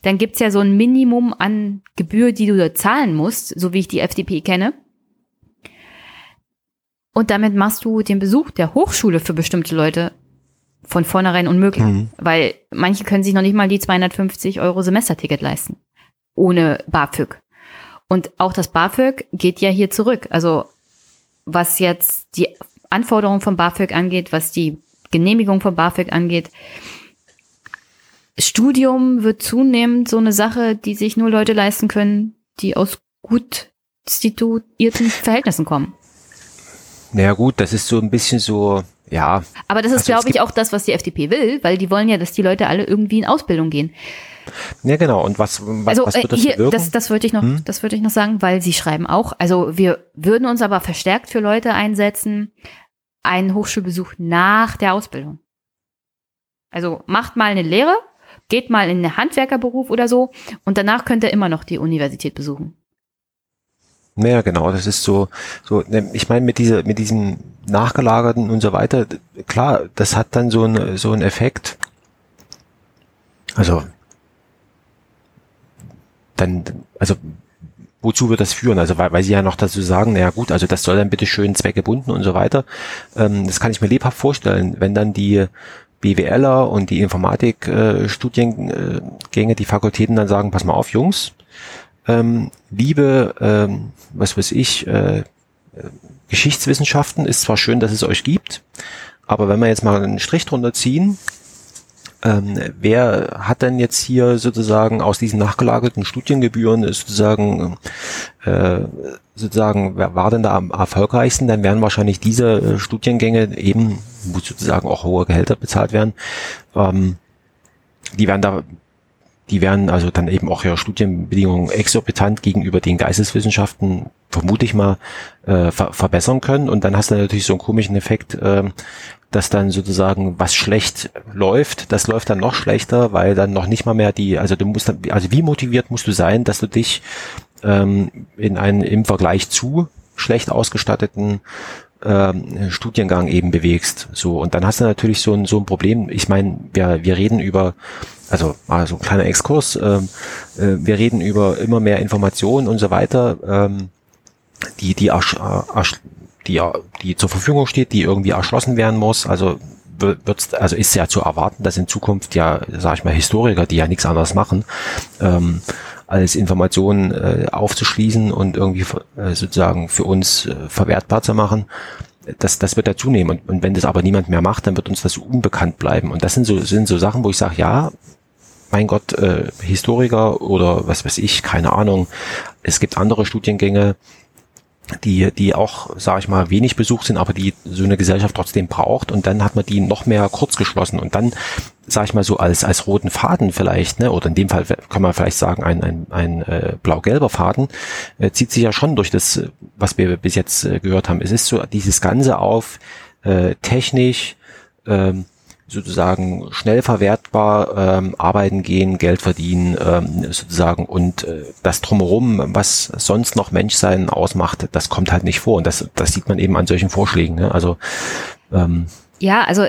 dann gibt's ja so ein Minimum an Gebühr, die du da zahlen musst, so wie ich die FDP kenne. Und damit machst du den Besuch der Hochschule für bestimmte Leute von vornherein unmöglich, mhm. weil manche können sich noch nicht mal die 250 Euro Semesterticket leisten, ohne BAföG. Und auch das BAföG geht ja hier zurück. Also was jetzt die Anforderungen von BAföG angeht, was die Genehmigung von BAföG angeht, Studium wird zunehmend so eine Sache, die sich nur Leute leisten können, die aus gut situierten Verhältnissen kommen.
Naja gut, das ist so ein bisschen so, ja.
Aber das ist, also glaube ich, auch das, was die FDP will, weil die wollen ja, dass die Leute alle irgendwie in Ausbildung gehen.
Ja, genau. Und was, was,
also,
was
wird das hier, bewirken? Das, das wollte ich noch, hm? das würde ich noch sagen, weil sie schreiben auch, also wir würden uns aber verstärkt für Leute einsetzen, einen Hochschulbesuch nach der Ausbildung. Also macht mal eine Lehre, geht mal in einen Handwerkerberuf oder so und danach könnt ihr immer noch die Universität besuchen.
Naja, genau, das ist so, so, ne, ich meine, mit dieser, mit diesem nachgelagerten und so weiter, klar, das hat dann so ein, so einen Effekt. Also, dann, also, wozu wird das führen? Also, weil, weil sie ja noch dazu sagen, naja gut, also das soll dann bitte schön zweckgebunden und so weiter. Ähm, das kann ich mir lebhaft vorstellen, wenn dann die, BWLer und die Informatik-Studiengänge, äh, die Fakultäten dann sagen, pass mal auf, Jungs, ähm, liebe, ähm, was weiß ich, äh, Geschichtswissenschaften ist zwar schön, dass es euch gibt, aber wenn wir jetzt mal einen Strich drunter ziehen, ähm, wer hat denn jetzt hier sozusagen aus diesen nachgelagerten Studiengebühren sozusagen äh, sozusagen wer war denn da am erfolgreichsten? Dann wären wahrscheinlich diese äh, Studiengänge eben, wo sozusagen auch hohe Gehälter bezahlt werden, ähm, die werden da die werden also dann eben auch ihre Studienbedingungen exorbitant gegenüber den Geisteswissenschaften, vermute ich mal, äh, ver verbessern können. Und dann hast du natürlich so einen komischen Effekt, äh, dass dann sozusagen was schlecht läuft, das läuft dann noch schlechter, weil dann noch nicht mal mehr die, also du musst dann, also wie motiviert musst du sein, dass du dich ähm, in einen im Vergleich zu schlecht ausgestatteten ähm, Studiengang eben bewegst. So und dann hast du natürlich so ein so ein Problem. Ich meine, wir wir reden über also also kleiner Exkurs. Ähm, äh, wir reden über immer mehr Informationen und so weiter, ähm, die die ersch, ersch, die die zur Verfügung steht, die irgendwie erschlossen werden muss. Also wird's, also ist ja zu erwarten, dass in Zukunft ja, sag ich mal, Historiker, die ja nichts anderes machen, ähm, als Informationen äh, aufzuschließen und irgendwie äh, sozusagen für uns äh, verwertbar zu machen, das, das wird ja zunehmen. Und, und wenn das aber niemand mehr macht, dann wird uns das unbekannt bleiben. Und das sind so, sind so Sachen, wo ich sage, ja, mein Gott, äh, Historiker oder was weiß ich, keine Ahnung. Es gibt andere Studiengänge, die, die auch, sage ich mal, wenig besucht sind, aber die so eine Gesellschaft trotzdem braucht. Und dann hat man die noch mehr kurz geschlossen. Und dann, sage ich mal so, als, als roten Faden vielleicht, ne, oder in dem Fall kann man vielleicht sagen, ein, ein, ein äh, blau-gelber Faden, äh, zieht sich ja schon durch das, was wir bis jetzt äh, gehört haben. Es ist so dieses Ganze auf äh, technisch, ähm, sozusagen schnell verwertbar ähm, arbeiten gehen, Geld verdienen ähm, sozusagen und äh, das drumherum, was sonst noch Menschsein ausmacht, das kommt halt nicht vor und das, das sieht man eben an solchen Vorschlägen. Ne? Also ähm,
ja, also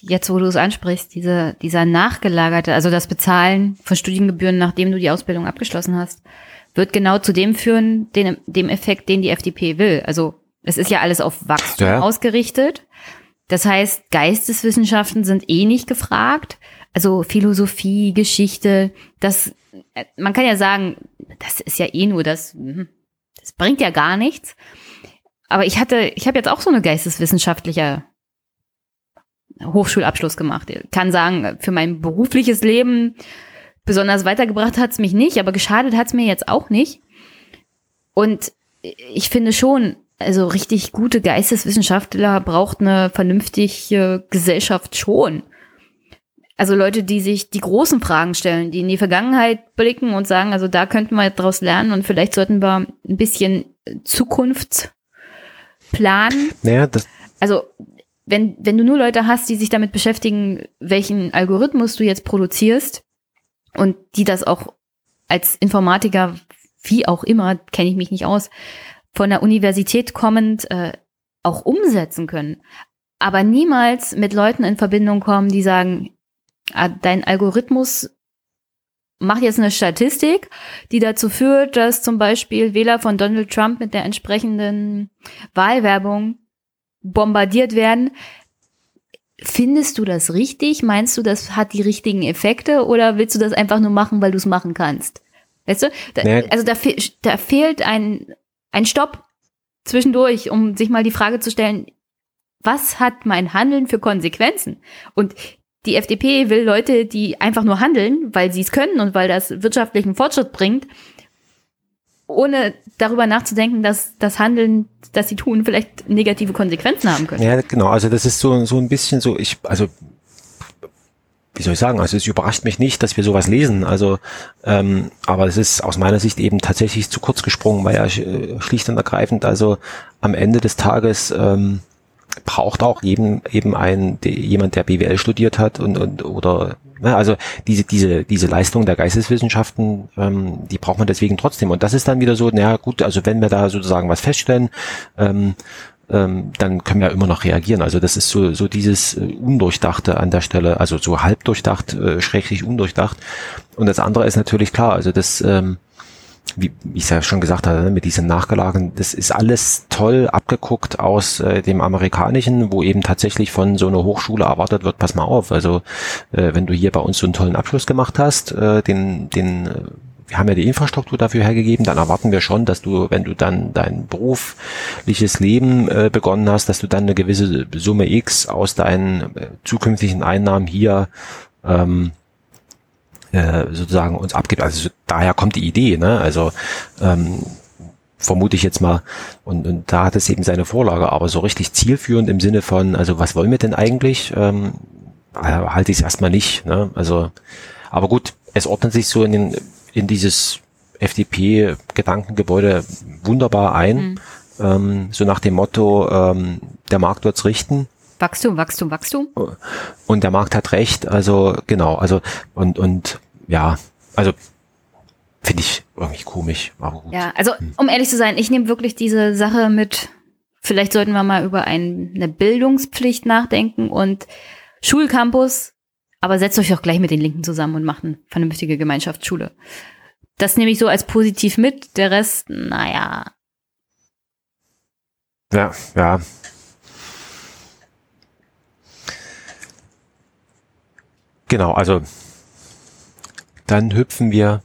jetzt, wo du es ansprichst, diese, dieser nachgelagerte, also das Bezahlen von Studiengebühren, nachdem du die Ausbildung abgeschlossen hast, wird genau zu dem führen, den, dem Effekt, den die FDP will. Also es ist ja alles auf Wachstum ja. ausgerichtet. Das heißt, Geisteswissenschaften sind eh nicht gefragt. Also Philosophie, Geschichte, das, man kann ja sagen, das ist ja eh nur das, hm, das bringt ja gar nichts. Aber ich hatte, ich habe jetzt auch so eine geisteswissenschaftliche Hochschulabschluss gemacht. Ich kann sagen, für mein berufliches Leben besonders weitergebracht hat's mich nicht, aber geschadet hat's mir jetzt auch nicht. Und ich finde schon, also richtig gute Geisteswissenschaftler braucht eine vernünftige Gesellschaft schon. Also Leute, die sich die großen Fragen stellen, die in die Vergangenheit blicken und sagen, also da könnten wir daraus lernen und vielleicht sollten wir ein bisschen Zukunft planen.
Naja, das
also wenn, wenn du nur Leute hast, die sich damit beschäftigen, welchen Algorithmus du jetzt produzierst und die das auch als Informatiker, wie auch immer, kenne ich mich nicht aus, von der Universität kommend äh, auch umsetzen können. Aber niemals mit Leuten in Verbindung kommen, die sagen, ah, dein Algorithmus macht jetzt eine Statistik, die dazu führt, dass zum Beispiel Wähler von Donald Trump mit der entsprechenden Wahlwerbung bombardiert werden. findest du das richtig? Meinst du, das hat die richtigen Effekte oder willst du das einfach nur machen, weil du es machen kannst? Weißt du? Da, nee. Also da, fe da fehlt ein, ein Stopp zwischendurch, um sich mal die Frage zu stellen, was hat mein Handeln für Konsequenzen? Und die FDP will Leute, die einfach nur handeln, weil sie es können und weil das wirtschaftlichen Fortschritt bringt, ohne darüber nachzudenken, dass das Handeln, das sie tun, vielleicht negative Konsequenzen haben könnte.
Ja, genau. Also das ist so, so ein bisschen so, ich, also wie soll ich sagen, also es überrascht mich nicht, dass wir sowas lesen. Also, ähm, aber es ist aus meiner Sicht eben tatsächlich zu kurz gesprungen, weil ja äh, schlicht und ergreifend, also am Ende des Tages ähm, braucht auch eben eben ein jemand, der BWL studiert hat und, und oder ne, also diese diese diese Leistung der Geisteswissenschaften, ähm, die braucht man deswegen trotzdem. Und das ist dann wieder so, naja gut, also wenn wir da sozusagen was feststellen, ähm, ähm, dann können wir immer noch reagieren. Also das ist so, so dieses äh, Undurchdachte an der Stelle, also so halbdurchdacht, äh, schräglich undurchdacht. Und das andere ist natürlich klar, also das, ähm, wie, ich es ja schon gesagt hatte, ne, mit diesen Nachgelagen, das ist alles toll abgeguckt aus äh, dem amerikanischen, wo eben tatsächlich von so einer Hochschule erwartet wird, pass mal auf, also äh, wenn du hier bei uns so einen tollen Abschluss gemacht hast, äh, den, den äh, wir haben ja die Infrastruktur dafür hergegeben, dann erwarten wir schon, dass du, wenn du dann dein berufliches Leben äh, begonnen hast, dass du dann eine gewisse Summe X aus deinen äh, zukünftigen Einnahmen hier ähm, äh, sozusagen uns abgibt. Also daher kommt die Idee, ne? Also ähm, vermute ich jetzt mal. Und, und da hat es eben seine Vorlage, aber so richtig zielführend im Sinne von, also was wollen wir denn eigentlich? Ähm, äh, halte ich es erstmal nicht. Ne? Also, aber gut, es ordnet sich so in den in dieses FDP-Gedankengebäude wunderbar ein. Mhm. Ähm, so nach dem Motto, ähm, der Markt wird's richten.
Wachstum, Wachstum, Wachstum.
Und der Markt hat recht, also genau, also und und ja, also finde ich irgendwie komisch, aber gut.
Ja, also hm. um ehrlich zu sein, ich nehme wirklich diese Sache mit, vielleicht sollten wir mal über ein, eine Bildungspflicht nachdenken und Schulcampus aber setzt euch doch gleich mit den Linken zusammen und macht eine vernünftige Gemeinschaftsschule. Das nehme ich so als positiv mit. Der Rest, naja.
Ja, ja. Genau, also dann hüpfen wir.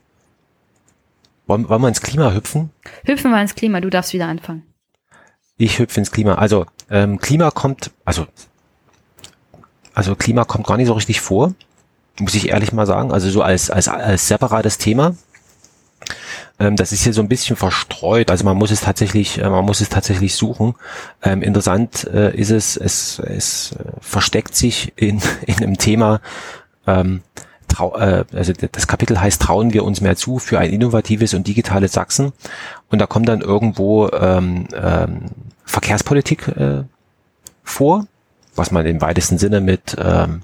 Wollen, wollen wir ins Klima hüpfen?
Hüpfen wir ins Klima, du darfst wieder anfangen.
Ich hüpfe ins Klima. Also ähm, Klima kommt, also also Klima kommt gar nicht so richtig vor, muss ich ehrlich mal sagen. Also so als, als, als separates Thema. Ähm, das ist hier so ein bisschen verstreut. Also man muss es tatsächlich, äh, man muss es tatsächlich suchen. Ähm, interessant äh, ist es, es, es versteckt sich in, in einem Thema, ähm, äh, also das Kapitel heißt Trauen wir uns mehr zu für ein innovatives und digitales Sachsen. Und da kommt dann irgendwo ähm, ähm, Verkehrspolitik äh, vor was man im weitesten Sinne mit, ähm,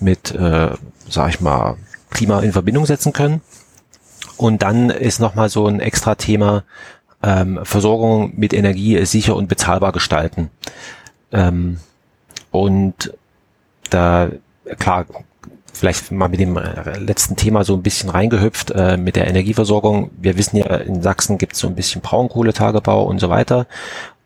mit, äh, sag ich mal, Klima in Verbindung setzen können. Und dann ist nochmal so ein extra Thema, ähm, Versorgung mit Energie sicher und bezahlbar gestalten. Ähm, und da, klar, vielleicht mal mit dem letzten Thema so ein bisschen reingehüpft äh, mit der Energieversorgung. Wir wissen ja, in Sachsen gibt es so ein bisschen Braunkohletagebau und so weiter.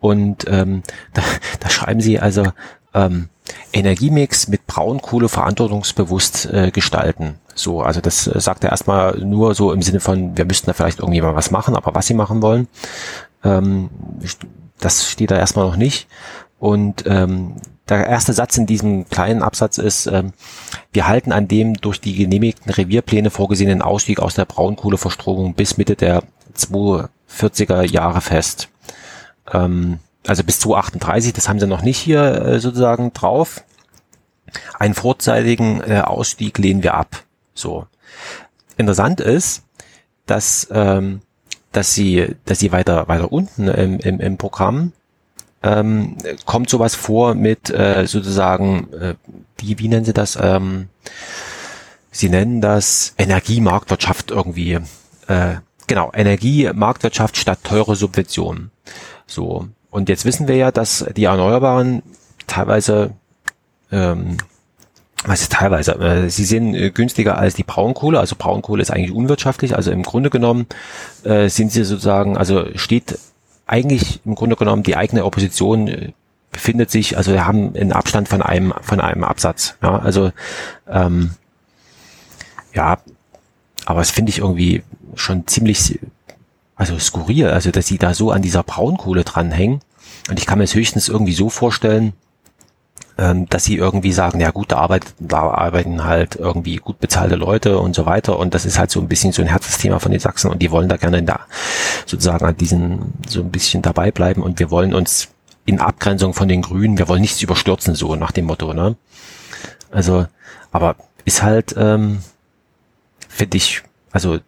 Und ähm, da, da schreiben sie also ähm, Energiemix mit Braunkohle verantwortungsbewusst äh, gestalten. So, also das äh, sagt er erstmal nur so im Sinne von, wir müssten da vielleicht irgendwie mal was machen, aber was sie machen wollen, ähm, das steht da erstmal noch nicht. Und ähm, der erste Satz in diesem kleinen Absatz ist, ähm, wir halten an dem durch die genehmigten Revierpläne vorgesehenen Ausstieg aus der Braunkohleverstromung bis Mitte der 240er Jahre fest. Ähm, also bis 2038, das haben sie noch nicht hier äh, sozusagen drauf. Einen vorzeitigen äh, Ausstieg lehnen wir ab. So. Interessant ist, dass, ähm, dass sie, dass sie weiter, weiter unten im, im, im Programm ähm, kommt sowas vor mit äh, sozusagen, äh, wie, wie nennen sie das? Ähm, sie nennen das Energiemarktwirtschaft irgendwie. Äh, genau, Energiemarktwirtschaft statt teure Subventionen. So. Und jetzt wissen wir ja, dass die Erneuerbaren teilweise, ähm, was ist teilweise, äh, sie sind äh, günstiger als die Braunkohle. Also Braunkohle ist eigentlich unwirtschaftlich. Also im Grunde genommen äh, sind sie sozusagen, also steht eigentlich im Grunde genommen die eigene Opposition äh, befindet sich, also wir haben einen Abstand von einem, von einem Absatz. Ja, also ähm, ja, aber es finde ich irgendwie schon ziemlich, also skurril, also dass sie da so an dieser Braunkohle dranhängen. Und ich kann mir es höchstens irgendwie so vorstellen, ähm, dass sie irgendwie sagen, ja gut, da, arbeitet, da arbeiten halt irgendwie gut bezahlte Leute und so weiter und das ist halt so ein bisschen so ein Herzensthema von den Sachsen und die wollen da gerne da sozusagen an diesen so ein bisschen dabei bleiben und wir wollen uns in Abgrenzung von den Grünen, wir wollen nichts überstürzen, so nach dem Motto, ne? Also, aber ist halt, ähm, finde ich, also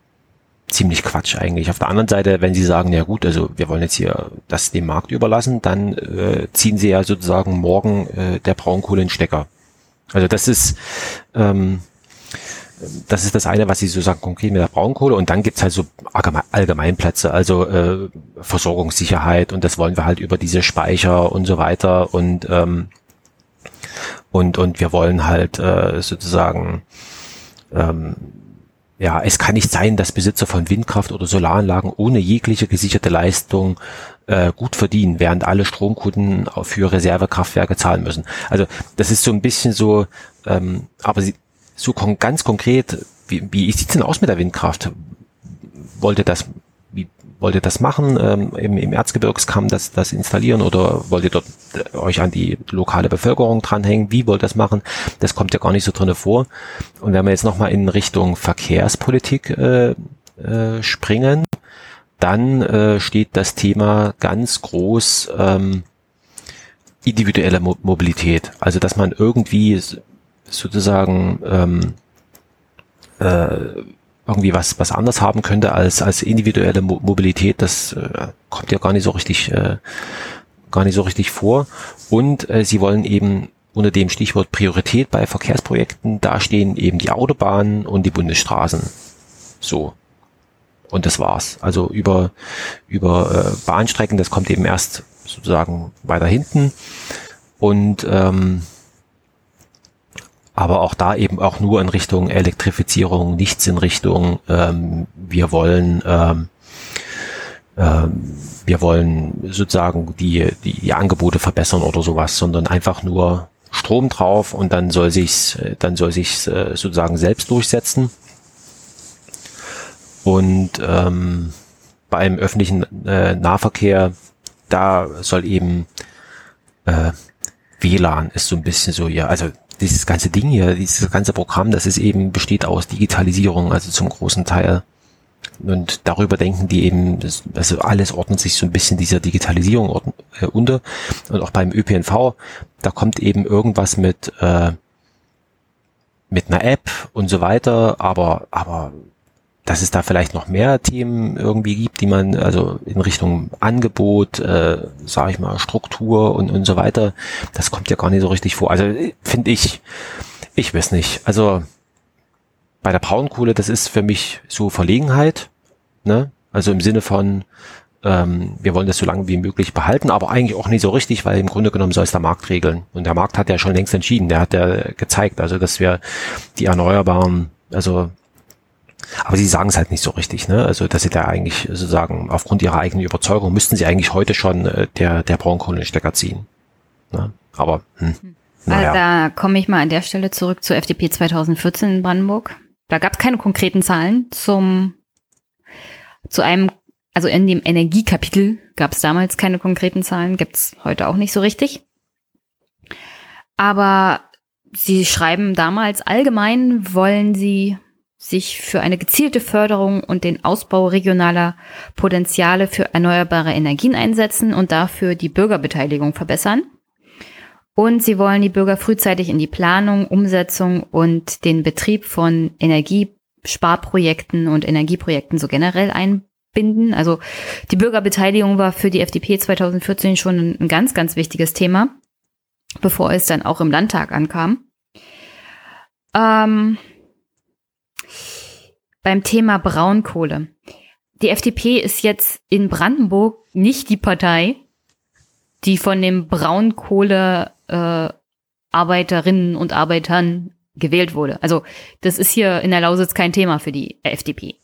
ziemlich Quatsch eigentlich. Auf der anderen Seite, wenn Sie sagen, ja gut, also wir wollen jetzt hier das dem Markt überlassen, dann äh, ziehen Sie ja sozusagen morgen äh, der Braunkohle in Stecker. Also das ist ähm, das ist das eine, was Sie so sagen, konkret mit der Braunkohle. Und dann gibt's halt so Allgemeinplätze, also äh, Versorgungssicherheit und das wollen wir halt über diese Speicher und so weiter und ähm, und und wir wollen halt äh, sozusagen ähm, ja, es kann nicht sein, dass Besitzer von Windkraft oder Solaranlagen ohne jegliche gesicherte Leistung äh, gut verdienen, während alle Stromkunden für Reservekraftwerke zahlen müssen. Also das ist so ein bisschen so, ähm, aber sie, so kon ganz konkret, wie, wie sieht's denn aus mit der Windkraft? Wollte das wollt ihr das machen, ähm, im, im Erzgebirgskamm das, das installieren oder wollt ihr dort äh, euch an die lokale Bevölkerung dranhängen? Wie wollt ihr das machen? Das kommt ja gar nicht so drinne vor. Und wenn wir jetzt nochmal in Richtung Verkehrspolitik äh, äh, springen, dann äh, steht das Thema ganz groß ähm, individuelle Mo Mobilität. Also dass man irgendwie sozusagen ähm, äh, irgendwie was, was anders haben könnte als, als individuelle Mo Mobilität, das äh, kommt ja gar nicht so richtig, äh, gar nicht so richtig vor. Und äh, sie wollen eben unter dem Stichwort Priorität bei Verkehrsprojekten, da stehen eben die Autobahnen und die Bundesstraßen. So. Und das war's. Also über, über äh, Bahnstrecken, das kommt eben erst sozusagen weiter hinten. Und ähm, aber auch da eben auch nur in Richtung Elektrifizierung, nichts in Richtung, ähm, wir wollen, ähm, ähm, wir wollen sozusagen die, die, die Angebote verbessern oder sowas, sondern einfach nur Strom drauf und dann soll sich's, dann soll sich's äh, sozusagen selbst durchsetzen. Und ähm, beim öffentlichen äh, Nahverkehr, da soll eben äh, WLAN ist so ein bisschen so, ja, also dieses ganze Ding hier, dieses ganze Programm, das ist eben besteht aus Digitalisierung, also zum großen Teil. Und darüber denken die eben, also alles ordnet sich so ein bisschen dieser Digitalisierung äh, unter. Und auch beim ÖPNV, da kommt eben irgendwas mit äh, mit einer App und so weiter, aber aber dass es da vielleicht noch mehr Themen irgendwie gibt, die man also in Richtung Angebot, äh, sage ich mal, Struktur und, und so weiter, das kommt ja gar nicht so richtig vor. Also finde ich, ich weiß nicht. Also bei der Braunkohle, das ist für mich so Verlegenheit, ne? Also im Sinne von, ähm, wir wollen das so lange wie möglich behalten, aber eigentlich auch nicht so richtig, weil im Grunde genommen soll es der Markt regeln. Und der Markt hat ja schon längst entschieden, der hat ja gezeigt, also dass wir die Erneuerbaren, also aber sie sagen es halt nicht so richtig, ne? Also dass sie da eigentlich sozusagen aufgrund ihrer eigenen Überzeugung müssten sie eigentlich heute schon äh, der der Braunkohlenstecker ziehen. Ne? Aber hm,
hm. naja. Also da komme ich mal an der Stelle zurück zur FDP 2014 in Brandenburg. Da gab es keine konkreten Zahlen zum zu einem, also in dem Energiekapitel gab es damals keine konkreten Zahlen, gibt's heute auch nicht so richtig. Aber sie schreiben damals allgemein wollen sie sich für eine gezielte Förderung und den Ausbau regionaler Potenziale für erneuerbare Energien einsetzen und dafür die Bürgerbeteiligung verbessern. Und sie wollen die Bürger frühzeitig in die Planung, Umsetzung und den Betrieb von Energiesparprojekten und Energieprojekten so generell einbinden. Also die Bürgerbeteiligung war für die FDP 2014 schon ein ganz, ganz wichtiges Thema, bevor es dann auch im Landtag ankam. Ähm, beim Thema Braunkohle. Die FDP ist jetzt in Brandenburg nicht die Partei, die von den Braunkohle-Arbeiterinnen äh, und Arbeitern gewählt wurde. Also das ist hier in der Lausitz kein Thema für die FDP.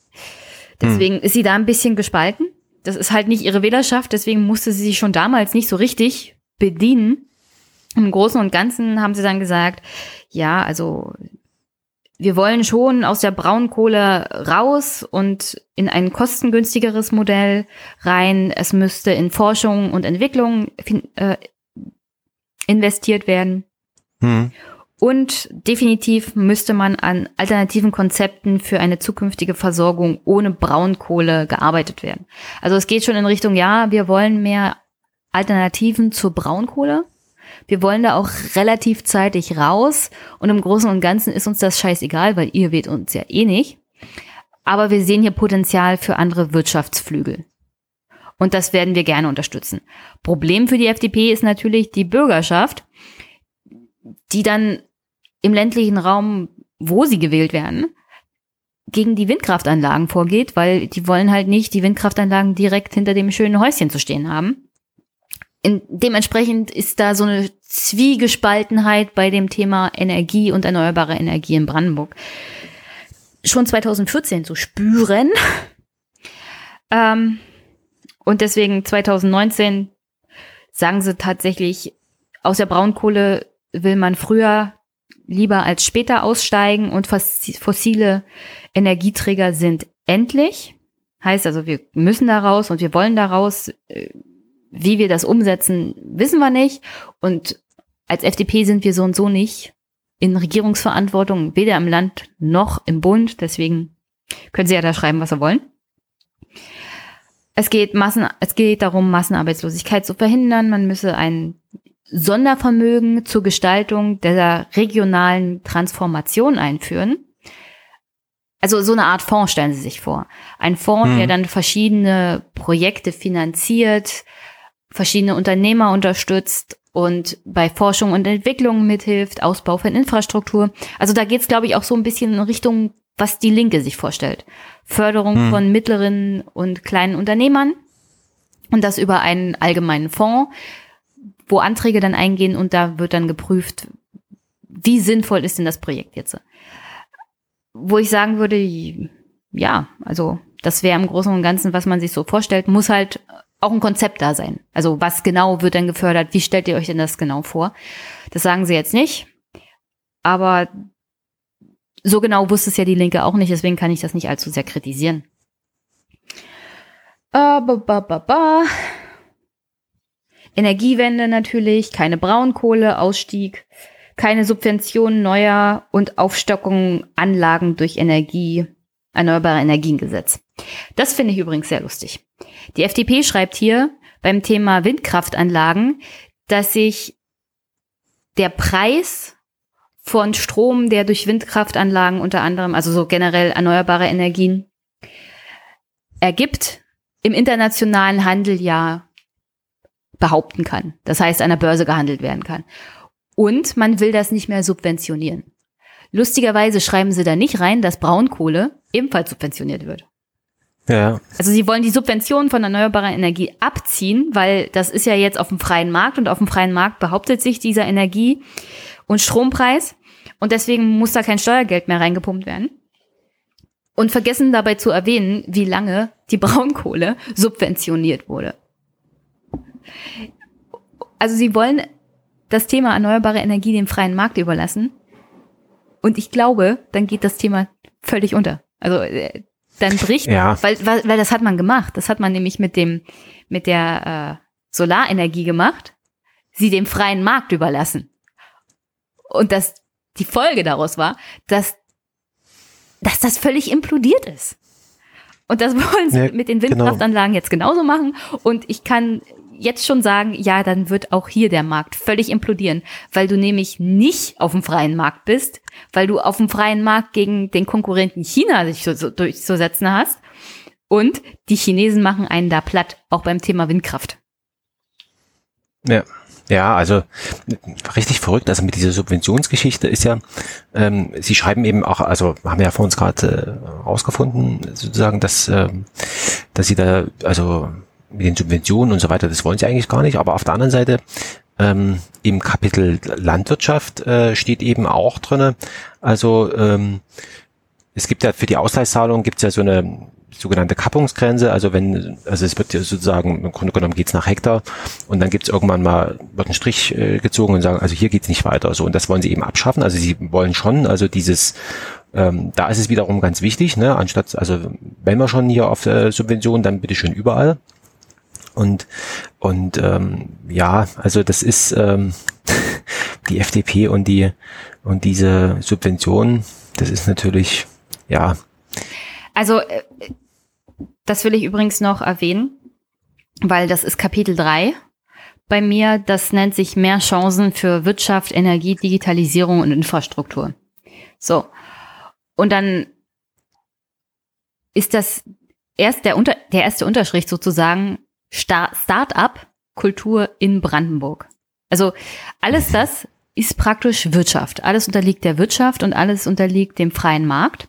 Deswegen hm. ist sie da ein bisschen gespalten. Das ist halt nicht ihre Wählerschaft, deswegen musste sie sich schon damals nicht so richtig bedienen Im Großen und Ganzen haben sie dann gesagt, ja, also wir wollen schon aus der Braunkohle raus und in ein kostengünstigeres Modell rein. Es müsste in Forschung und Entwicklung äh, investiert werden. Hm. Und definitiv müsste man an alternativen Konzepten für eine zukünftige Versorgung ohne Braunkohle gearbeitet werden. Also es geht schon in Richtung, ja, wir wollen mehr Alternativen zur Braunkohle. Wir wollen da auch relativ zeitig raus und im Großen und Ganzen ist uns das scheißegal, weil ihr weht uns ja eh nicht. Aber wir sehen hier Potenzial für andere Wirtschaftsflügel. Und das werden wir gerne unterstützen. Problem für die FDP ist natürlich die Bürgerschaft, die dann im ländlichen Raum, wo sie gewählt werden, gegen die Windkraftanlagen vorgeht, weil die wollen halt nicht die Windkraftanlagen direkt hinter dem schönen Häuschen zu stehen haben. In, dementsprechend ist da so eine Zwiegespaltenheit bei dem Thema Energie und erneuerbare Energie in Brandenburg schon 2014 zu spüren. Ähm, und deswegen 2019 sagen sie tatsächlich, aus der Braunkohle will man früher lieber als später aussteigen und fossile Energieträger sind endlich. Heißt also, wir müssen da raus und wir wollen da raus. Wie wir das umsetzen, wissen wir nicht. Und als FDP sind wir so und so nicht in Regierungsverantwortung, weder im Land noch im Bund. Deswegen können Sie ja da schreiben, was Sie wollen. Es geht, Massen, es geht darum, Massenarbeitslosigkeit zu verhindern. Man müsse ein Sondervermögen zur Gestaltung der regionalen Transformation einführen. Also so eine Art Fonds stellen Sie sich vor. Ein Fonds, hm. der dann verschiedene Projekte finanziert, verschiedene Unternehmer unterstützt und bei Forschung und Entwicklung mithilft, Ausbau von Infrastruktur. Also da geht es, glaube ich, auch so ein bisschen in Richtung, was die Linke sich vorstellt. Förderung hm. von mittleren und kleinen Unternehmern und das über einen allgemeinen Fonds, wo Anträge dann eingehen und da wird dann geprüft, wie sinnvoll ist denn das Projekt jetzt. Wo ich sagen würde, ja, also das wäre im Großen und Ganzen, was man sich so vorstellt, muss halt auch ein Konzept da sein. Also was genau wird denn gefördert? Wie stellt ihr euch denn das genau vor? Das sagen sie jetzt nicht. Aber so genau wusste es ja die Linke auch nicht, deswegen kann ich das nicht allzu sehr kritisieren. Uh, ba, ba, ba, ba. Energiewende natürlich, keine Braunkohle, Ausstieg, keine Subventionen neuer und Aufstockung Anlagen durch Energie, erneuerbare Energiengesetz. Das finde ich übrigens sehr lustig. Die FDP schreibt hier beim Thema Windkraftanlagen, dass sich der Preis von Strom, der durch Windkraftanlagen unter anderem, also so generell erneuerbare Energien, ergibt, im internationalen Handel ja behaupten kann. Das heißt, an der Börse gehandelt werden kann. Und man will das nicht mehr subventionieren. Lustigerweise schreiben sie da nicht rein, dass Braunkohle ebenfalls subventioniert wird.
Ja.
Also sie wollen die Subventionen von erneuerbarer Energie abziehen, weil das ist ja jetzt auf dem freien Markt und auf dem freien Markt behauptet sich dieser Energie- und Strompreis und deswegen muss da kein Steuergeld mehr reingepumpt werden. Und vergessen dabei zu erwähnen, wie lange die Braunkohle subventioniert wurde. Also sie wollen das Thema erneuerbare Energie dem freien Markt überlassen. Und ich glaube, dann geht das Thema völlig unter. Also äh, dann bricht, ja. weil, weil, weil das hat man gemacht. Das hat man nämlich mit dem, mit der äh, Solarenergie gemacht, sie dem freien Markt überlassen. Und das, die Folge daraus war, dass, dass das völlig implodiert ist. Und das wollen sie ja, mit den genau. Windkraftanlagen genau. jetzt genauso machen. Und ich kann jetzt schon sagen, ja, dann wird auch hier der Markt völlig implodieren, weil du nämlich nicht auf dem freien Markt bist, weil du auf dem freien Markt gegen den Konkurrenten China sich so, so durchzusetzen hast. Und die Chinesen machen einen da platt, auch beim Thema Windkraft.
Ja. Ja, also richtig verrückt. Also mit dieser Subventionsgeschichte ist ja, ähm, Sie schreiben eben auch, also haben ja vor uns gerade äh, rausgefunden, sozusagen, dass, ähm, dass Sie da, also mit den Subventionen und so weiter, das wollen sie eigentlich gar nicht. Aber auf der anderen Seite ähm, im Kapitel Landwirtschaft äh, steht eben auch drinne. Also ähm, es gibt ja für die Ausgleichszahlung gibt es ja so eine sogenannte Kappungsgrenze. Also wenn, also es wird ja sozusagen, im Grunde genommen geht's nach Hektar und dann gibt's irgendwann mal, wird ein Strich äh, gezogen und sagen, also hier geht's nicht weiter. So, und das wollen sie eben abschaffen. Also sie wollen schon, also dieses ähm, da ist es wiederum ganz wichtig, ne, anstatt, also wenn wir schon hier auf äh, Subventionen, dann bitte schön überall. Und, und ähm, ja, also das ist ähm, die FDP und die und diese Subventionen, das ist natürlich, ja.
Also äh, das will ich übrigens noch erwähnen, weil das ist Kapitel 3 bei mir. Das nennt sich mehr Chancen für Wirtschaft, Energie, Digitalisierung und Infrastruktur. So. Und dann ist das erst der, Unter der erste Unterschrift sozusagen Start-up-Kultur in Brandenburg. Also alles das ist praktisch Wirtschaft. Alles unterliegt der Wirtschaft und alles unterliegt dem freien Markt.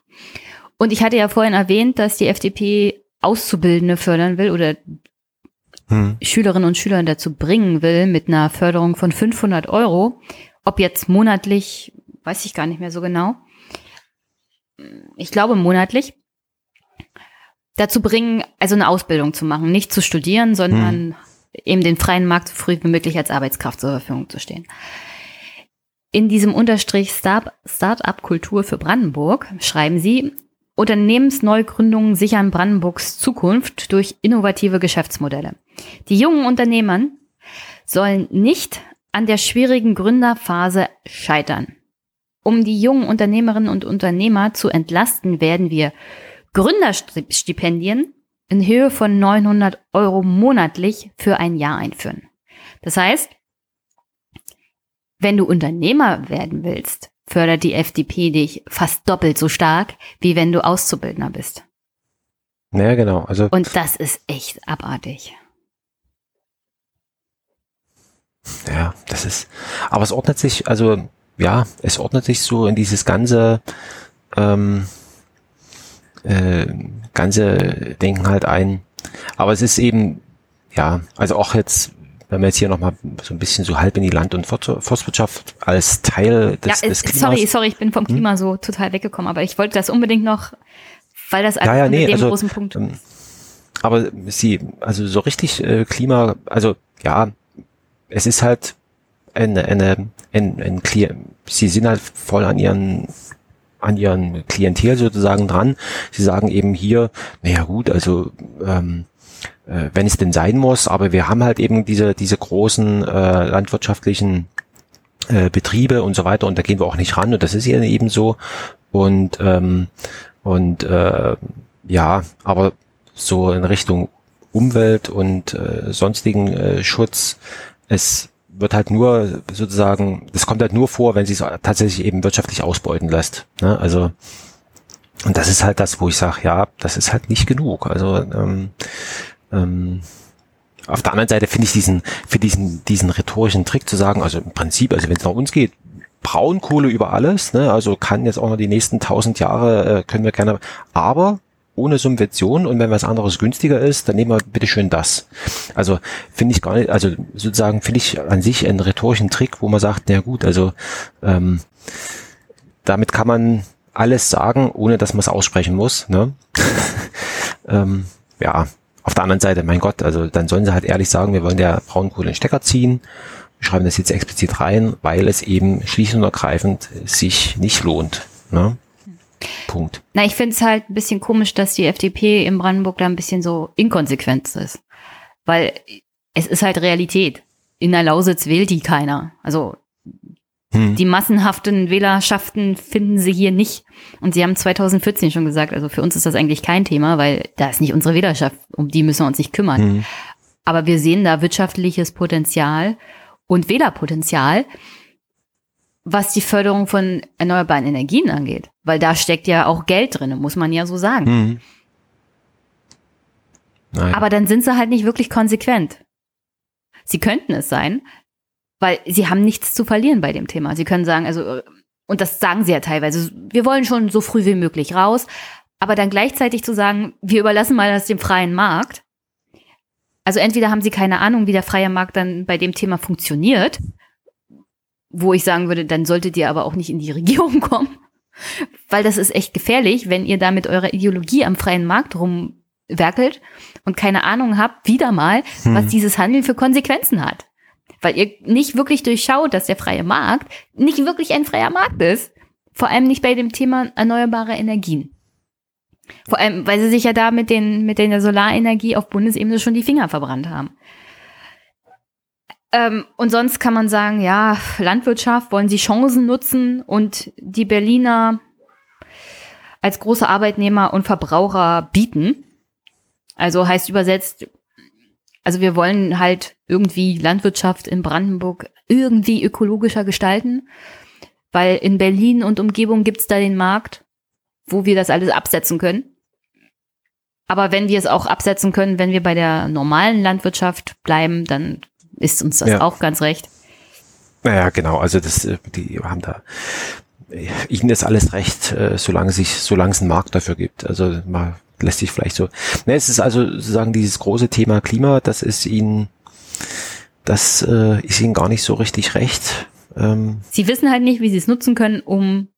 Und ich hatte ja vorhin erwähnt, dass die FDP Auszubildende fördern will oder hm. Schülerinnen und Schüler dazu bringen will mit einer Förderung von 500 Euro. Ob jetzt monatlich, weiß ich gar nicht mehr so genau. Ich glaube monatlich. Dazu bringen, also eine Ausbildung zu machen, nicht zu studieren, sondern hm. eben den freien Markt so früh wie möglich als Arbeitskraft zur Verfügung zu stehen. In diesem Unterstrich Start-up-Kultur für Brandenburg schreiben sie, Unternehmensneugründungen sichern Brandenburgs Zukunft durch innovative Geschäftsmodelle. Die jungen Unternehmern sollen nicht an der schwierigen Gründerphase scheitern. Um die jungen Unternehmerinnen und Unternehmer zu entlasten, werden wir Gründerstipendien in Höhe von 900 Euro monatlich für ein Jahr einführen. Das heißt, wenn du Unternehmer werden willst, fördert die FDP dich fast doppelt so stark, wie wenn du Auszubildender bist.
Naja, genau. Also
Und das ist echt abartig.
Ja, das ist, aber es ordnet sich, also ja, es ordnet sich so in dieses ganze, ähm, äh, ganze Denken halt ein. Aber es ist eben, ja, also auch jetzt wenn wir jetzt hier nochmal so ein bisschen so halb in die Land- und Forstwirtschaft als Teil des, ja, des
Klimas. Sorry, sorry, ich bin vom hm? Klima hm? so total weggekommen, aber ich wollte das unbedingt noch, weil das
ja, ja, nee, dem
also, großen Punkt.
Ähm, aber sie, also so richtig äh, Klima, also ja, es ist halt eine, eine, ein, ein sie sind halt voll an ihren an ihren Klientel sozusagen dran. Sie sagen eben hier, naja gut, also ähm, äh, wenn es denn sein muss, aber wir haben halt eben diese, diese großen äh, landwirtschaftlichen äh, Betriebe und so weiter und da gehen wir auch nicht ran und das ist eben so und ähm, und äh, ja, aber so in Richtung Umwelt und äh, sonstigen äh, Schutz, es wird halt nur sozusagen, das kommt halt nur vor, wenn sie es tatsächlich eben wirtschaftlich ausbeuten lässt. Ne? Also und das ist halt das, wo ich sage, ja, das ist halt nicht genug. Also ähm, ähm, auf der anderen Seite finde ich diesen, für diesen, diesen rhetorischen Trick zu sagen, also im Prinzip, also wenn es nach uns geht, Braunkohle über alles, ne, also kann jetzt auch noch die nächsten tausend Jahre, äh, können wir gerne, aber ohne Subvention und wenn was anderes günstiger ist, dann nehmen wir bitte schön das. Also finde ich gar nicht, also sozusagen finde ich an sich einen rhetorischen Trick, wo man sagt, na gut, also ähm, damit kann man alles sagen, ohne dass man es aussprechen muss. Ne? ähm, ja, auf der anderen Seite, mein Gott, also dann sollen sie halt ehrlich sagen, wir wollen der Braunkohle den Stecker ziehen. Wir schreiben das jetzt explizit rein, weil es eben schlicht und ergreifend sich nicht lohnt. Ne? Punkt.
Na, ich finde es halt ein bisschen komisch, dass die FDP in Brandenburg da ein bisschen so inkonsequent ist. Weil es ist halt Realität. In der Lausitz wählt die keiner. Also hm. Die massenhaften Wählerschaften finden sie hier nicht. Und sie haben 2014 schon gesagt, also für uns ist das eigentlich kein Thema, weil da ist nicht unsere Wählerschaft, um die müssen wir uns nicht kümmern. Hm. Aber wir sehen da wirtschaftliches Potenzial und Wählerpotenzial, was die Förderung von erneuerbaren Energien angeht. Weil da steckt ja auch Geld drin, muss man ja so sagen. Hm. Aber dann sind sie halt nicht wirklich konsequent. Sie könnten es sein, weil sie haben nichts zu verlieren bei dem Thema. Sie können sagen, also, und das sagen sie ja teilweise, wir wollen schon so früh wie möglich raus, aber dann gleichzeitig zu sagen, wir überlassen mal das dem freien Markt. Also entweder haben sie keine Ahnung, wie der freie Markt dann bei dem Thema funktioniert, wo ich sagen würde, dann solltet ihr aber auch nicht in die Regierung kommen, weil das ist echt gefährlich, wenn ihr da mit eurer Ideologie am freien Markt rumwerkelt und keine Ahnung habt, wieder mal, hm. was dieses Handeln für Konsequenzen hat. Weil ihr nicht wirklich durchschaut, dass der freie Markt nicht wirklich ein freier Markt ist. Vor allem nicht bei dem Thema erneuerbare Energien. Vor allem, weil sie sich ja da mit, den, mit der Solarenergie auf Bundesebene schon die Finger verbrannt haben. Ähm, und sonst kann man sagen, ja, Landwirtschaft wollen sie Chancen nutzen und die Berliner als große Arbeitnehmer und Verbraucher bieten. Also heißt übersetzt, also wir wollen halt irgendwie Landwirtschaft in Brandenburg irgendwie ökologischer gestalten, weil in Berlin und Umgebung gibt's da den Markt, wo wir das alles absetzen können. Aber wenn wir es auch absetzen können, wenn wir bei der normalen Landwirtschaft bleiben, dann ist uns das ja. auch ganz recht.
Naja, genau. Also das, äh, die haben da, ihnen ist alles recht, äh, solange sich, solange es einen Markt dafür gibt. Also mal lässt sich vielleicht so. Ne, es ist also sozusagen dieses große Thema Klima, das ist ihnen, das äh, ist ihnen gar nicht so richtig recht.
Ähm, sie wissen halt nicht, wie sie es nutzen können, um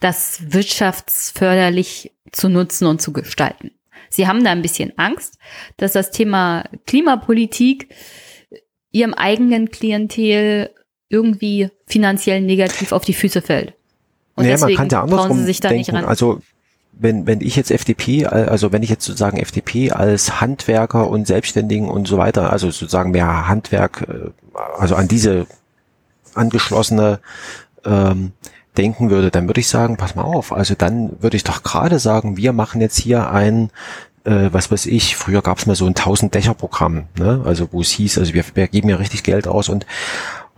das wirtschaftsförderlich zu nutzen und zu gestalten. Sie haben da ein bisschen Angst, dass das Thema Klimapolitik ihrem eigenen Klientel irgendwie finanziell negativ auf die Füße fällt.
Und naja, deswegen man kann ja andersrum sie sich da denken. nicht ran. Also wenn, wenn ich jetzt FDP, also wenn ich jetzt sozusagen FDP als Handwerker und Selbstständigen und so weiter, also sozusagen mehr Handwerk, äh, also an diese angeschlossene ähm, denken würde, dann würde ich sagen, pass mal auf, also dann würde ich doch gerade sagen, wir machen jetzt hier ein äh, was weiß ich, früher gab es mal so ein 1000 Dächer Programm, ne? also wo es hieß, also wir, wir geben ja richtig Geld aus und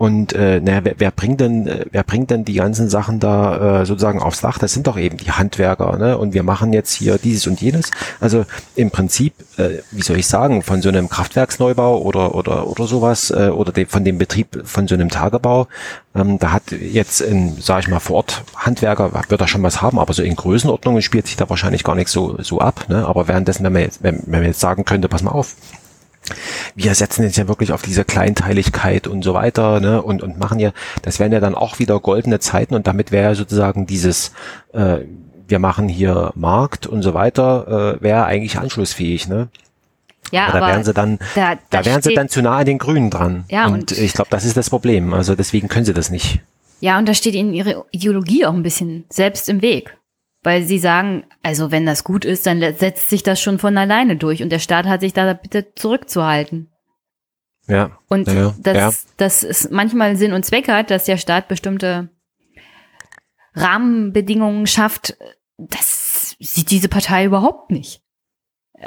und äh, naja, wer, wer bringt denn, äh, wer bringt denn die ganzen Sachen da äh, sozusagen aufs Dach? Das sind doch eben die Handwerker, ne? Und wir machen jetzt hier dieses und jenes. Also im Prinzip, äh, wie soll ich sagen, von so einem Kraftwerksneubau oder oder oder sowas äh, oder de, von dem Betrieb von so einem Tagebau, ähm, da hat jetzt in, sag ich mal, vor Ort Handwerker wird da schon was haben, aber so in Größenordnungen spielt sich da wahrscheinlich gar nicht so so ab. Ne? Aber währenddessen, wenn man jetzt, wenn, wenn man jetzt sagen könnte, pass mal auf, wir setzen jetzt ja wirklich auf diese Kleinteiligkeit und so weiter, ne, und, und machen ja, das wären ja dann auch wieder goldene Zeiten und damit wäre sozusagen dieses, äh, wir machen hier Markt und so weiter, äh, wäre eigentlich anschlussfähig, ne?
Ja,
aber, aber da wären sie dann, da, da, da wären sie dann zu nah an den Grünen dran. Ja, und, und ich glaube, das ist das Problem. Also deswegen können sie das nicht.
Ja, und da steht ihnen ihre Ideologie auch ein bisschen selbst im Weg weil sie sagen, also wenn das gut ist, dann setzt sich das schon von alleine durch und der Staat hat sich da bitte zurückzuhalten.
Ja.
Und
ja,
das, ja. das ist manchmal Sinn und Zweck hat, dass der Staat bestimmte Rahmenbedingungen schafft. Das sieht diese Partei überhaupt nicht.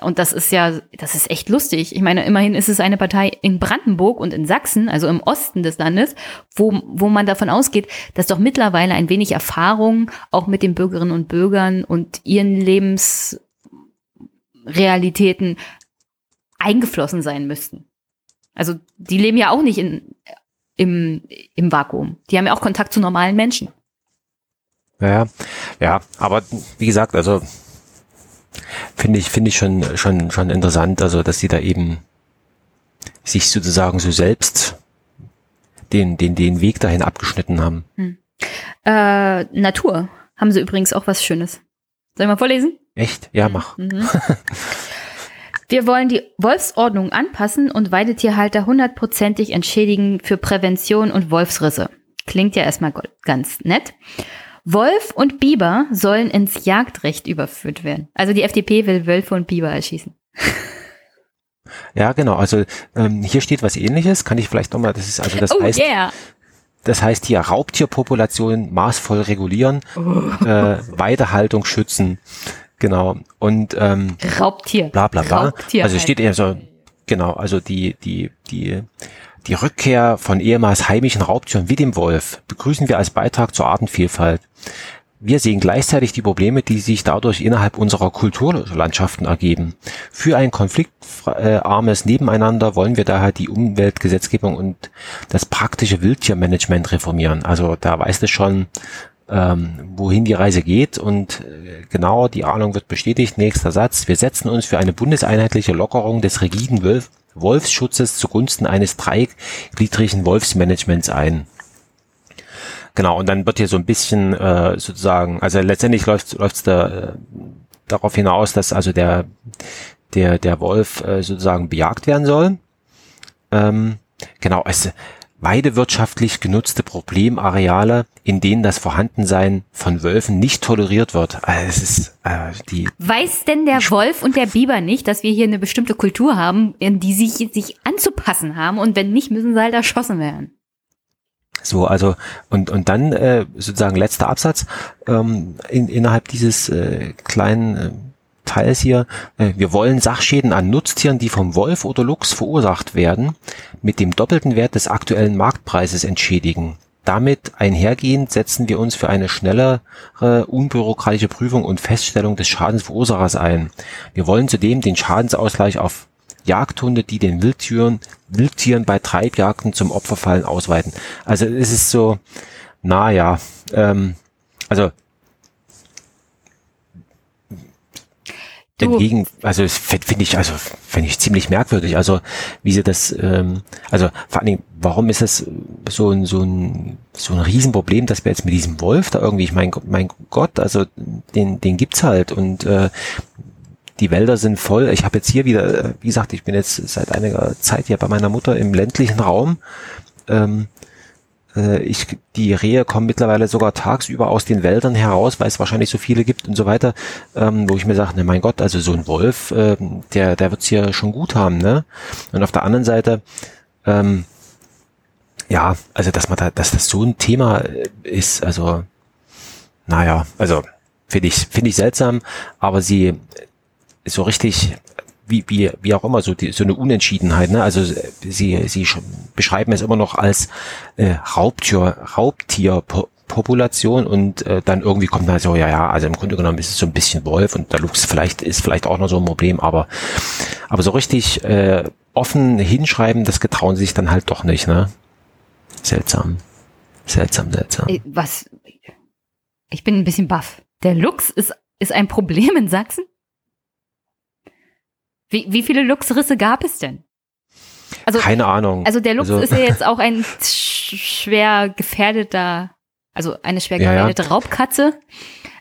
Und das ist ja, das ist echt lustig. Ich meine, immerhin ist es eine Partei in Brandenburg und in Sachsen, also im Osten des Landes, wo, wo man davon ausgeht, dass doch mittlerweile ein wenig Erfahrung auch mit den Bürgerinnen und Bürgern und ihren Lebensrealitäten eingeflossen sein müssten. Also die leben ja auch nicht in, im, im Vakuum. Die haben ja auch Kontakt zu normalen Menschen.
Ja, ja, aber wie gesagt, also finde ich, finde ich schon, schon, schon interessant, also, dass sie da eben sich sozusagen so selbst den, den, den Weg dahin abgeschnitten haben. Hm.
Äh, Natur haben sie übrigens auch was Schönes. Soll ich mal vorlesen?
Echt? Ja, mach. Mhm.
Wir wollen die Wolfsordnung anpassen und Weidetierhalter hundertprozentig entschädigen für Prävention und Wolfsrisse. Klingt ja erstmal ganz nett. Wolf und Biber sollen ins Jagdrecht überführt werden. Also die FDP will Wölfe und Biber erschießen.
Ja, genau. Also ähm, hier steht was ähnliches. Kann ich vielleicht nochmal, das ist also das oh, heißt. Yeah. Das heißt hier Raubtierpopulationen maßvoll regulieren, oh. äh, Weidehaltung schützen. Genau. Und ähm,
Raubtier.
Bla bla bla. Raubtier also steht eher so, genau, also die, die, die die Rückkehr von ehemals heimischen Raubtieren wie dem Wolf begrüßen wir als Beitrag zur Artenvielfalt. Wir sehen gleichzeitig die Probleme, die sich dadurch innerhalb unserer Kulturlandschaften ergeben. Für ein konfliktarmes Nebeneinander wollen wir daher die Umweltgesetzgebung und das praktische Wildtiermanagement reformieren. Also da weißt du schon, ähm, wohin die Reise geht und genau die Ahnung wird bestätigt. Nächster Satz. Wir setzen uns für eine bundeseinheitliche Lockerung des rigiden Wolf Wolfsschutzes zugunsten eines dreigliedrigen Wolfsmanagements ein. genau, und dann wird hier so ein bisschen äh, sozusagen, also letztendlich läuft es da äh, darauf hinaus, dass also der, der, der Wolf äh, sozusagen bejagt werden soll. Ähm, genau, es weidewirtschaftlich genutzte Problemareale, in denen das Vorhandensein von Wölfen nicht toleriert wird. Also es ist äh, die.
Weiß denn der Wolf und der Biber nicht, dass wir hier eine bestimmte Kultur haben, in die sich sich anzupassen haben und wenn nicht, müssen sie halt erschossen werden?
So, also und und dann äh, sozusagen letzter Absatz ähm, in, innerhalb dieses äh, kleinen äh, Teils hier. Äh, wir wollen Sachschäden an Nutztieren, die vom Wolf oder Luchs verursacht werden, mit dem doppelten Wert des aktuellen Marktpreises entschädigen. Damit einhergehend setzen wir uns für eine schnellere, unbürokratische Prüfung und Feststellung des Schadensverursachers ein. Wir wollen zudem den Schadensausgleich auf Jagdhunde, die den Wildtieren, Wildtieren bei Treibjagden zum Opfer fallen, ausweiten. Also es ist so, naja, ähm, also
Du.
entgegen, also finde ich, also finde ich ziemlich merkwürdig, also wie sie das, ähm, also vor allen Dingen, warum ist das so ein so ein so ein Riesenproblem, dass wir jetzt mit diesem Wolf da irgendwie, ich mein, mein Gott, also den den gibt's halt und äh, die Wälder sind voll. Ich habe jetzt hier wieder, äh, wie gesagt, ich bin jetzt seit einiger Zeit hier bei meiner Mutter im ländlichen Raum. Ähm, äh, ich, die Rehe kommen mittlerweile sogar tagsüber aus den Wäldern heraus, weil es wahrscheinlich so viele gibt und so weiter, ähm, wo ich mir sage, ne mein Gott, also so ein Wolf, äh, der, der wird's hier schon gut haben, ne? Und auf der anderen Seite, ähm, ja, also dass man da, dass das so ein Thema ist, also naja, also finde ich, finde ich seltsam, aber sie so richtig wie, wie, wie auch immer, so, die, so eine Unentschiedenheit. Ne? Also sie, sie beschreiben es immer noch als äh, Raubtier, Raubtierpopulation und äh, dann irgendwie kommt dann so, ja, ja, also im Grunde genommen ist es so ein bisschen Wolf und der Luchs vielleicht ist vielleicht auch noch so ein Problem, aber, aber so richtig äh, offen hinschreiben, das getrauen sie sich dann halt doch nicht, ne? Seltsam. Seltsam, seltsam.
Was? Ich bin ein bisschen baff. Der Luchs ist, ist ein Problem in Sachsen? Wie, wie viele Luchsrisse gab es denn?
Also, Keine Ahnung.
Also der Luchs also, ist ja jetzt auch ein schwer gefährdeter, also eine schwer gefährdete ja, ja. Raubkatze.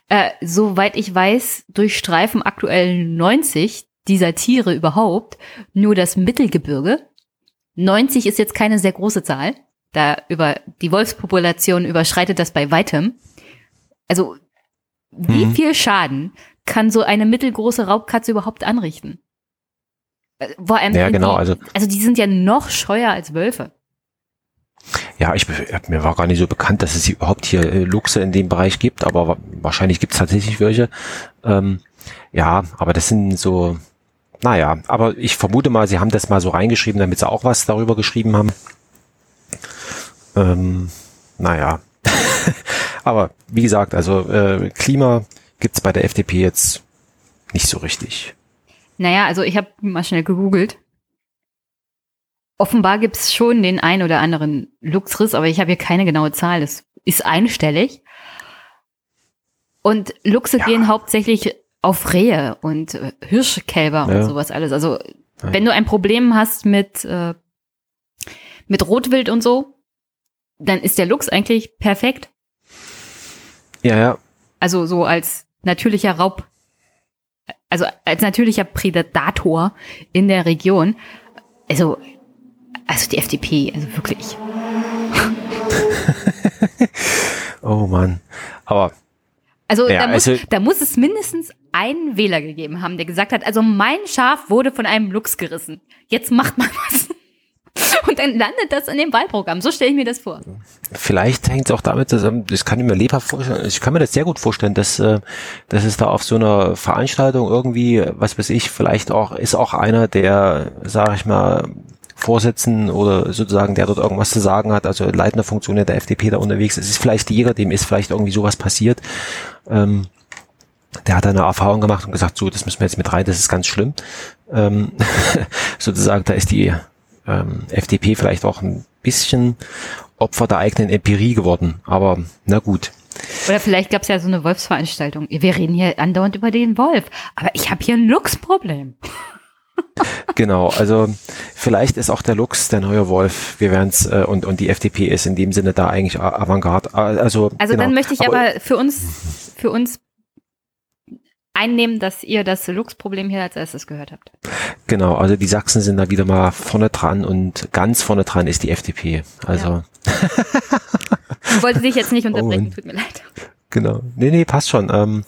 Äh, soweit ich weiß, durchstreifen aktuell 90 dieser Tiere überhaupt nur das Mittelgebirge. 90 ist jetzt keine sehr große Zahl. Da über die Wolfspopulation überschreitet das bei weitem. Also wie mhm. viel Schaden kann so eine mittelgroße Raubkatze überhaupt anrichten? Äh, vor allem
ja, genau. Also,
also die sind ja noch scheuer als Wölfe.
Ja, ich, mir war gar nicht so bekannt, dass es überhaupt hier äh, Luchse in dem Bereich gibt, aber wahrscheinlich gibt es tatsächlich welche. Ähm, ja, aber das sind so, naja, aber ich vermute mal, sie haben das mal so reingeschrieben, damit sie auch was darüber geschrieben haben. Ähm, naja. aber wie gesagt, also äh, Klima gibt's bei der FDP jetzt nicht so richtig.
Naja, also ich habe mal schnell gegoogelt. Offenbar gibt's schon den ein oder anderen Luchsriss, aber ich habe hier keine genaue Zahl. Das ist einstellig. Und Luchse ja. gehen hauptsächlich auf Rehe und äh, Hirschkälber ja. und sowas alles. Also ja. wenn du ein Problem hast mit, äh, mit Rotwild und so, dann ist der Luchs eigentlich perfekt.
Ja, ja.
Also so als natürlicher Raub, also als natürlicher Prädator in der Region. Also, also die FDP, also wirklich.
oh Mann. Aber.
Also, ja, da, muss, also da muss es mindestens einen Wähler gegeben haben, der gesagt hat, also mein Schaf wurde von einem Luchs gerissen. Jetzt macht mal was. Und dann landet das in dem Wahlprogramm. So stelle ich mir das vor.
Vielleicht hängt es auch damit zusammen, das kann ich mir lebhaft vorstellen, ich kann mir das sehr gut vorstellen, dass, äh, dass es da auf so einer Veranstaltung irgendwie, was weiß ich, vielleicht auch, ist auch einer, der, sage ich mal, Vorsitzenden oder sozusagen, der dort irgendwas zu sagen hat, also leitende Funktion der FDP da unterwegs. Es ist vielleicht Jäger, dem ist vielleicht irgendwie sowas passiert. Ähm, der hat eine Erfahrung gemacht und gesagt, so, das müssen wir jetzt mit rein, das ist ganz schlimm. Ähm, sozusagen, da ist die ähm, FDP vielleicht auch ein bisschen Opfer der eigenen Empirie geworden. Aber na gut.
Oder vielleicht gab es ja so eine Wolfsveranstaltung. Wir reden hier andauernd über den Wolf, aber ich habe hier ein Luchsproblem.
Genau, also vielleicht ist auch der Lux der neue Wolf. Wir werden es äh, und und die FDP ist in dem Sinne da eigentlich Avantgarde. Also
also genau. dann möchte ich aber, aber für uns für uns einnehmen, dass ihr das Lux-Problem hier als erstes gehört habt.
Genau, also die Sachsen sind da wieder mal vorne dran und ganz vorne dran ist die FDP. Also. Ja.
ich wollte dich jetzt nicht unterbrechen, oh, tut mir leid.
Genau. Nee, nee, passt schon. Ähm,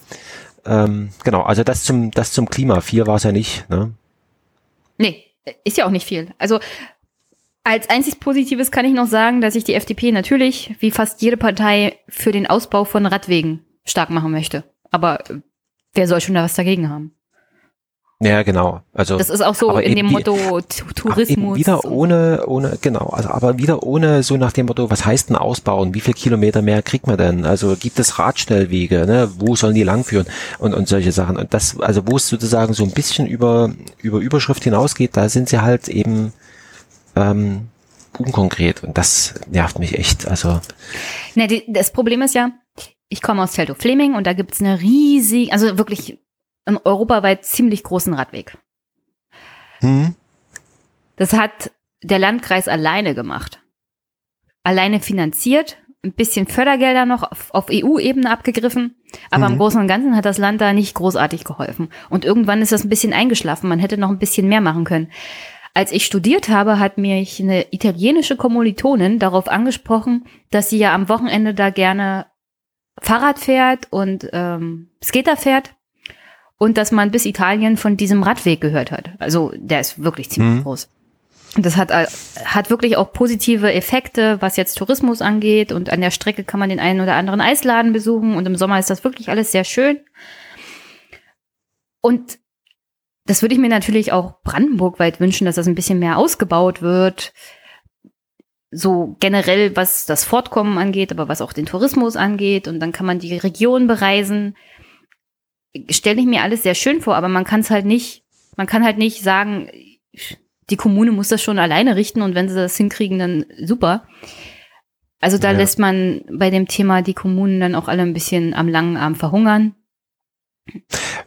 ähm, genau, also das zum, das zum Klima. Vier war es ja nicht, ne?
Nee, ist ja auch nicht viel. Also als einzig Positives kann ich noch sagen, dass ich die FDP natürlich, wie fast jede Partei, für den Ausbau von Radwegen stark machen möchte. Aber wer soll schon da was dagegen haben?
Ja, genau. Also
das ist auch so in dem Motto Tourismus.
wieder ohne, ohne, genau. Also aber wieder ohne so nach dem Motto, was heißt denn ausbauen? Wie viel Kilometer mehr kriegt man denn? Also gibt es Radstellwege? Ne? Wo sollen die langführen? Und und solche Sachen. Und das, also wo es sozusagen so ein bisschen über über Überschrift hinausgeht, da sind sie halt eben ähm, unkonkret. Und das nervt mich echt. Also.
Ne, die, das Problem ist ja, ich komme aus Teltow-Fleming und da gibt's eine riesige, also wirklich einen europaweit ziemlich großen Radweg. Hm. Das hat der Landkreis alleine gemacht. Alleine finanziert, ein bisschen Fördergelder noch auf, auf EU-Ebene abgegriffen, aber mhm. im Großen und Ganzen hat das Land da nicht großartig geholfen. Und irgendwann ist das ein bisschen eingeschlafen, man hätte noch ein bisschen mehr machen können. Als ich studiert habe, hat mich eine italienische Kommilitonin darauf angesprochen, dass sie ja am Wochenende da gerne Fahrrad fährt und ähm, Skater fährt und dass man bis Italien von diesem Radweg gehört hat. Also der ist wirklich ziemlich mhm. groß. Das hat, äh, hat wirklich auch positive Effekte, was jetzt Tourismus angeht. Und an der Strecke kann man den einen oder anderen Eisladen besuchen. Und im Sommer ist das wirklich alles sehr schön. Und das würde ich mir natürlich auch brandenburgweit wünschen, dass das ein bisschen mehr ausgebaut wird. So generell, was das Fortkommen angeht, aber was auch den Tourismus angeht. Und dann kann man die Region bereisen stelle ich mir alles sehr schön vor, aber man kann es halt nicht, man kann halt nicht sagen, die Kommune muss das schon alleine richten und wenn sie das hinkriegen, dann super. Also da ja. lässt man bei dem Thema die Kommunen dann auch alle ein bisschen am langen Arm verhungern.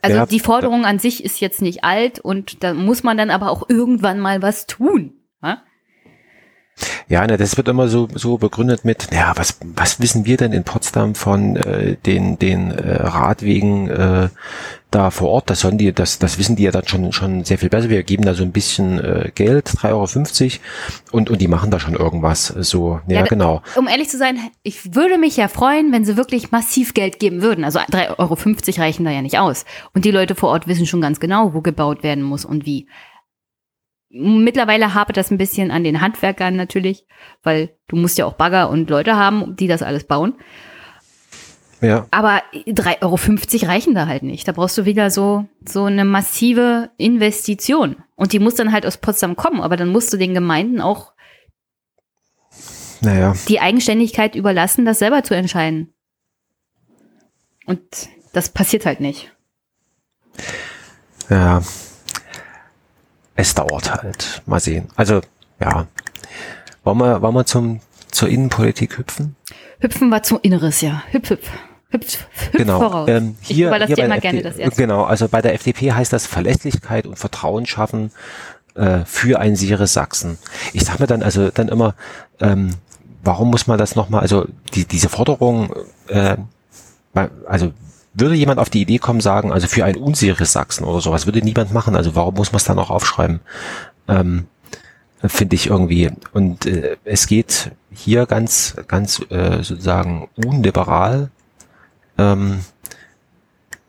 Also ja. die Forderung an sich ist jetzt nicht alt und da muss man dann aber auch irgendwann mal was tun. Ja?
Ne, das wird immer so, so begründet mit, ja, was, was wissen wir denn in Potsdam von äh, den, den äh, Radwegen äh, da vor Ort? Das sollen die, das, das wissen die ja dann schon, schon sehr viel besser. Wir geben da so ein bisschen äh, Geld, 3,50 Euro und, und die machen da schon irgendwas. So, ja, ja genau.
Um ehrlich zu sein, ich würde mich ja freuen, wenn sie wirklich massiv Geld geben würden. Also 3,50 Euro reichen da ja nicht aus. Und die Leute vor Ort wissen schon ganz genau, wo gebaut werden muss und wie. Mittlerweile habe das ein bisschen an den Handwerkern natürlich, weil du musst ja auch Bagger und Leute haben, die das alles bauen. Ja. Aber 3,50 Euro reichen da halt nicht. Da brauchst du wieder so, so eine massive Investition. Und die muss dann halt aus Potsdam kommen. Aber dann musst du den Gemeinden auch
naja.
die Eigenständigkeit überlassen, das selber zu entscheiden. Und das passiert halt nicht.
Ja, es dauert halt. Mal sehen. Also, ja. Wollen wir, wollen wir zum, zur Innenpolitik hüpfen?
Hüpfen wir zum Inneres, ja. Hüpf, hüpf. Hüpf, hüpf
genau. voraus. Ähm, hier,
ich
hier
dir immer gerne das
erste. Genau, also bei der FDP heißt das Verlässlichkeit und Vertrauen schaffen äh, für ein sicheres Sachsen. Ich sage mir dann also dann immer, ähm, warum muss man das nochmal, also die, diese Forderung, äh, also würde jemand auf die Idee kommen, sagen, also für ein unsicheres Sachsen oder sowas, würde niemand machen. Also warum muss man es dann auch aufschreiben? Ähm, Finde ich irgendwie. Und äh, es geht hier ganz, ganz äh, sozusagen unliberal, ähm,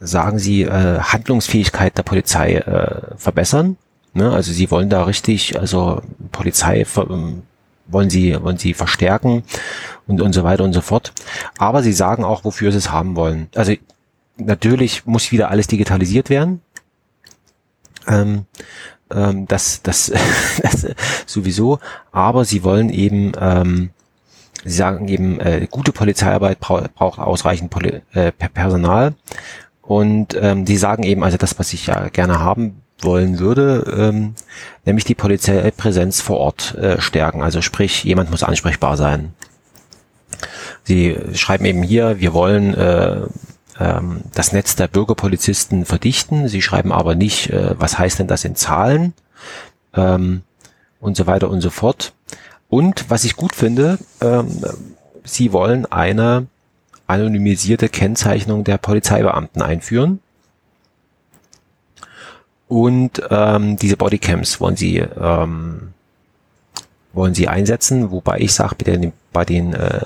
sagen sie, äh, Handlungsfähigkeit der Polizei äh, verbessern. Ne? Also sie wollen da richtig, also Polizei ähm, wollen sie, wollen sie verstärken und, und so weiter und so fort. Aber sie sagen auch, wofür sie es haben wollen. Also natürlich muss wieder alles digitalisiert werden. Ähm, ähm, das, das, das sowieso. Aber sie wollen eben, ähm, sie sagen eben, äh, gute Polizeiarbeit brauch, braucht ausreichend Poli äh, Personal. Und ähm, die sagen eben, also das, was ich ja gerne haben wollen würde, ähm, nämlich die Polizeipräsenz vor Ort äh, stärken. Also sprich, jemand muss ansprechbar sein. Sie schreiben eben hier, wir wollen äh, ähm, das Netz der Bürgerpolizisten verdichten. Sie schreiben aber nicht, äh, was heißt denn das in Zahlen ähm, und so weiter und so fort. Und was ich gut finde, ähm, sie wollen eine anonymisierte Kennzeichnung der Polizeibeamten einführen. Und ähm, diese Bodycams wollen sie ähm, wollen sie einsetzen, wobei ich sage, bei den, bei den äh,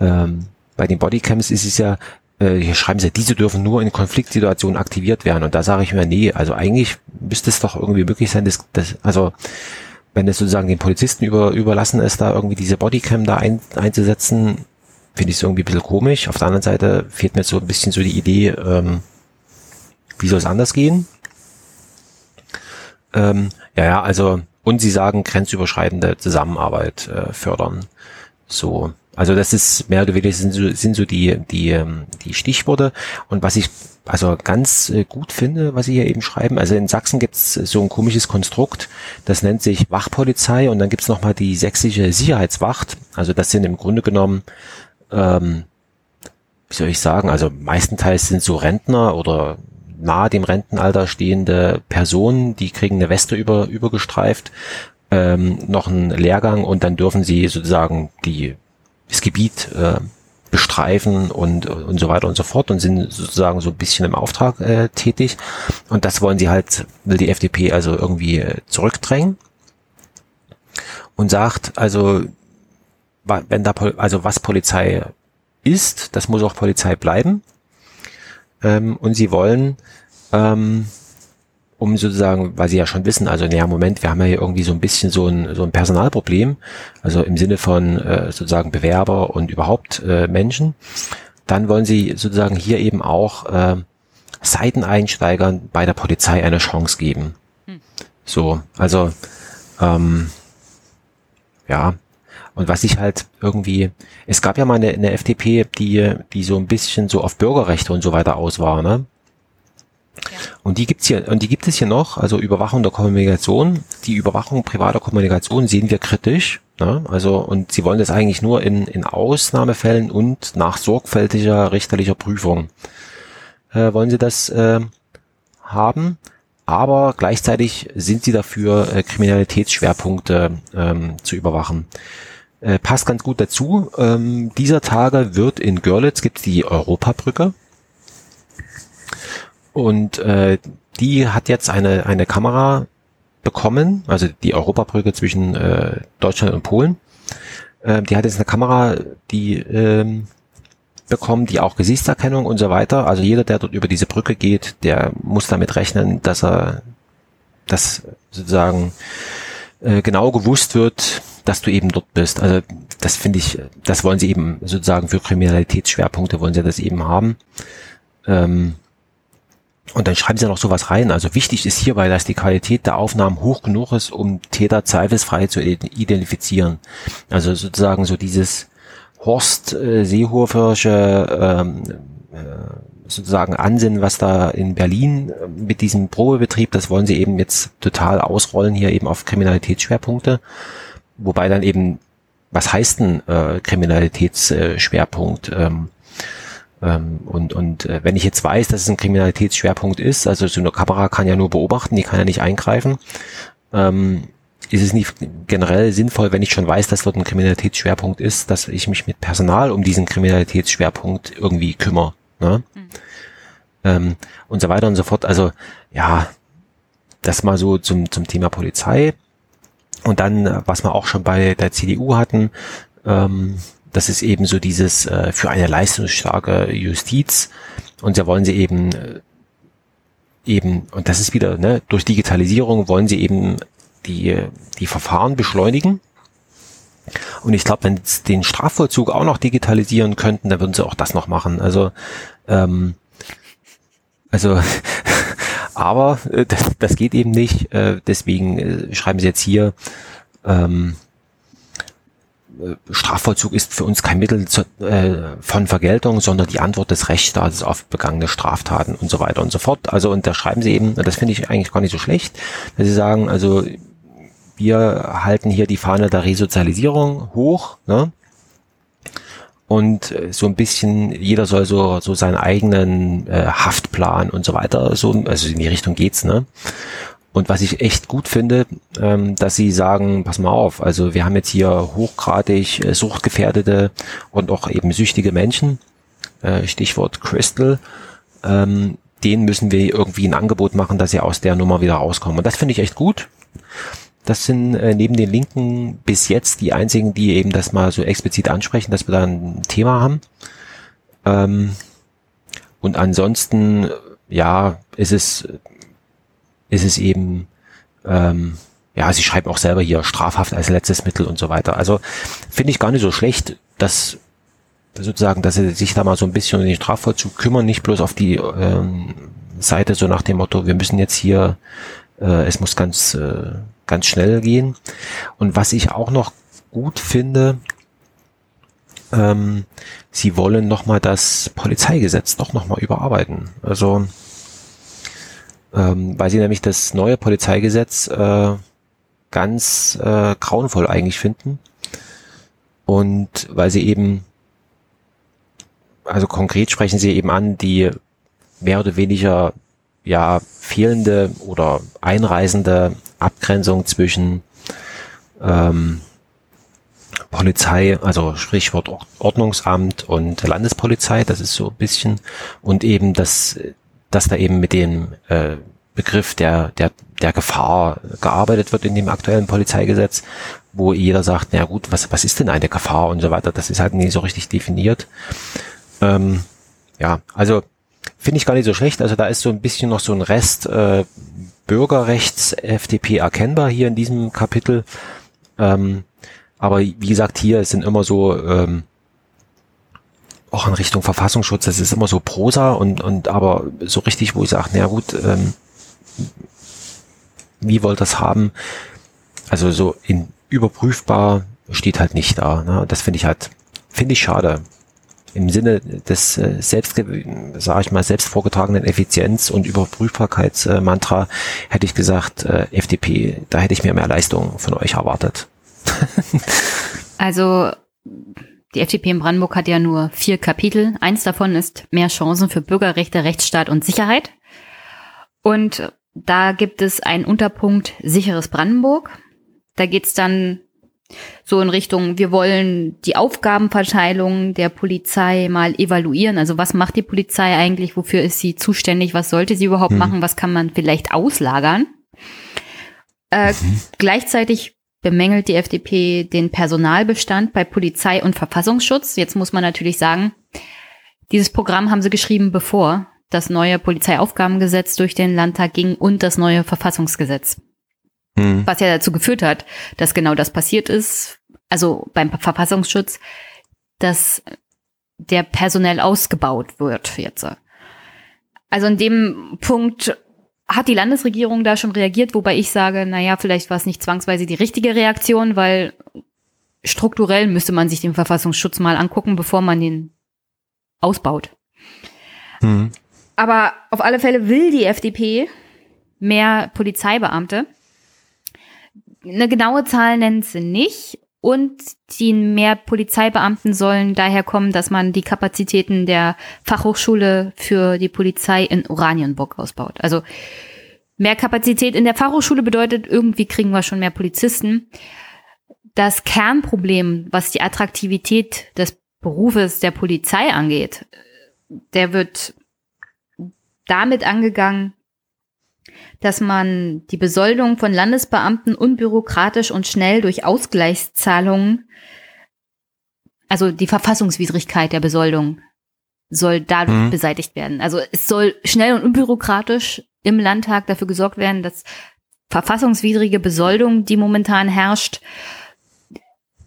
ähm, bei den Bodycams ist es ja, hier schreiben sie, diese dürfen nur in Konfliktsituationen aktiviert werden. Und da sage ich mir, nee, also eigentlich müsste es doch irgendwie möglich sein, dass, dass also wenn es sozusagen den Polizisten über, überlassen ist, da irgendwie diese Bodycam da ein, einzusetzen, finde ich es irgendwie ein bisschen komisch. Auf der anderen Seite fehlt mir so ein bisschen so die Idee, ähm, wie soll es anders gehen? Ähm, ja, ja, also, und sie sagen, grenzüberschreitende Zusammenarbeit äh, fördern. So, also das ist mehr oder weniger sind so, sind so die, die, ähm, die Stichworte. Und was ich also ganz äh, gut finde, was Sie hier eben schreiben, also in Sachsen gibt es so ein komisches Konstrukt, das nennt sich Wachpolizei und dann gibt es nochmal die sächsische Sicherheitswacht. Also das sind im Grunde genommen, ähm, wie soll ich sagen, also meistenteils sind so Rentner oder nahe dem Rentenalter stehende Personen, die kriegen eine Weste über, übergestreift, ähm, noch einen Lehrgang und dann dürfen sie sozusagen die das Gebiet äh, bestreifen und, und so weiter und so fort und sind sozusagen so ein bisschen im Auftrag äh, tätig. Und das wollen sie halt, will die FDP also irgendwie äh, zurückdrängen und sagt, also wenn da, also was Polizei ist, das muss auch Polizei bleiben. Ähm, und sie wollen ähm, um sozusagen, weil sie ja schon wissen, also naja, Moment, wir haben ja hier irgendwie so ein bisschen so ein, so ein Personalproblem, also im Sinne von äh, sozusagen Bewerber und überhaupt äh, Menschen, dann wollen sie sozusagen hier eben auch äh, Seiteneinsteigern bei der Polizei eine Chance geben. Hm. So, also ähm, ja, und was ich halt irgendwie, es gab ja mal eine, eine FDP, die, die so ein bisschen so auf Bürgerrechte und so weiter aus war, ne? Und die gibt's hier, und die gibt es hier noch, also Überwachung der Kommunikation. Die Überwachung privater Kommunikation sehen wir kritisch. Ne? Also, und sie wollen das eigentlich nur in, in Ausnahmefällen und nach sorgfältiger richterlicher Prüfung. Äh, wollen sie das äh, haben? Aber gleichzeitig sind sie dafür, äh, Kriminalitätsschwerpunkte ähm, zu überwachen. Äh, passt ganz gut dazu. Ähm, dieser Tage wird in Görlitz gibt's die Europabrücke. Und äh, die hat jetzt eine, eine Kamera bekommen, also die Europabrücke zwischen äh, Deutschland und Polen. Äh, die hat jetzt eine Kamera, die ähm, bekommen, die auch Gesichtserkennung und so weiter. Also jeder, der dort über diese Brücke geht, der muss damit rechnen, dass er, dass sozusagen äh, genau gewusst wird, dass du eben dort bist. Also das finde ich, das wollen sie eben sozusagen für Kriminalitätsschwerpunkte wollen sie das eben haben. Ähm, und dann schreiben sie noch sowas rein. Also wichtig ist hierbei, dass die Qualität der Aufnahmen hoch genug ist, um Täter zweifelsfrei zu identifizieren. Also sozusagen so dieses Horst äh, Seehofersche ähm, äh, sozusagen Ansinnen, was da in Berlin äh, mit diesem Probebetrieb, das wollen sie eben jetzt total ausrollen hier eben auf Kriminalitätsschwerpunkte. Wobei dann eben, was heißt denn äh, Kriminalitätsschwerpunkt? Ähm, ähm, und und äh, wenn ich jetzt weiß, dass es ein Kriminalitätsschwerpunkt ist, also so eine Kamera kann ja nur beobachten, die kann ja nicht eingreifen, ähm, ist es nicht generell sinnvoll, wenn ich schon weiß, dass dort ein Kriminalitätsschwerpunkt ist, dass ich mich mit Personal um diesen Kriminalitätsschwerpunkt irgendwie kümmere. Ne? Mhm. Ähm, und so weiter und so fort. Also ja, das mal so zum, zum Thema Polizei. Und dann, was wir auch schon bei der CDU hatten, ähm, das ist eben so dieses äh, für eine leistungsstarke Justiz. Und da wollen sie eben äh, eben, und das ist wieder, ne, durch Digitalisierung wollen sie eben die, die Verfahren beschleunigen. Und ich glaube, wenn sie den Strafvollzug auch noch digitalisieren könnten, dann würden sie auch das noch machen. Also, ähm, also, aber äh, das, das geht eben nicht. Äh, deswegen äh, schreiben sie jetzt hier, ähm, Strafvollzug ist für uns kein Mittel zu, äh, von Vergeltung, sondern die Antwort des Rechtsstaates auf begangene Straftaten und so weiter und so fort. Also und da schreiben sie eben, das finde ich eigentlich gar nicht so schlecht, dass sie sagen, also wir halten hier die Fahne der Resozialisierung hoch, ne? und äh, so ein bisschen, jeder soll so, so seinen eigenen äh, Haftplan und so weiter, so, also in die Richtung geht's, ne? Und was ich echt gut finde, ähm, dass sie sagen, pass mal auf, also wir haben jetzt hier hochgradig äh, suchtgefährdete und auch eben süchtige Menschen, äh, Stichwort Crystal, ähm, denen müssen wir irgendwie ein Angebot machen, dass sie aus der Nummer wieder rauskommen. Und das finde ich echt gut. Das sind äh, neben den Linken bis jetzt die einzigen, die eben das mal so explizit ansprechen, dass wir da ein Thema haben. Ähm, und ansonsten, ja, ist es, ist es eben, ähm, ja, sie schreiben auch selber hier Strafhaft als letztes Mittel und so weiter. Also finde ich gar nicht so schlecht, dass sozusagen, dass sie sich da mal so ein bisschen um den Strafvollzug kümmern, nicht bloß auf die ähm, Seite so nach dem Motto, wir müssen jetzt hier, äh, es muss ganz äh, ganz schnell gehen. Und was ich auch noch gut finde, ähm, sie wollen nochmal das Polizeigesetz doch nochmal überarbeiten. Also, ähm, weil sie nämlich das neue Polizeigesetz äh, ganz äh, grauenvoll eigentlich finden. Und weil sie eben, also konkret sprechen sie eben an, die mehr oder weniger ja fehlende oder einreisende Abgrenzung zwischen ähm, Polizei, also Sprichwort Ordnungsamt und Landespolizei, das ist so ein bisschen, und eben, dass, dass da eben mit dem äh, Begriff der, der, der Gefahr gearbeitet wird in dem aktuellen Polizeigesetz, wo jeder sagt, na gut, was, was ist denn eine Gefahr und so weiter, das ist halt nie so richtig definiert. Ähm, ja, also finde ich gar nicht so schlecht. Also da ist so ein bisschen noch so ein Rest äh, Bürgerrechts-FDP erkennbar hier in diesem Kapitel. Ähm, aber wie gesagt, hier sind immer so ähm, auch in Richtung Verfassungsschutz, das ist immer so Prosa und, und aber so richtig, wo ich sage, na gut, ähm, wie wollt das haben? Also so in überprüfbar steht halt nicht da. Ne? Das finde ich halt, finde ich schade im Sinne des äh, selbst, sage ich mal, selbst vorgetragenen Effizienz- und Überprüfbarkeitsmantra hätte ich gesagt, äh, FDP, da hätte ich mir mehr Leistung von euch erwartet.
also die FDP in Brandenburg hat ja nur vier Kapitel. Eins davon ist mehr Chancen für Bürgerrechte, Rechtsstaat und Sicherheit. Und da gibt es einen Unterpunkt sicheres Brandenburg. Da geht's dann so in Richtung, wir wollen die Aufgabenverteilung der Polizei mal evaluieren. Also was macht die Polizei eigentlich? Wofür ist sie zuständig? Was sollte sie überhaupt mhm. machen? Was kann man vielleicht auslagern? Äh, mhm. Gleichzeitig bemängelt die FDP den Personalbestand bei Polizei und Verfassungsschutz. Jetzt muss man natürlich sagen, dieses Programm haben sie geschrieben, bevor das neue Polizeiaufgabengesetz durch den Landtag ging und das neue Verfassungsgesetz. Mhm. Was ja dazu geführt hat, dass genau das passiert ist, also beim Verfassungsschutz, dass der personell ausgebaut wird jetzt. Also in dem Punkt hat die Landesregierung da schon reagiert, wobei ich sage, naja, vielleicht war es nicht zwangsweise die richtige Reaktion, weil strukturell müsste man sich den Verfassungsschutz mal angucken, bevor man den ausbaut. Mhm. Aber auf alle Fälle will die FDP mehr Polizeibeamte. Eine genaue Zahl nennt sie nicht. Und die mehr Polizeibeamten sollen daher kommen, dass man die Kapazitäten der Fachhochschule für die Polizei in Oranienburg ausbaut. Also mehr Kapazität in der Fachhochschule bedeutet, irgendwie kriegen wir schon mehr Polizisten. Das Kernproblem, was die Attraktivität des Berufes der Polizei angeht, der wird damit angegangen, dass man die Besoldung von Landesbeamten unbürokratisch und schnell durch Ausgleichszahlungen, also die Verfassungswidrigkeit der Besoldung, soll dadurch mhm. beseitigt werden. Also es soll schnell und unbürokratisch im Landtag dafür gesorgt werden, dass verfassungswidrige Besoldung, die momentan herrscht,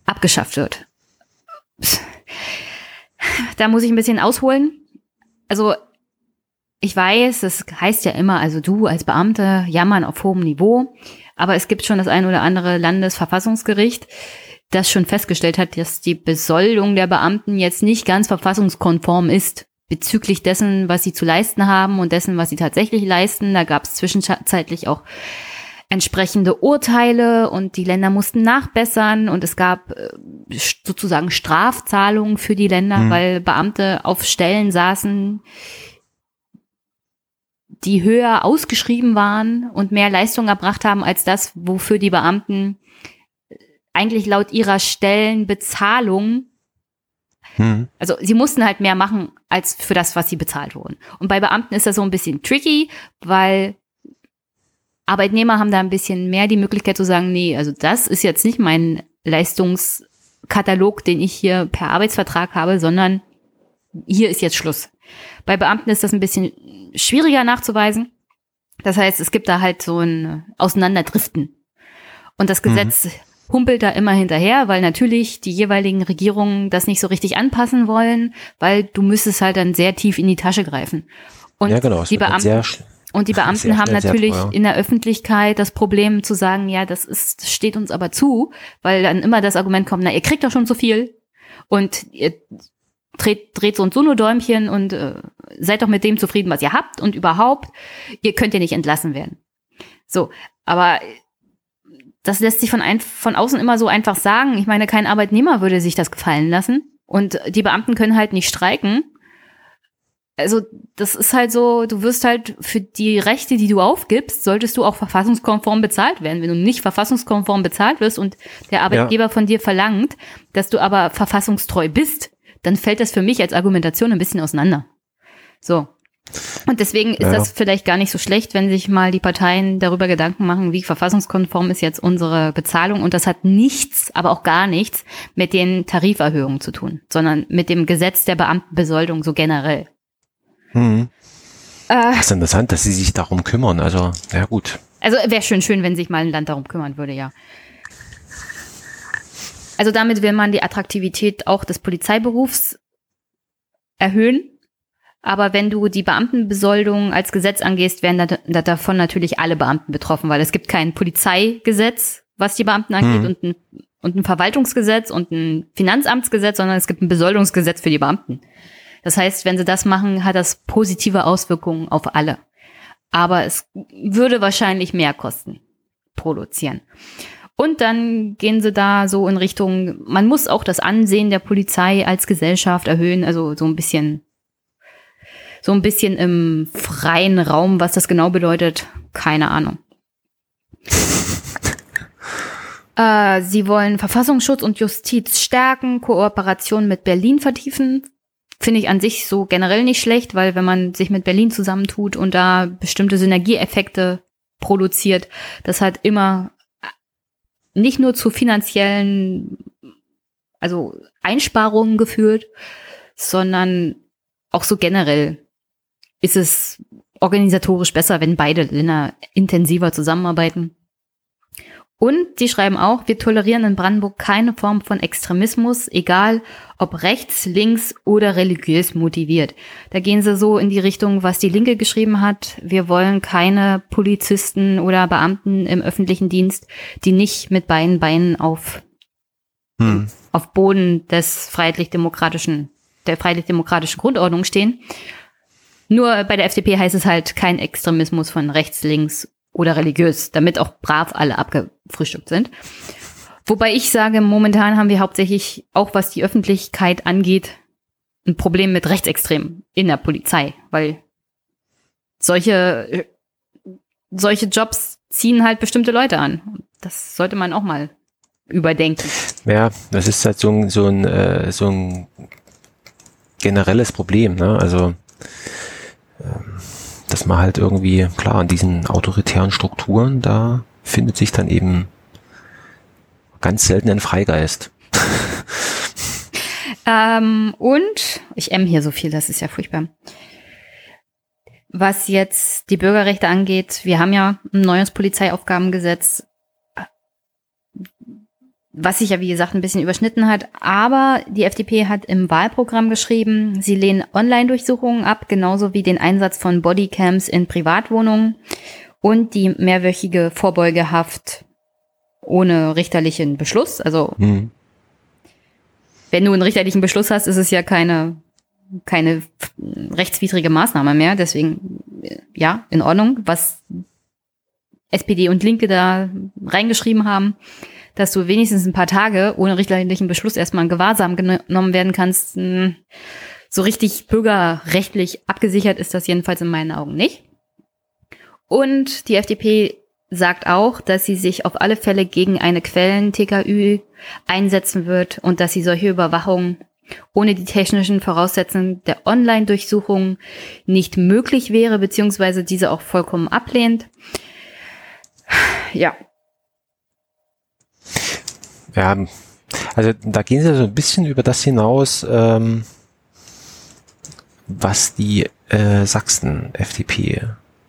abgeschafft wird. Da muss ich ein bisschen ausholen. Also ich weiß, es heißt ja immer, also du als Beamte jammern auf hohem Niveau, aber es gibt schon das ein oder andere Landesverfassungsgericht, das schon festgestellt hat, dass die Besoldung der Beamten jetzt nicht ganz verfassungskonform ist bezüglich dessen, was sie zu leisten haben und dessen, was sie tatsächlich leisten. Da gab es zwischenzeitlich auch entsprechende Urteile und die Länder mussten nachbessern und es gab äh, sozusagen Strafzahlungen für die Länder, mhm. weil Beamte auf Stellen saßen, die höher ausgeschrieben waren und mehr Leistung erbracht haben als das, wofür die Beamten eigentlich laut ihrer Stellenbezahlung hm. also sie mussten halt mehr machen als für das, was sie bezahlt wurden. Und bei Beamten ist das so ein bisschen tricky, weil Arbeitnehmer haben da ein bisschen mehr die Möglichkeit zu sagen, nee, also das ist jetzt nicht mein Leistungskatalog, den ich hier per Arbeitsvertrag habe, sondern hier ist jetzt Schluss. Bei Beamten ist das ein bisschen schwieriger nachzuweisen. Das heißt, es gibt da halt so ein Auseinanderdriften. Und das Gesetz mhm. humpelt da immer hinterher, weil natürlich die jeweiligen Regierungen das nicht so richtig anpassen wollen, weil du müsstest halt dann sehr tief in die Tasche greifen. Und ja, genau, die Beamten, und die Beamten haben natürlich in der Öffentlichkeit das Problem zu sagen, ja, das ist, das steht uns aber zu, weil dann immer das Argument kommt, na, ihr kriegt doch schon so viel und ihr dreht, dreht so und so nur Däumchen und äh, seid doch mit dem zufrieden, was ihr habt und überhaupt, ihr könnt ja nicht entlassen werden. So, aber das lässt sich von, ein, von außen immer so einfach sagen. Ich meine, kein Arbeitnehmer würde sich das gefallen lassen und die Beamten können halt nicht streiken also das ist halt so, du wirst halt für die Rechte, die du aufgibst, solltest du auch verfassungskonform bezahlt werden. Wenn du nicht verfassungskonform bezahlt wirst und der Arbeitgeber ja. von dir verlangt, dass du aber verfassungstreu bist, dann fällt das für mich als Argumentation ein bisschen auseinander. So. Und deswegen ist ja. das vielleicht gar nicht so schlecht, wenn sich mal die Parteien darüber Gedanken machen, wie verfassungskonform ist jetzt unsere Bezahlung. Und das hat nichts, aber auch gar nichts mit den Tariferhöhungen zu tun, sondern mit dem Gesetz der Beamtenbesoldung so generell.
Mhm. Äh, das ist interessant, dass sie sich darum kümmern. Also, ja gut.
Also wäre schön schön, wenn sich mal ein Land darum kümmern würde, ja. Also damit will man die Attraktivität auch des Polizeiberufs erhöhen. Aber wenn du die Beamtenbesoldung als Gesetz angehst, werden da, da davon natürlich alle Beamten betroffen, weil es gibt kein Polizeigesetz, was die Beamten angeht, mhm. und, ein, und ein Verwaltungsgesetz und ein Finanzamtsgesetz, sondern es gibt ein Besoldungsgesetz für die Beamten. Das heißt, wenn sie das machen, hat das positive Auswirkungen auf alle. Aber es würde wahrscheinlich mehr kosten, produzieren. Und dann gehen sie da so in Richtung, man muss auch das Ansehen der Polizei als Gesellschaft erhöhen, also so ein bisschen, so ein bisschen im freien Raum, was das genau bedeutet, keine Ahnung. äh, sie wollen Verfassungsschutz und Justiz stärken, Kooperation mit Berlin vertiefen, Finde ich an sich so generell nicht schlecht, weil wenn man sich mit Berlin zusammentut und da bestimmte Synergieeffekte produziert, das hat immer nicht nur zu finanziellen, also Einsparungen geführt, sondern auch so generell ist es organisatorisch besser, wenn beide Länder intensiver zusammenarbeiten. Und die schreiben auch, wir tolerieren in Brandenburg keine Form von Extremismus, egal ob rechts, links oder religiös motiviert. Da gehen sie so in die Richtung, was die Linke geschrieben hat. Wir wollen keine Polizisten oder Beamten im öffentlichen Dienst, die nicht mit beiden Beinen auf, hm. auf Boden des freiheitlich-demokratischen, der freiheitlich-demokratischen Grundordnung stehen. Nur bei der FDP heißt es halt kein Extremismus von rechts, links oder religiös, damit auch brav alle abgefrühstückt sind. Wobei ich sage, momentan haben wir hauptsächlich, auch was die Öffentlichkeit angeht, ein Problem mit Rechtsextremen in der Polizei, weil solche, solche Jobs ziehen halt bestimmte Leute an. Das sollte man auch mal überdenken.
Ja, das ist halt so ein, so ein, äh, so ein generelles Problem, ne? Also ähm, dass man halt irgendwie, klar, in diesen autoritären Strukturen, da findet sich dann eben ganz selten ein Freigeist.
ähm, und ich M hier so viel, das ist ja furchtbar. Was jetzt die Bürgerrechte angeht, wir haben ja ein neues Polizeiaufgabengesetz, was sich ja, wie gesagt, ein bisschen überschnitten hat. Aber die FDP hat im Wahlprogramm geschrieben, sie lehnen Online-Durchsuchungen ab, genauso wie den Einsatz von Bodycams in Privatwohnungen und die mehrwöchige Vorbeugehaft ohne richterlichen Beschluss. Also, hm. wenn du einen richterlichen Beschluss hast, ist es ja keine, keine rechtswidrige Maßnahme mehr. Deswegen, ja, in Ordnung. Was SPD und Linke da reingeschrieben haben, dass du wenigstens ein paar Tage ohne richterlichen Beschluss erstmal in Gewahrsam genommen werden kannst. Hm, so richtig bürgerrechtlich abgesichert ist das jedenfalls in meinen Augen nicht. Und die FDP sagt auch, dass sie sich auf alle Fälle gegen eine Quellen-TKÜ einsetzen wird und dass sie solche Überwachung ohne die technischen Voraussetzungen der Online-Durchsuchung nicht möglich wäre, beziehungsweise diese auch vollkommen ablehnt. Ja.
Ja, also da gehen sie so ein bisschen über das hinaus, ähm, was die äh, Sachsen-FDP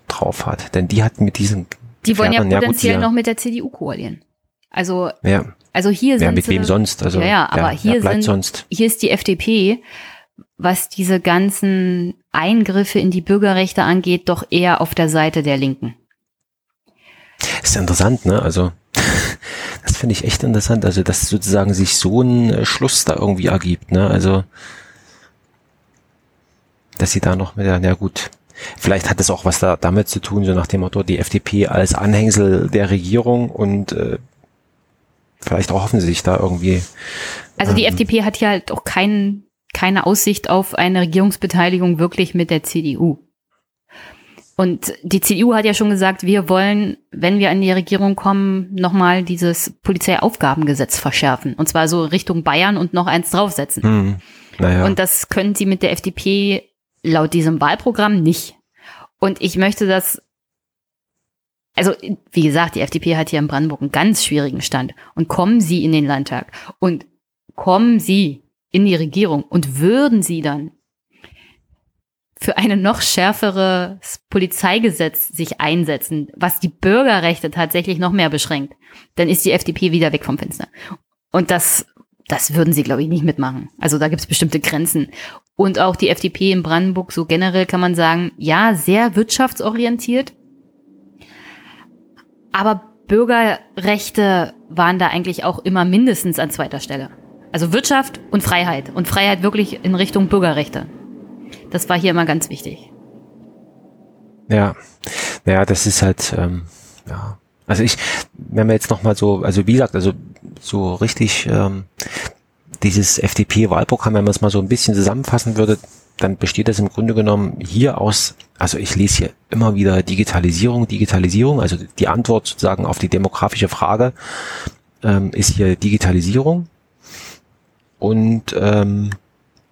drauf hat. Denn die hat mit diesen
Die wollen ja potenziell ja, noch mit der CDU koalieren. Also,
ja.
also hier sind
ja, mit wem sonst? Also,
ja, ja, aber hier
ja,
sind,
sonst.
hier ist die FDP, was diese ganzen Eingriffe in die Bürgerrechte angeht, doch eher auf der Seite der Linken.
Ist interessant, ne? Also, finde ich echt interessant. Also, dass sozusagen sich so ein Schluss da irgendwie ergibt, ne? Also, dass sie da noch mit der, na gut, vielleicht hat es auch was da damit zu tun, so nach dem Motto, die FDP als Anhängsel der Regierung und äh, vielleicht auch hoffen sie sich da irgendwie.
Also die ähm, FDP hat ja halt auch kein, keine Aussicht auf eine Regierungsbeteiligung wirklich mit der CDU. Und die CDU hat ja schon gesagt, wir wollen, wenn wir an die Regierung kommen, nochmal dieses Polizeiaufgabengesetz verschärfen. Und zwar so Richtung Bayern und noch eins draufsetzen.
Hm, naja.
Und das können sie mit der FDP laut diesem Wahlprogramm nicht. Und ich möchte das, also wie gesagt, die FDP hat hier in Brandenburg einen ganz schwierigen Stand. Und kommen Sie in den Landtag und kommen Sie in die Regierung und würden Sie dann für ein noch schärferes Polizeigesetz sich einsetzen, was die Bürgerrechte tatsächlich noch mehr beschränkt, dann ist die FDP wieder weg vom Fenster. Und das, das würden sie, glaube ich, nicht mitmachen. Also da gibt es bestimmte Grenzen. Und auch die FDP in Brandenburg, so generell kann man sagen, ja, sehr wirtschaftsorientiert. Aber Bürgerrechte waren da eigentlich auch immer mindestens an zweiter Stelle. Also Wirtschaft und Freiheit. Und Freiheit wirklich in Richtung Bürgerrechte. Das war hier immer ganz wichtig.
Ja, naja, das ist halt, ähm, ja. Also ich, wenn wir jetzt nochmal so, also wie gesagt, also so richtig ähm, dieses FDP-Wahlprogramm, wenn man es mal so ein bisschen zusammenfassen würde, dann besteht das im Grunde genommen hier aus, also ich lese hier immer wieder Digitalisierung, Digitalisierung, also die Antwort sozusagen auf die demografische Frage ähm, ist hier Digitalisierung und ähm,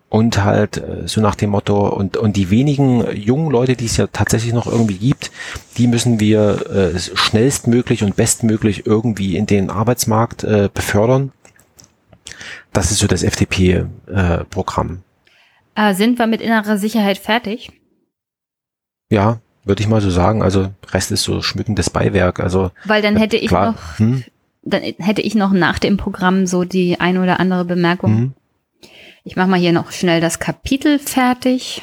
und halt äh, so nach dem Motto und und die wenigen jungen Leute, die es ja tatsächlich noch irgendwie gibt, die müssen wir äh, schnellstmöglich und bestmöglich irgendwie in den Arbeitsmarkt äh, befördern das ist so das FDP-Programm.
Äh, sind wir mit innerer Sicherheit fertig?
Ja, würde ich mal so sagen. Also Rest ist so schmückendes Beiwerk. Also
weil dann hätte ich klar, noch, hm? dann hätte ich noch nach dem Programm so die ein oder andere Bemerkung. Hm. Ich mache mal hier noch schnell das Kapitel fertig.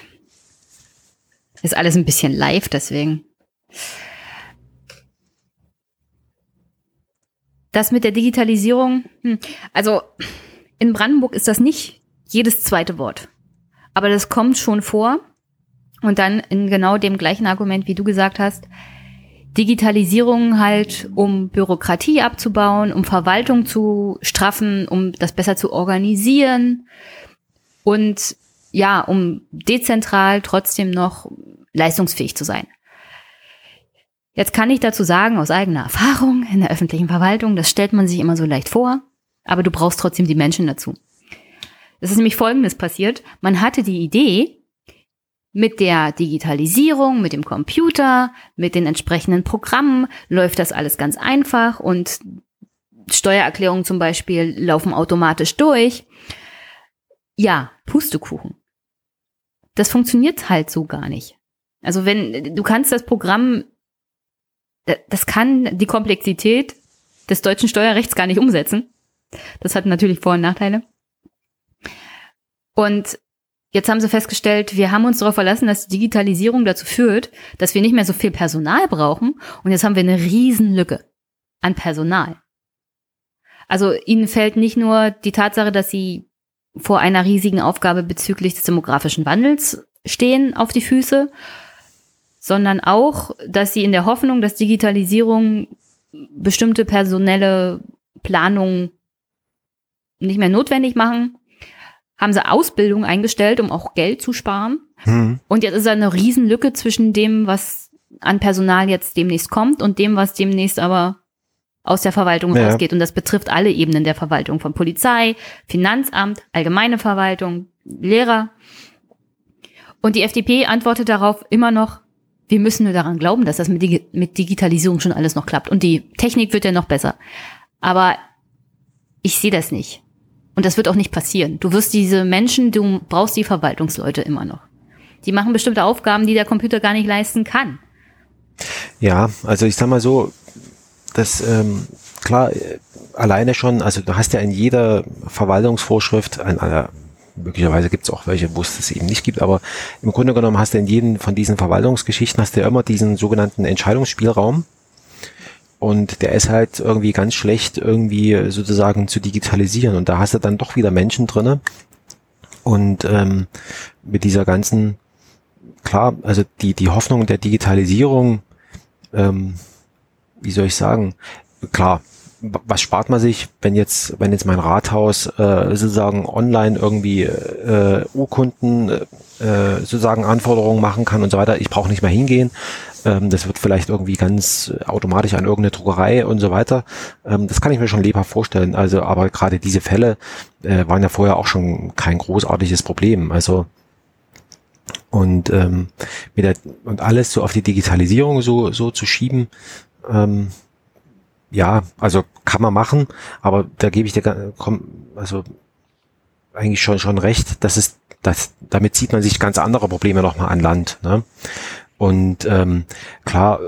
Ist alles ein bisschen live, deswegen. Das mit der Digitalisierung, hm, also in Brandenburg ist das nicht jedes zweite Wort. Aber das kommt schon vor. Und dann in genau dem gleichen Argument, wie du gesagt hast, Digitalisierung halt, um Bürokratie abzubauen, um Verwaltung zu straffen, um das besser zu organisieren und ja, um dezentral trotzdem noch leistungsfähig zu sein. Jetzt kann ich dazu sagen, aus eigener Erfahrung in der öffentlichen Verwaltung, das stellt man sich immer so leicht vor aber du brauchst trotzdem die Menschen dazu. Es ist nämlich Folgendes passiert. Man hatte die Idee, mit der Digitalisierung, mit dem Computer, mit den entsprechenden Programmen läuft das alles ganz einfach und Steuererklärungen zum Beispiel laufen automatisch durch. Ja, Pustekuchen. Das funktioniert halt so gar nicht. Also wenn du kannst das Programm, das kann die Komplexität des deutschen Steuerrechts gar nicht umsetzen. Das hat natürlich Vor- und Nachteile. Und jetzt haben sie festgestellt, wir haben uns darauf verlassen, dass die Digitalisierung dazu führt, dass wir nicht mehr so viel Personal brauchen. Und jetzt haben wir eine Riesenlücke an Personal. Also ihnen fällt nicht nur die Tatsache, dass sie vor einer riesigen Aufgabe bezüglich des demografischen Wandels stehen auf die Füße, sondern auch, dass sie in der Hoffnung, dass Digitalisierung bestimmte personelle Planungen nicht mehr notwendig machen, haben sie Ausbildung eingestellt, um auch Geld zu sparen.
Hm.
Und jetzt ist eine Riesenlücke zwischen dem, was an Personal jetzt demnächst kommt und dem, was demnächst aber aus der Verwaltung
Ja.
rausgeht. Und das betrifft alle Ebenen der Verwaltung, von Polizei, Finanzamt, allgemeine Verwaltung, Lehrer. Und die FDP antwortet darauf immer noch, wir müssen nur daran glauben, dass das mit, Digi mit Digitalisierung schon alles noch klappt. Und die Technik wird ja noch besser. Aber ich sehe das nicht. Und das wird auch nicht passieren. Du wirst diese Menschen, du brauchst die Verwaltungsleute immer noch. Die machen bestimmte Aufgaben, die der Computer gar nicht leisten kann.
Ja, also ich sag mal so, das ähm, klar, äh, alleine schon, also du hast ja in jeder Verwaltungsvorschrift, an einer, möglicherweise gibt es auch welche, wo es das eben nicht gibt, aber im Grunde genommen hast du in jedem von diesen Verwaltungsgeschichten hast du ja immer diesen sogenannten Entscheidungsspielraum. Und der ist halt irgendwie ganz schlecht irgendwie sozusagen zu digitalisieren. Und da hast du dann doch wieder Menschen drinne. Und ähm, mit dieser ganzen, klar, also die, die Hoffnung der Digitalisierung, ähm, wie soll ich sagen, klar, was spart man sich, wenn jetzt, wenn jetzt mein Rathaus äh, sozusagen online irgendwie äh, Urkunden äh, sozusagen Anforderungen machen kann und so weiter. Ich brauche nicht mehr hingehen. Ähm, das wird vielleicht irgendwie ganz automatisch an irgendeine Druckerei und so weiter. Ähm, das kann ich mir schon lebhaft vorstellen. Also, aber gerade diese Fälle äh, waren ja vorher auch schon kein großartiges Problem. Also und ähm, mit der, und alles so auf die Digitalisierung so so zu schieben, ähm, ja, also kann man machen, aber da gebe ich dir komm, also eigentlich schon schon recht, dass es das damit zieht man sich ganz andere Probleme nochmal an Land. Ne? Und ähm, klar,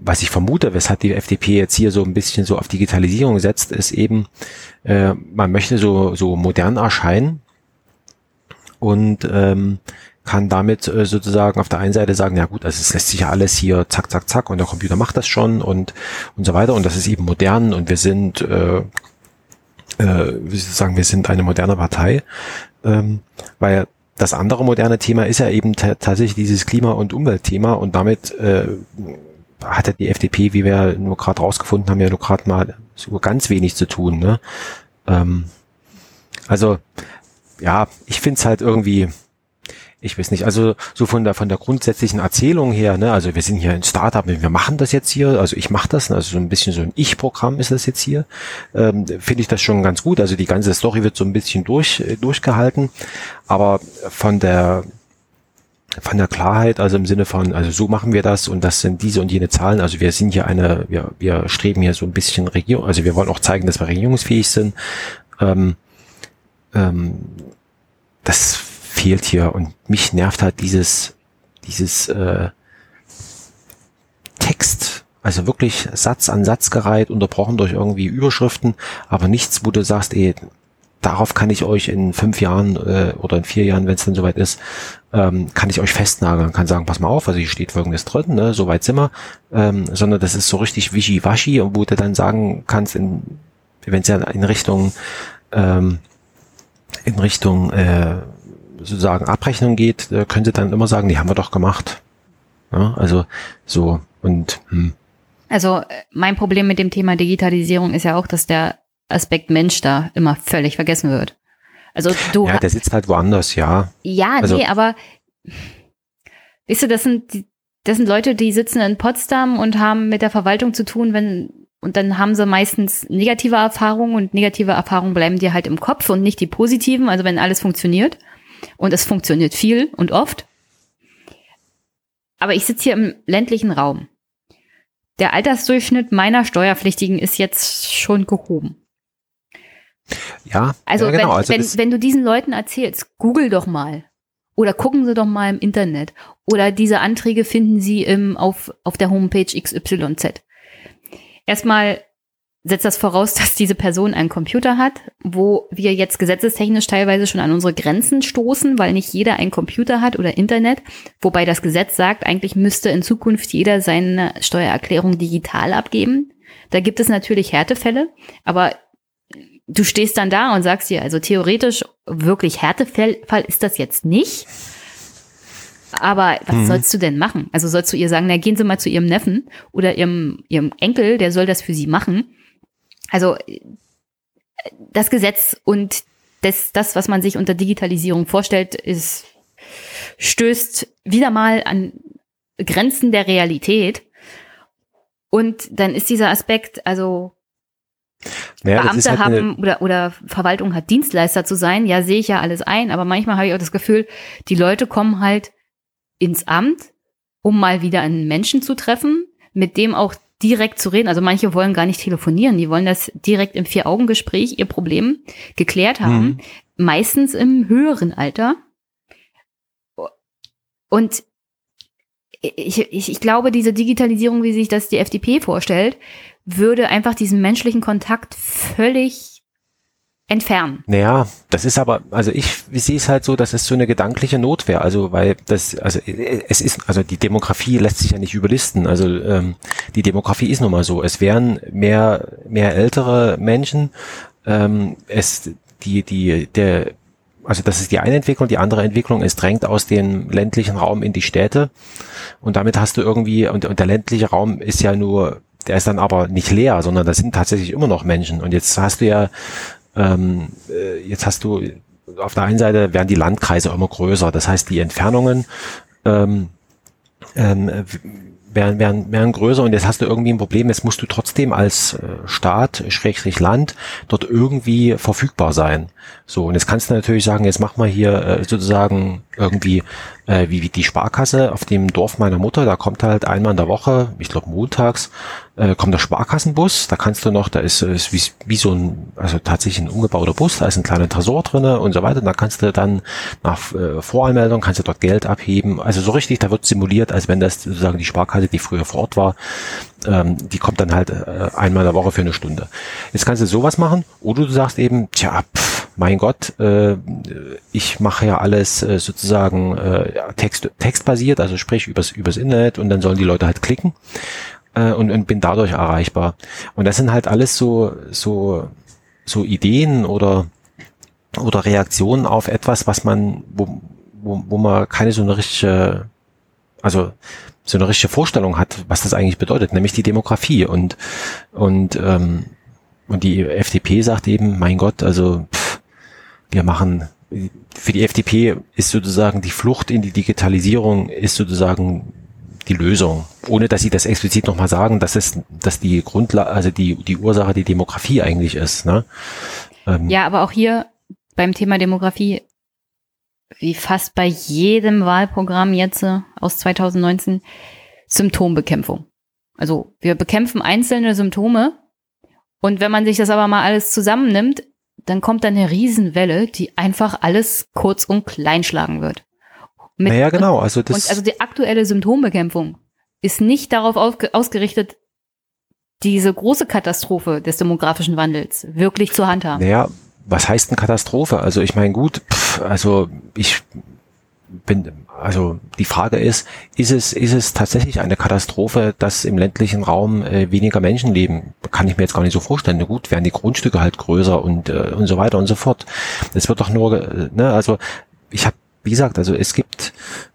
was ich vermute, weshalb die FDP jetzt hier so ein bisschen so auf Digitalisierung setzt, ist eben, äh, man möchte so so modern erscheinen und ähm, kann damit äh, sozusagen auf der einen Seite sagen, ja gut, also es lässt sich ja alles hier zack, zack, zack und der Computer macht das schon und und so weiter und das ist eben modern und wir sind, äh, äh, wie ich sagen, wir sind eine moderne Partei, ähm, weil das andere moderne Thema ist ja eben ta- tatsächlich dieses Klima- und Umweltthema und damit äh, hat ja die FDP, wie wir nur gerade rausgefunden haben, ja nur gerade mal so ganz wenig zu tun. Ne? Ähm, also ja, ich find's halt irgendwie, ich weiß nicht, also so von der von der grundsätzlichen Erzählung her, ne, also wir sind hier ein Startup, wir machen das jetzt hier, also ich mache das, also so ein bisschen so ein Ich-Programm ist das jetzt hier, ähm, finde ich das schon ganz gut. Also die ganze Story wird so ein bisschen durch äh, durchgehalten, aber von der von der Klarheit, also im Sinne von, also so machen wir das und das sind diese und jene Zahlen. Also wir sind hier eine, wir, wir streben hier so ein bisschen Regierung, also wir wollen auch zeigen, dass wir regierungsfähig sind. Ähm, ähm, das fehlt hier und mich nervt halt dieses, dieses äh, Text, also wirklich Satz an Satz gereiht, unterbrochen durch irgendwie Überschriften, aber nichts, wo du sagst, ey, darauf kann ich euch in fünf Jahren äh, oder in vier Jahren, wenn es dann soweit ist, ähm, kann ich euch festnageln, kann sagen, pass mal auf, also hier steht folgendes drin, ne, soweit sind wir, ähm, sondern das ist so richtig wischiwaschi, wo du dann sagen kannst, in, wenn es ja in Richtung ähm, in Richtung äh, sozusagen Abrechnung geht, äh, können sie dann immer sagen, die haben wir doch gemacht. Ja, also so und hm.
Also äh, mein Problem mit dem Thema Digitalisierung ist ja auch, dass der Aspekt Mensch da immer völlig vergessen wird. Also du
ja, der sitzt halt woanders, ja.
Ja,
Also-
nee, aber weißt du, das sind das sind Leute, die sitzen in Potsdam und haben mit der Verwaltung zu tun, wenn und dann haben sie meistens negative Erfahrungen und negative Erfahrungen bleiben dir halt im Kopf und nicht die positiven, also wenn alles funktioniert und es funktioniert viel und oft. Aber ich sitze hier im ländlichen Raum. Der Altersdurchschnitt meiner Steuerpflichtigen ist jetzt schon gehoben.
Ja,
Also,
ja, genau.
wenn,
also
wenn, wenn du diesen Leuten erzählst, google doch mal. Oder gucken sie doch mal im Internet. Oder diese Anträge finden sie im, auf, auf der Homepage XYZ. Erstmal setzt das voraus, dass diese Person einen Computer hat, wo wir jetzt gesetzestechnisch teilweise schon an unsere Grenzen stoßen, weil nicht jeder einen Computer hat oder Internet. Wobei das Gesetz sagt, eigentlich müsste in Zukunft jeder seine Steuererklärung digital abgeben. Da gibt es natürlich Härtefälle, aber du stehst dann da und sagst dir, also theoretisch wirklich Härtefall ist das jetzt nicht. Aber was hm. sollst du denn machen? Also sollst du ihr sagen, na gehen Sie mal zu Ihrem Neffen oder Ihrem, Ihrem Enkel, der soll das für Sie machen. Also das Gesetz und das, das, was man sich unter Digitalisierung vorstellt, ist, stößt wieder mal an Grenzen der Realität. Und dann ist dieser Aspekt, also naja, Beamte halt haben oder, oder Verwaltung hat Dienstleister zu sein, ja, sehe ich ja alles ein, aber manchmal habe ich auch das Gefühl, die Leute kommen halt ins Amt, um mal wieder einen Menschen zu treffen, mit dem auch direkt zu reden. Also manche wollen gar nicht telefonieren, die wollen das direkt im Vier-Augen-Gespräch ihr Problem geklärt haben, mhm. meistens im höheren Alter. Und ich, ich, ich glaube, diese Digitalisierung, wie sich das die FDP vorstellt, würde einfach diesen menschlichen Kontakt völlig entfernen.
Naja, das ist aber, also ich, sehe es halt so, das ist so eine gedankliche Notwehr. Also weil das, also es ist, also die Demografie lässt sich ja nicht überlisten. Also ähm, die Demografie ist nun mal so. Es werden mehr mehr ältere Menschen. Ähm, es die die der also das ist die eine Entwicklung, die andere Entwicklung, es drängt aus dem ländlichen Raum in die Städte und damit hast du irgendwie, und, und der ländliche Raum ist ja nur, der ist dann aber nicht leer, sondern da sind tatsächlich immer noch Menschen und jetzt hast du ja ähm, äh, jetzt hast du auf der einen Seite werden die Landkreise immer größer, das heißt die Entfernungen ähm, ähm, werden, werden, werden größer und jetzt hast du irgendwie ein Problem, jetzt musst du trotzdem als äh, Staat, Schrägstrich Land, dort irgendwie verfügbar sein. So, und jetzt kannst du natürlich sagen, jetzt mach mal hier äh, sozusagen irgendwie äh, wie, wie die Sparkasse auf dem Dorf meiner Mutter, da kommt halt einmal in der Woche, ich glaube montags, äh, kommt der Sparkassenbus, da kannst du noch, da ist, ist wie, wie so ein, also tatsächlich ein umgebauter Bus, da ist ein kleiner Tresor drinne und so weiter, da kannst du dann nach äh, Voranmeldung, kannst du dort Geld abheben, also so richtig, da wird simuliert, als wenn das sozusagen die Sparkasse, die früher vor Ort war, ähm, die kommt dann halt äh, einmal in der Woche für eine Stunde. Jetzt kannst du sowas machen, oder du sagst eben, tja, pff, mein Gott, äh, ich mache ja alles äh, sozusagen äh, Text, textbasiert, also sprich übers, übers Internet und dann sollen die Leute halt klicken äh, und, und bin dadurch erreichbar. Und das sind halt alles so, so, so Ideen oder, oder Reaktionen auf etwas, was man, wo, wo, wo man keine so eine richtige, also so eine richtige Vorstellung hat, was das eigentlich bedeutet, nämlich die Demografie. Und, und, ähm, und die FDP sagt eben, mein Gott, also pff, wir machen, für die FDP ist sozusagen die Flucht in die Digitalisierung ist sozusagen die Lösung, ohne dass sie das explizit nochmal sagen, dass es, dass die Grundlage, also die, die Ursache die Demografie eigentlich ist. Ne?
Ähm, ja, aber auch hier beim Thema Demografie, wie fast bei jedem Wahlprogramm jetzt äh, aus 2019, Symptombekämpfung. Also wir bekämpfen einzelne Symptome und wenn man sich das aber mal alles zusammennimmt, dann kommt dann eine Riesenwelle, die einfach alles kurz und klein schlagen wird.
Mit, naja, genau. Also, das
und also die aktuelle Symptombekämpfung ist nicht darauf ausgerichtet, diese große Katastrophe des demografischen Wandels wirklich zur Hand haben.
Naja, was heißt denn Katastrophe? Also ich meine, gut, pff, also ich bin, also die Frage ist, ist es, ist es tatsächlich eine Katastrophe, dass im ländlichen Raum äh, weniger Menschen leben? Kann ich mir jetzt gar nicht so vorstellen. Na gut, werden die Grundstücke halt größer und, äh, und so weiter und so fort. Es wird doch nur, äh, ne, also ich habe wie gesagt, also es gibt,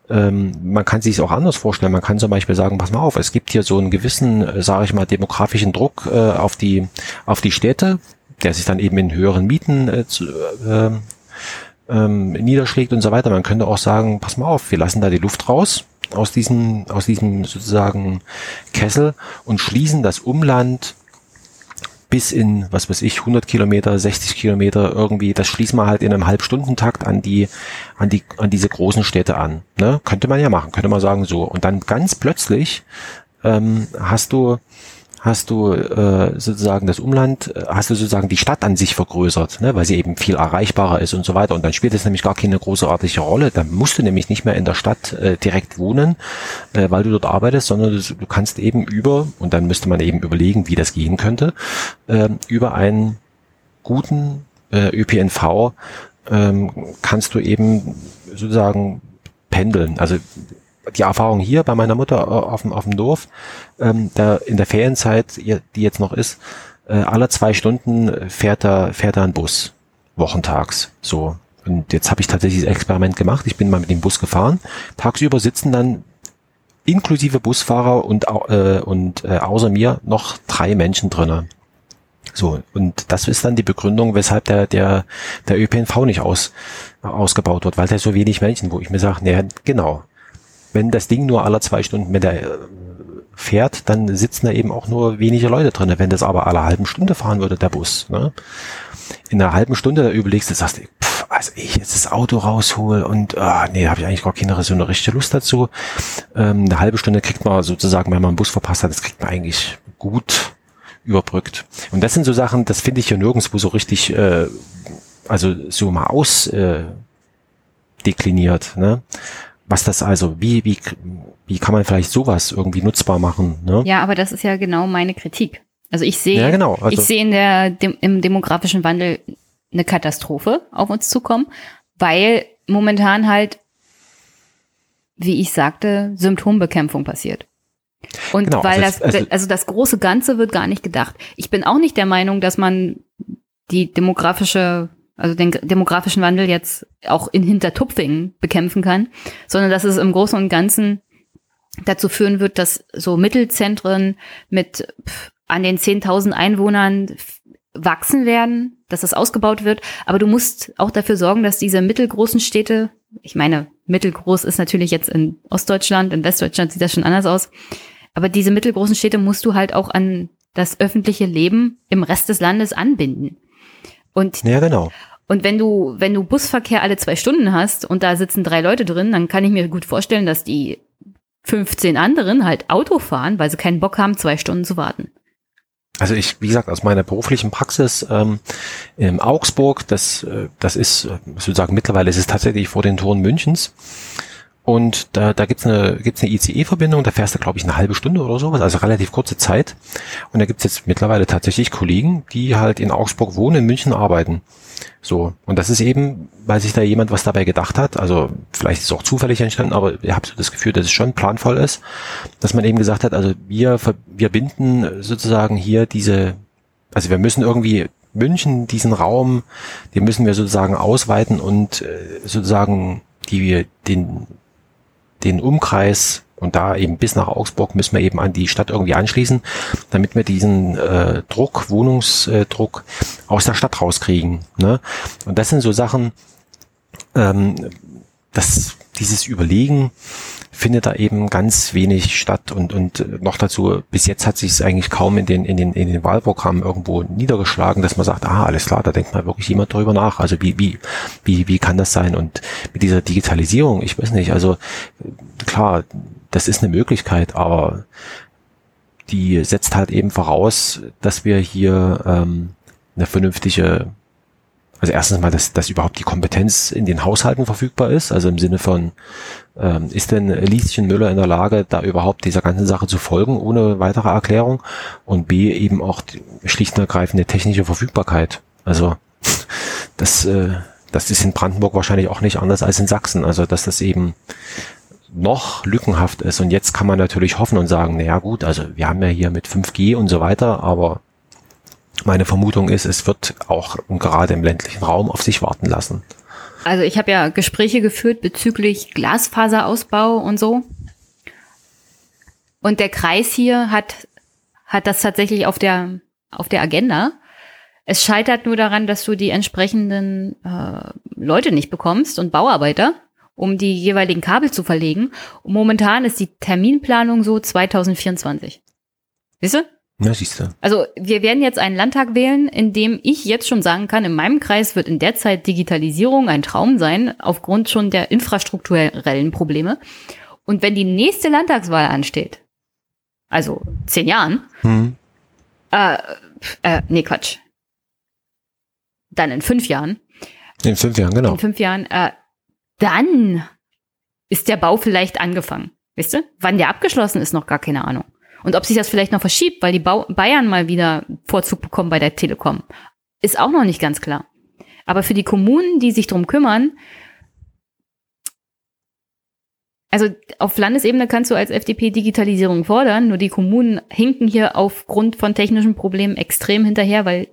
ähm, man kann sich auch anders vorstellen. Man kann zum Beispiel sagen, pass mal auf, es gibt hier so einen gewissen, äh, sage ich mal, demografischen Druck äh, auf die auf die Städte, der sich dann eben in höheren Mieten äh, zu, äh, ähm, niederschlägt und so weiter. Man könnte auch sagen, pass mal auf, wir lassen da die Luft raus aus diesem aus diesem sozusagen Kessel und schließen das Umland bis in, was weiß ich, 100 Kilometer, 60 Kilometer irgendwie, das schließen wir halt in einem Halbstundentakt an die, an die, an diese großen Städte an. Ne? Könnte man ja machen, könnte man sagen so. Und dann ganz plötzlich ähm, hast du hast du äh, sozusagen das Umland, äh, hast du sozusagen die Stadt an sich vergrößert, ne, weil sie eben viel erreichbarer ist und so weiter. Und dann spielt es nämlich gar keine großartige Rolle. Dann musst du nämlich nicht mehr in der Stadt äh, direkt wohnen, äh, weil du dort arbeitest, sondern du, du kannst eben über, und dann müsste man eben überlegen, wie das gehen könnte, äh, über einen guten äh, ÖPNV ähm, kannst du eben sozusagen pendeln. Also die Erfahrung hier bei meiner Mutter äh, auf dem, auf dem Dorf, ähm, da in der Ferienzeit, die jetzt noch ist, äh, alle zwei Stunden fährt da, fährt da ein Bus, wochentags, so. Und jetzt habe ich tatsächlich das Experiment gemacht. Ich bin mal mit dem Bus gefahren. Tagsüber sitzen dann inklusive Busfahrer und, äh, und äh, außer mir noch drei Menschen drinnen. So, und das ist dann die Begründung, weshalb der, der, der ÖPNV nicht aus, ausgebaut wird, weil da so wenig Menschen, wo ich mir sage, naja, genau. Wenn das Ding nur alle zwei Stunden mit der äh, fährt, dann sitzen da eben auch nur wenige Leute drin. Wenn das aber alle halben Stunde fahren würde, der Bus, ne? In einer halben Stunde da überlegst du, sagst du, pff, also ich jetzt das Auto raushol und ah, nee, habe ich eigentlich gar keine so eine richtige Lust dazu. Ähm, eine halbe Stunde kriegt man sozusagen, wenn man einen Bus verpasst hat, das kriegt man eigentlich gut überbrückt. Und das sind so Sachen, das finde ich ja nirgendwo so richtig, äh, also so mal aus äh, dekliniert. Ne? Was das also, wie, wie, wie kann man vielleicht sowas irgendwie nutzbar machen? Ne?
Ja, aber das ist ja genau meine Kritik. Also ich sehe,
ja, genau. also,
ich sehe in der, dem, im demografischen Wandel eine Katastrophe auf uns zukommen, weil momentan halt, wie ich sagte, Symptombekämpfung passiert. Und
Genau,
weil
also
das,
also-
also das große Ganze wird gar nicht gedacht. Ich bin auch nicht der Meinung, dass man die demografische, also den demografischen Wandel jetzt auch in Hintertupfingen bekämpfen kann, sondern dass es im Großen und Ganzen dazu führen wird, dass so Mittelzentren mit an den 10.000 Einwohnern wachsen werden, dass das ausgebaut wird. Aber du musst auch dafür sorgen, dass diese mittelgroßen Städte, ich meine, mittelgroß ist natürlich jetzt in Ostdeutschland, in Westdeutschland sieht das schon anders aus. Aber diese mittelgroßen Städte musst du halt auch an das öffentliche Leben im Rest des Landes anbinden. Und
ja, genau.
Und wenn du, wenn du Busverkehr alle zwei Stunden hast und da sitzen drei Leute drin, dann kann ich mir gut vorstellen, dass die 15 anderen halt Auto fahren, weil sie keinen Bock haben, zwei Stunden zu warten.
Also ich, wie gesagt, aus meiner beruflichen Praxis ähm, in Augsburg, das, äh, das ist äh, sozusagen mittlerweile ist es tatsächlich vor den Toren Münchens. Und da, da gibt's eine, gibt's eine ICE-Verbindung, da fährst du, glaube ich, eine halbe Stunde oder sowas, also relativ kurze Zeit. Und da gibt's jetzt mittlerweile tatsächlich Kollegen, die halt in Augsburg wohnen, in München arbeiten. So, und das ist eben, weil sich da jemand was dabei gedacht hat, also vielleicht ist es auch zufällig entstanden, aber ich habe so das Gefühl, dass es schon planvoll ist, dass man eben gesagt hat, also wir, wir binden sozusagen hier diese, also wir müssen irgendwie München, diesen Raum, den müssen wir sozusagen ausweiten und äh, sozusagen die, den, den Umkreis und da eben bis nach Augsburg müssen wir eben an die Stadt irgendwie anschließen, damit wir diesen äh, Druck, Wohnungsdruck aus der Stadt rauskriegen. Ne? Und das sind so Sachen, ähm, das, dieses Überlegen findet da eben ganz wenig statt und, und noch dazu, bis jetzt hat sich es eigentlich kaum in den, in den, in den Wahlprogrammen irgendwo niedergeschlagen, dass man sagt, ah, alles klar, da denkt mal wirklich jemand drüber nach. Also wie, wie, wie, wie kann das sein? Und mit dieser Digitalisierung, ich weiß nicht, also klar, das ist eine Möglichkeit, aber die setzt halt eben voraus, dass wir hier ähm, eine vernünftige also erstens mal, dass, dass überhaupt die Kompetenz in den Haushalten verfügbar ist, also im Sinne von, ähm, ist denn Lieschen Müller in der Lage, da überhaupt dieser ganzen Sache zu folgen, ohne weitere Erklärung? Und B, eben auch schlicht und ergreifende technische Verfügbarkeit. Also das, äh, das ist in Brandenburg wahrscheinlich auch nicht anders als in Sachsen. Also dass das eben noch lückenhaft ist. Und jetzt kann man natürlich hoffen und sagen, na ja gut, also wir haben ja hier mit 5G und so weiter, aber meine Vermutung ist, es wird auch gerade im ländlichen Raum auf sich warten lassen.
Also ich habe ja Gespräche geführt bezüglich Glasfaserausbau und so. Und der Kreis hier hat, hat das tatsächlich auf der, auf der Agenda. Es scheitert nur daran, dass du die entsprechenden äh, Leute nicht bekommst und Bauarbeiter, um die jeweiligen Kabel zu verlegen. Und momentan ist die Terminplanung so 2024. Wisst ihr?
Ja, siehst du.
Also wir werden jetzt einen Landtag wählen, in dem ich jetzt schon sagen kann, in meinem Kreis wird in der Zeit Digitalisierung ein Traum sein, aufgrund schon der infrastrukturellen Probleme. Und wenn die nächste Landtagswahl ansteht, also zehn Jahren,
Hm.
äh, äh, nee, Quatsch. Dann in fünf Jahren,
In fünf Jahren, genau.
in fünf Jahren, äh, dann ist der Bau vielleicht angefangen. Wisst ihr? Wann der abgeschlossen ist, noch gar keine Ahnung. Und ob sich das vielleicht noch verschiebt, weil die Bau Bayern mal wieder Vorzug bekommen bei der Telekom, ist auch noch nicht ganz klar. Aber für die Kommunen, die sich drum kümmern, also auf Landesebene kannst du als FDP Digitalisierung fordern, nur die Kommunen hinken hier aufgrund von technischen Problemen extrem hinterher, weil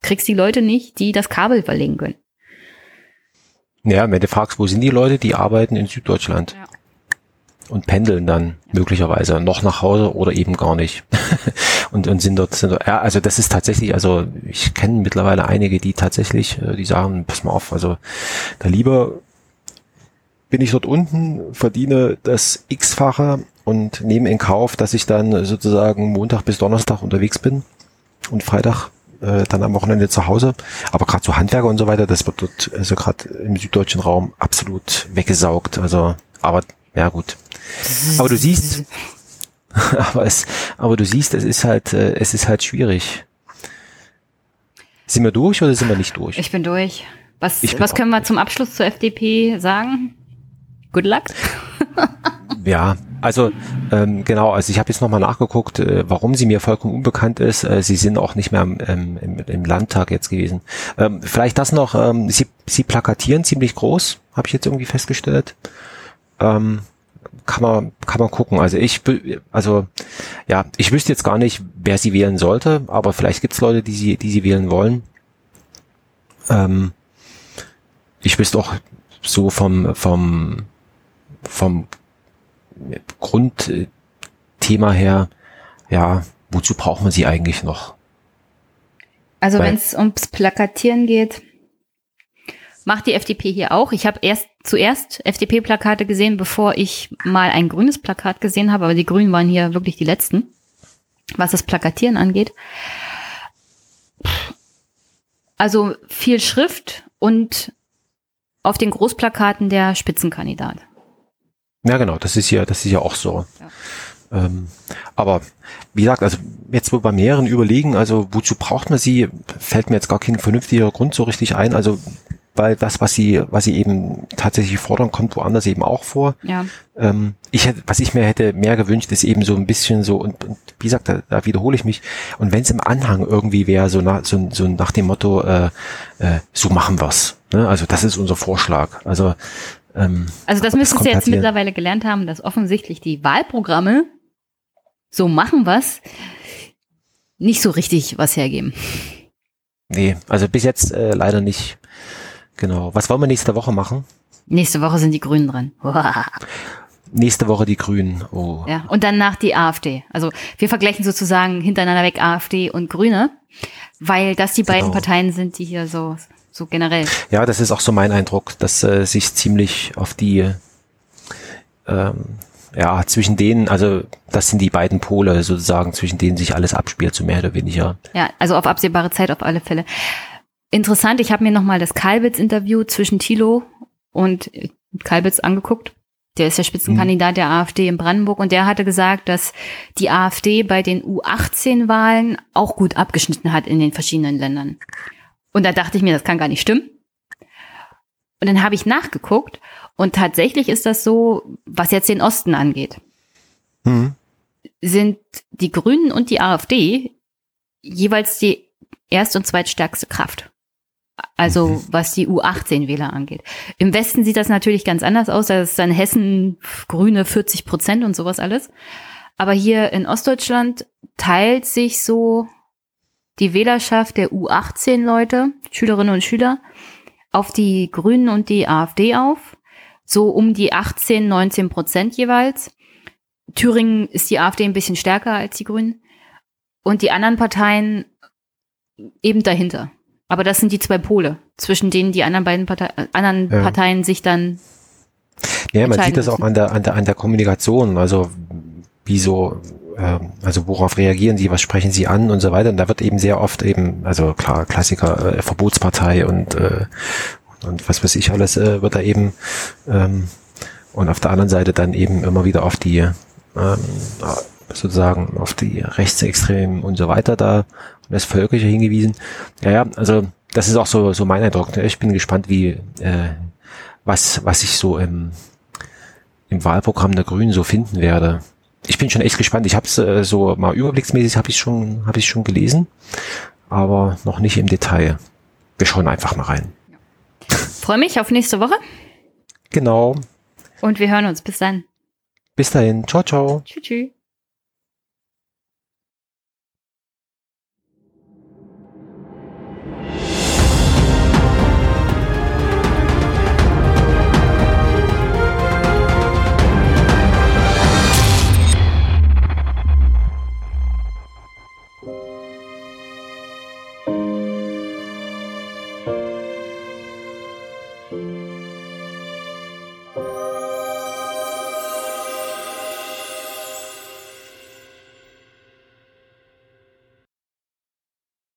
kriegst die Leute nicht, die das Kabel verlegen können.
Ja, wenn du fragst, wo sind die Leute, die arbeiten in Süddeutschland. Ja. Und pendeln dann möglicherweise noch nach Hause oder eben gar nicht. und, und sind dort, sind dort, ja, also das ist tatsächlich, also ich kenne mittlerweile einige, die tatsächlich, äh, die sagen, pass mal auf, also da lieber bin ich dort unten, verdiene das X-fache und nehme in Kauf, dass ich dann sozusagen Montag bis Donnerstag unterwegs bin und Freitag äh, dann am Wochenende zu Hause. Aber gerade so Handwerker und so weiter, das wird dort also gerade im süddeutschen Raum absolut weggesaugt. Also, aber ja gut. Aber du siehst, aber es, aber du siehst, es ist halt, äh, es ist halt schwierig. Sind wir durch oder sind wir nicht durch?
Ich bin durch. Was, was können wir zum Abschluss zur FDP sagen? Good luck.
ja, also ähm, genau, also ich habe jetzt nochmal nachgeguckt, äh, warum sie mir vollkommen unbekannt ist. Äh, sie sind auch nicht mehr ähm, im, im Landtag jetzt gewesen. Ähm, vielleicht das noch, ähm, sie, sie plakatieren ziemlich groß, habe ich jetzt irgendwie festgestellt. Ähm, kann man kann man gucken. Also ich also ja, ich wüsste jetzt gar nicht, wer sie wählen sollte, aber vielleicht gibt's Leute, die sie die sie wählen wollen. Ähm, ich wüsste auch so vom vom vom Grundthema her, ja, wozu braucht man sie eigentlich noch?
Also wenn es ums Plakatieren geht, macht die FDP hier auch. Ich habe erst zuerst FDP-Plakate gesehen, bevor ich mal ein grünes Plakat gesehen habe, aber die Grünen waren hier wirklich die letzten, was das Plakatieren angeht. Also viel Schrift und auf den Großplakaten der Spitzenkandidat.
Ja, genau, das ist ja, das ist ja auch so. Ja. Ähm, aber wie gesagt, also jetzt wo bei mehreren überlegen, also wozu braucht man sie, fällt mir jetzt gar kein vernünftiger Grund so richtig ein. Also weil das, was sie, was sie eben tatsächlich fordern, kommt woanders eben auch vor.
Ja.
Ähm, ich hätte, was ich mir hätte mehr gewünscht, ist eben so ein bisschen so, und, und wie gesagt, da, da wiederhole ich mich, und wenn es im Anhang irgendwie wäre, so, nach, so, so nach dem Motto, äh, äh, so machen wir's. Ne? Also das ist unser Vorschlag. Also ähm,
also das müssen Sie jetzt halt mittlerweile gelernt haben, dass offensichtlich die Wahlprogramme so machen was nicht so richtig was hergeben.
Nee, also bis jetzt äh, leider nicht. Genau. Was wollen wir nächste Woche machen?
Nächste Woche sind die Grünen dran.
nächste Woche die Grünen. Oh.
Ja, und danach die AfD. Also wir vergleichen sozusagen hintereinander weg AfD und Grüne, weil das die beiden genau. Parteien sind, die hier so so generell.
Ja, das ist auch so mein Eindruck, dass äh, sich ziemlich auf die ähm, ja, zwischen denen, also das sind die beiden Pole sozusagen, zwischen denen sich alles abspielt, so mehr oder weniger.
Ja, also auf absehbare Zeit auf alle Fälle. Interessant, ich habe mir nochmal das Kalbitz-Interview zwischen Thilo und Kalbitz angeguckt. Der ist der Spitzenkandidat der AfD in Brandenburg und der hatte gesagt, dass die AfD bei den U18-Wahlen auch gut abgeschnitten hat in den verschiedenen Ländern. Und da dachte ich mir, das kann gar nicht stimmen. Und dann habe ich nachgeguckt und tatsächlich ist das so, was jetzt den Osten angeht. Mhm. Sind die Grünen und die AfD jeweils die erst- und zweitstärkste Kraft. Also was die U18-Wähler angeht. Im Westen sieht das natürlich ganz anders aus. Da ist dann Hessen Grüne 40 Prozent und sowas alles. Aber hier in Ostdeutschland teilt sich so die Wählerschaft der U18-Leute, Schülerinnen und Schüler, auf die Grünen und die AfD auf. So um die 18, 19 Prozent jeweils. Thüringen ist die AfD ein bisschen stärker als die Grünen. Und die anderen Parteien eben dahinter. Aber das sind die zwei Pole, zwischen denen die anderen beiden Partei anderen ja. Parteien sich dann.
Ja, man sieht das auch an der, an der, an der Kommunikation. Also, wie so also worauf reagieren sie, was sprechen sie an und so weiter. Und da wird eben sehr oft eben, also klar, Klassiker, äh, Verbotspartei und, äh, und was weiß ich alles, äh, wird da eben ähm, und auf der anderen Seite dann eben immer wieder auf die ähm, sozusagen auf die Rechtsextremen und so weiter da und das Völkische hingewiesen. Ja, ja, also das ist auch so, so mein Eindruck. Ich bin gespannt, wie äh, was, was ich so im, im Wahlprogramm der Grünen so finden werde ich bin schon echt gespannt. Ich habe es äh, so mal überblicksmäßig habe ich schon habe ich schon gelesen, aber noch nicht im Detail. Wir schauen einfach mal rein.
Freue mich auf nächste Woche.
Genau.
Und wir hören uns. Bis dann.
Bis dahin. Ciao, ciao.
Tschüss. tschüss.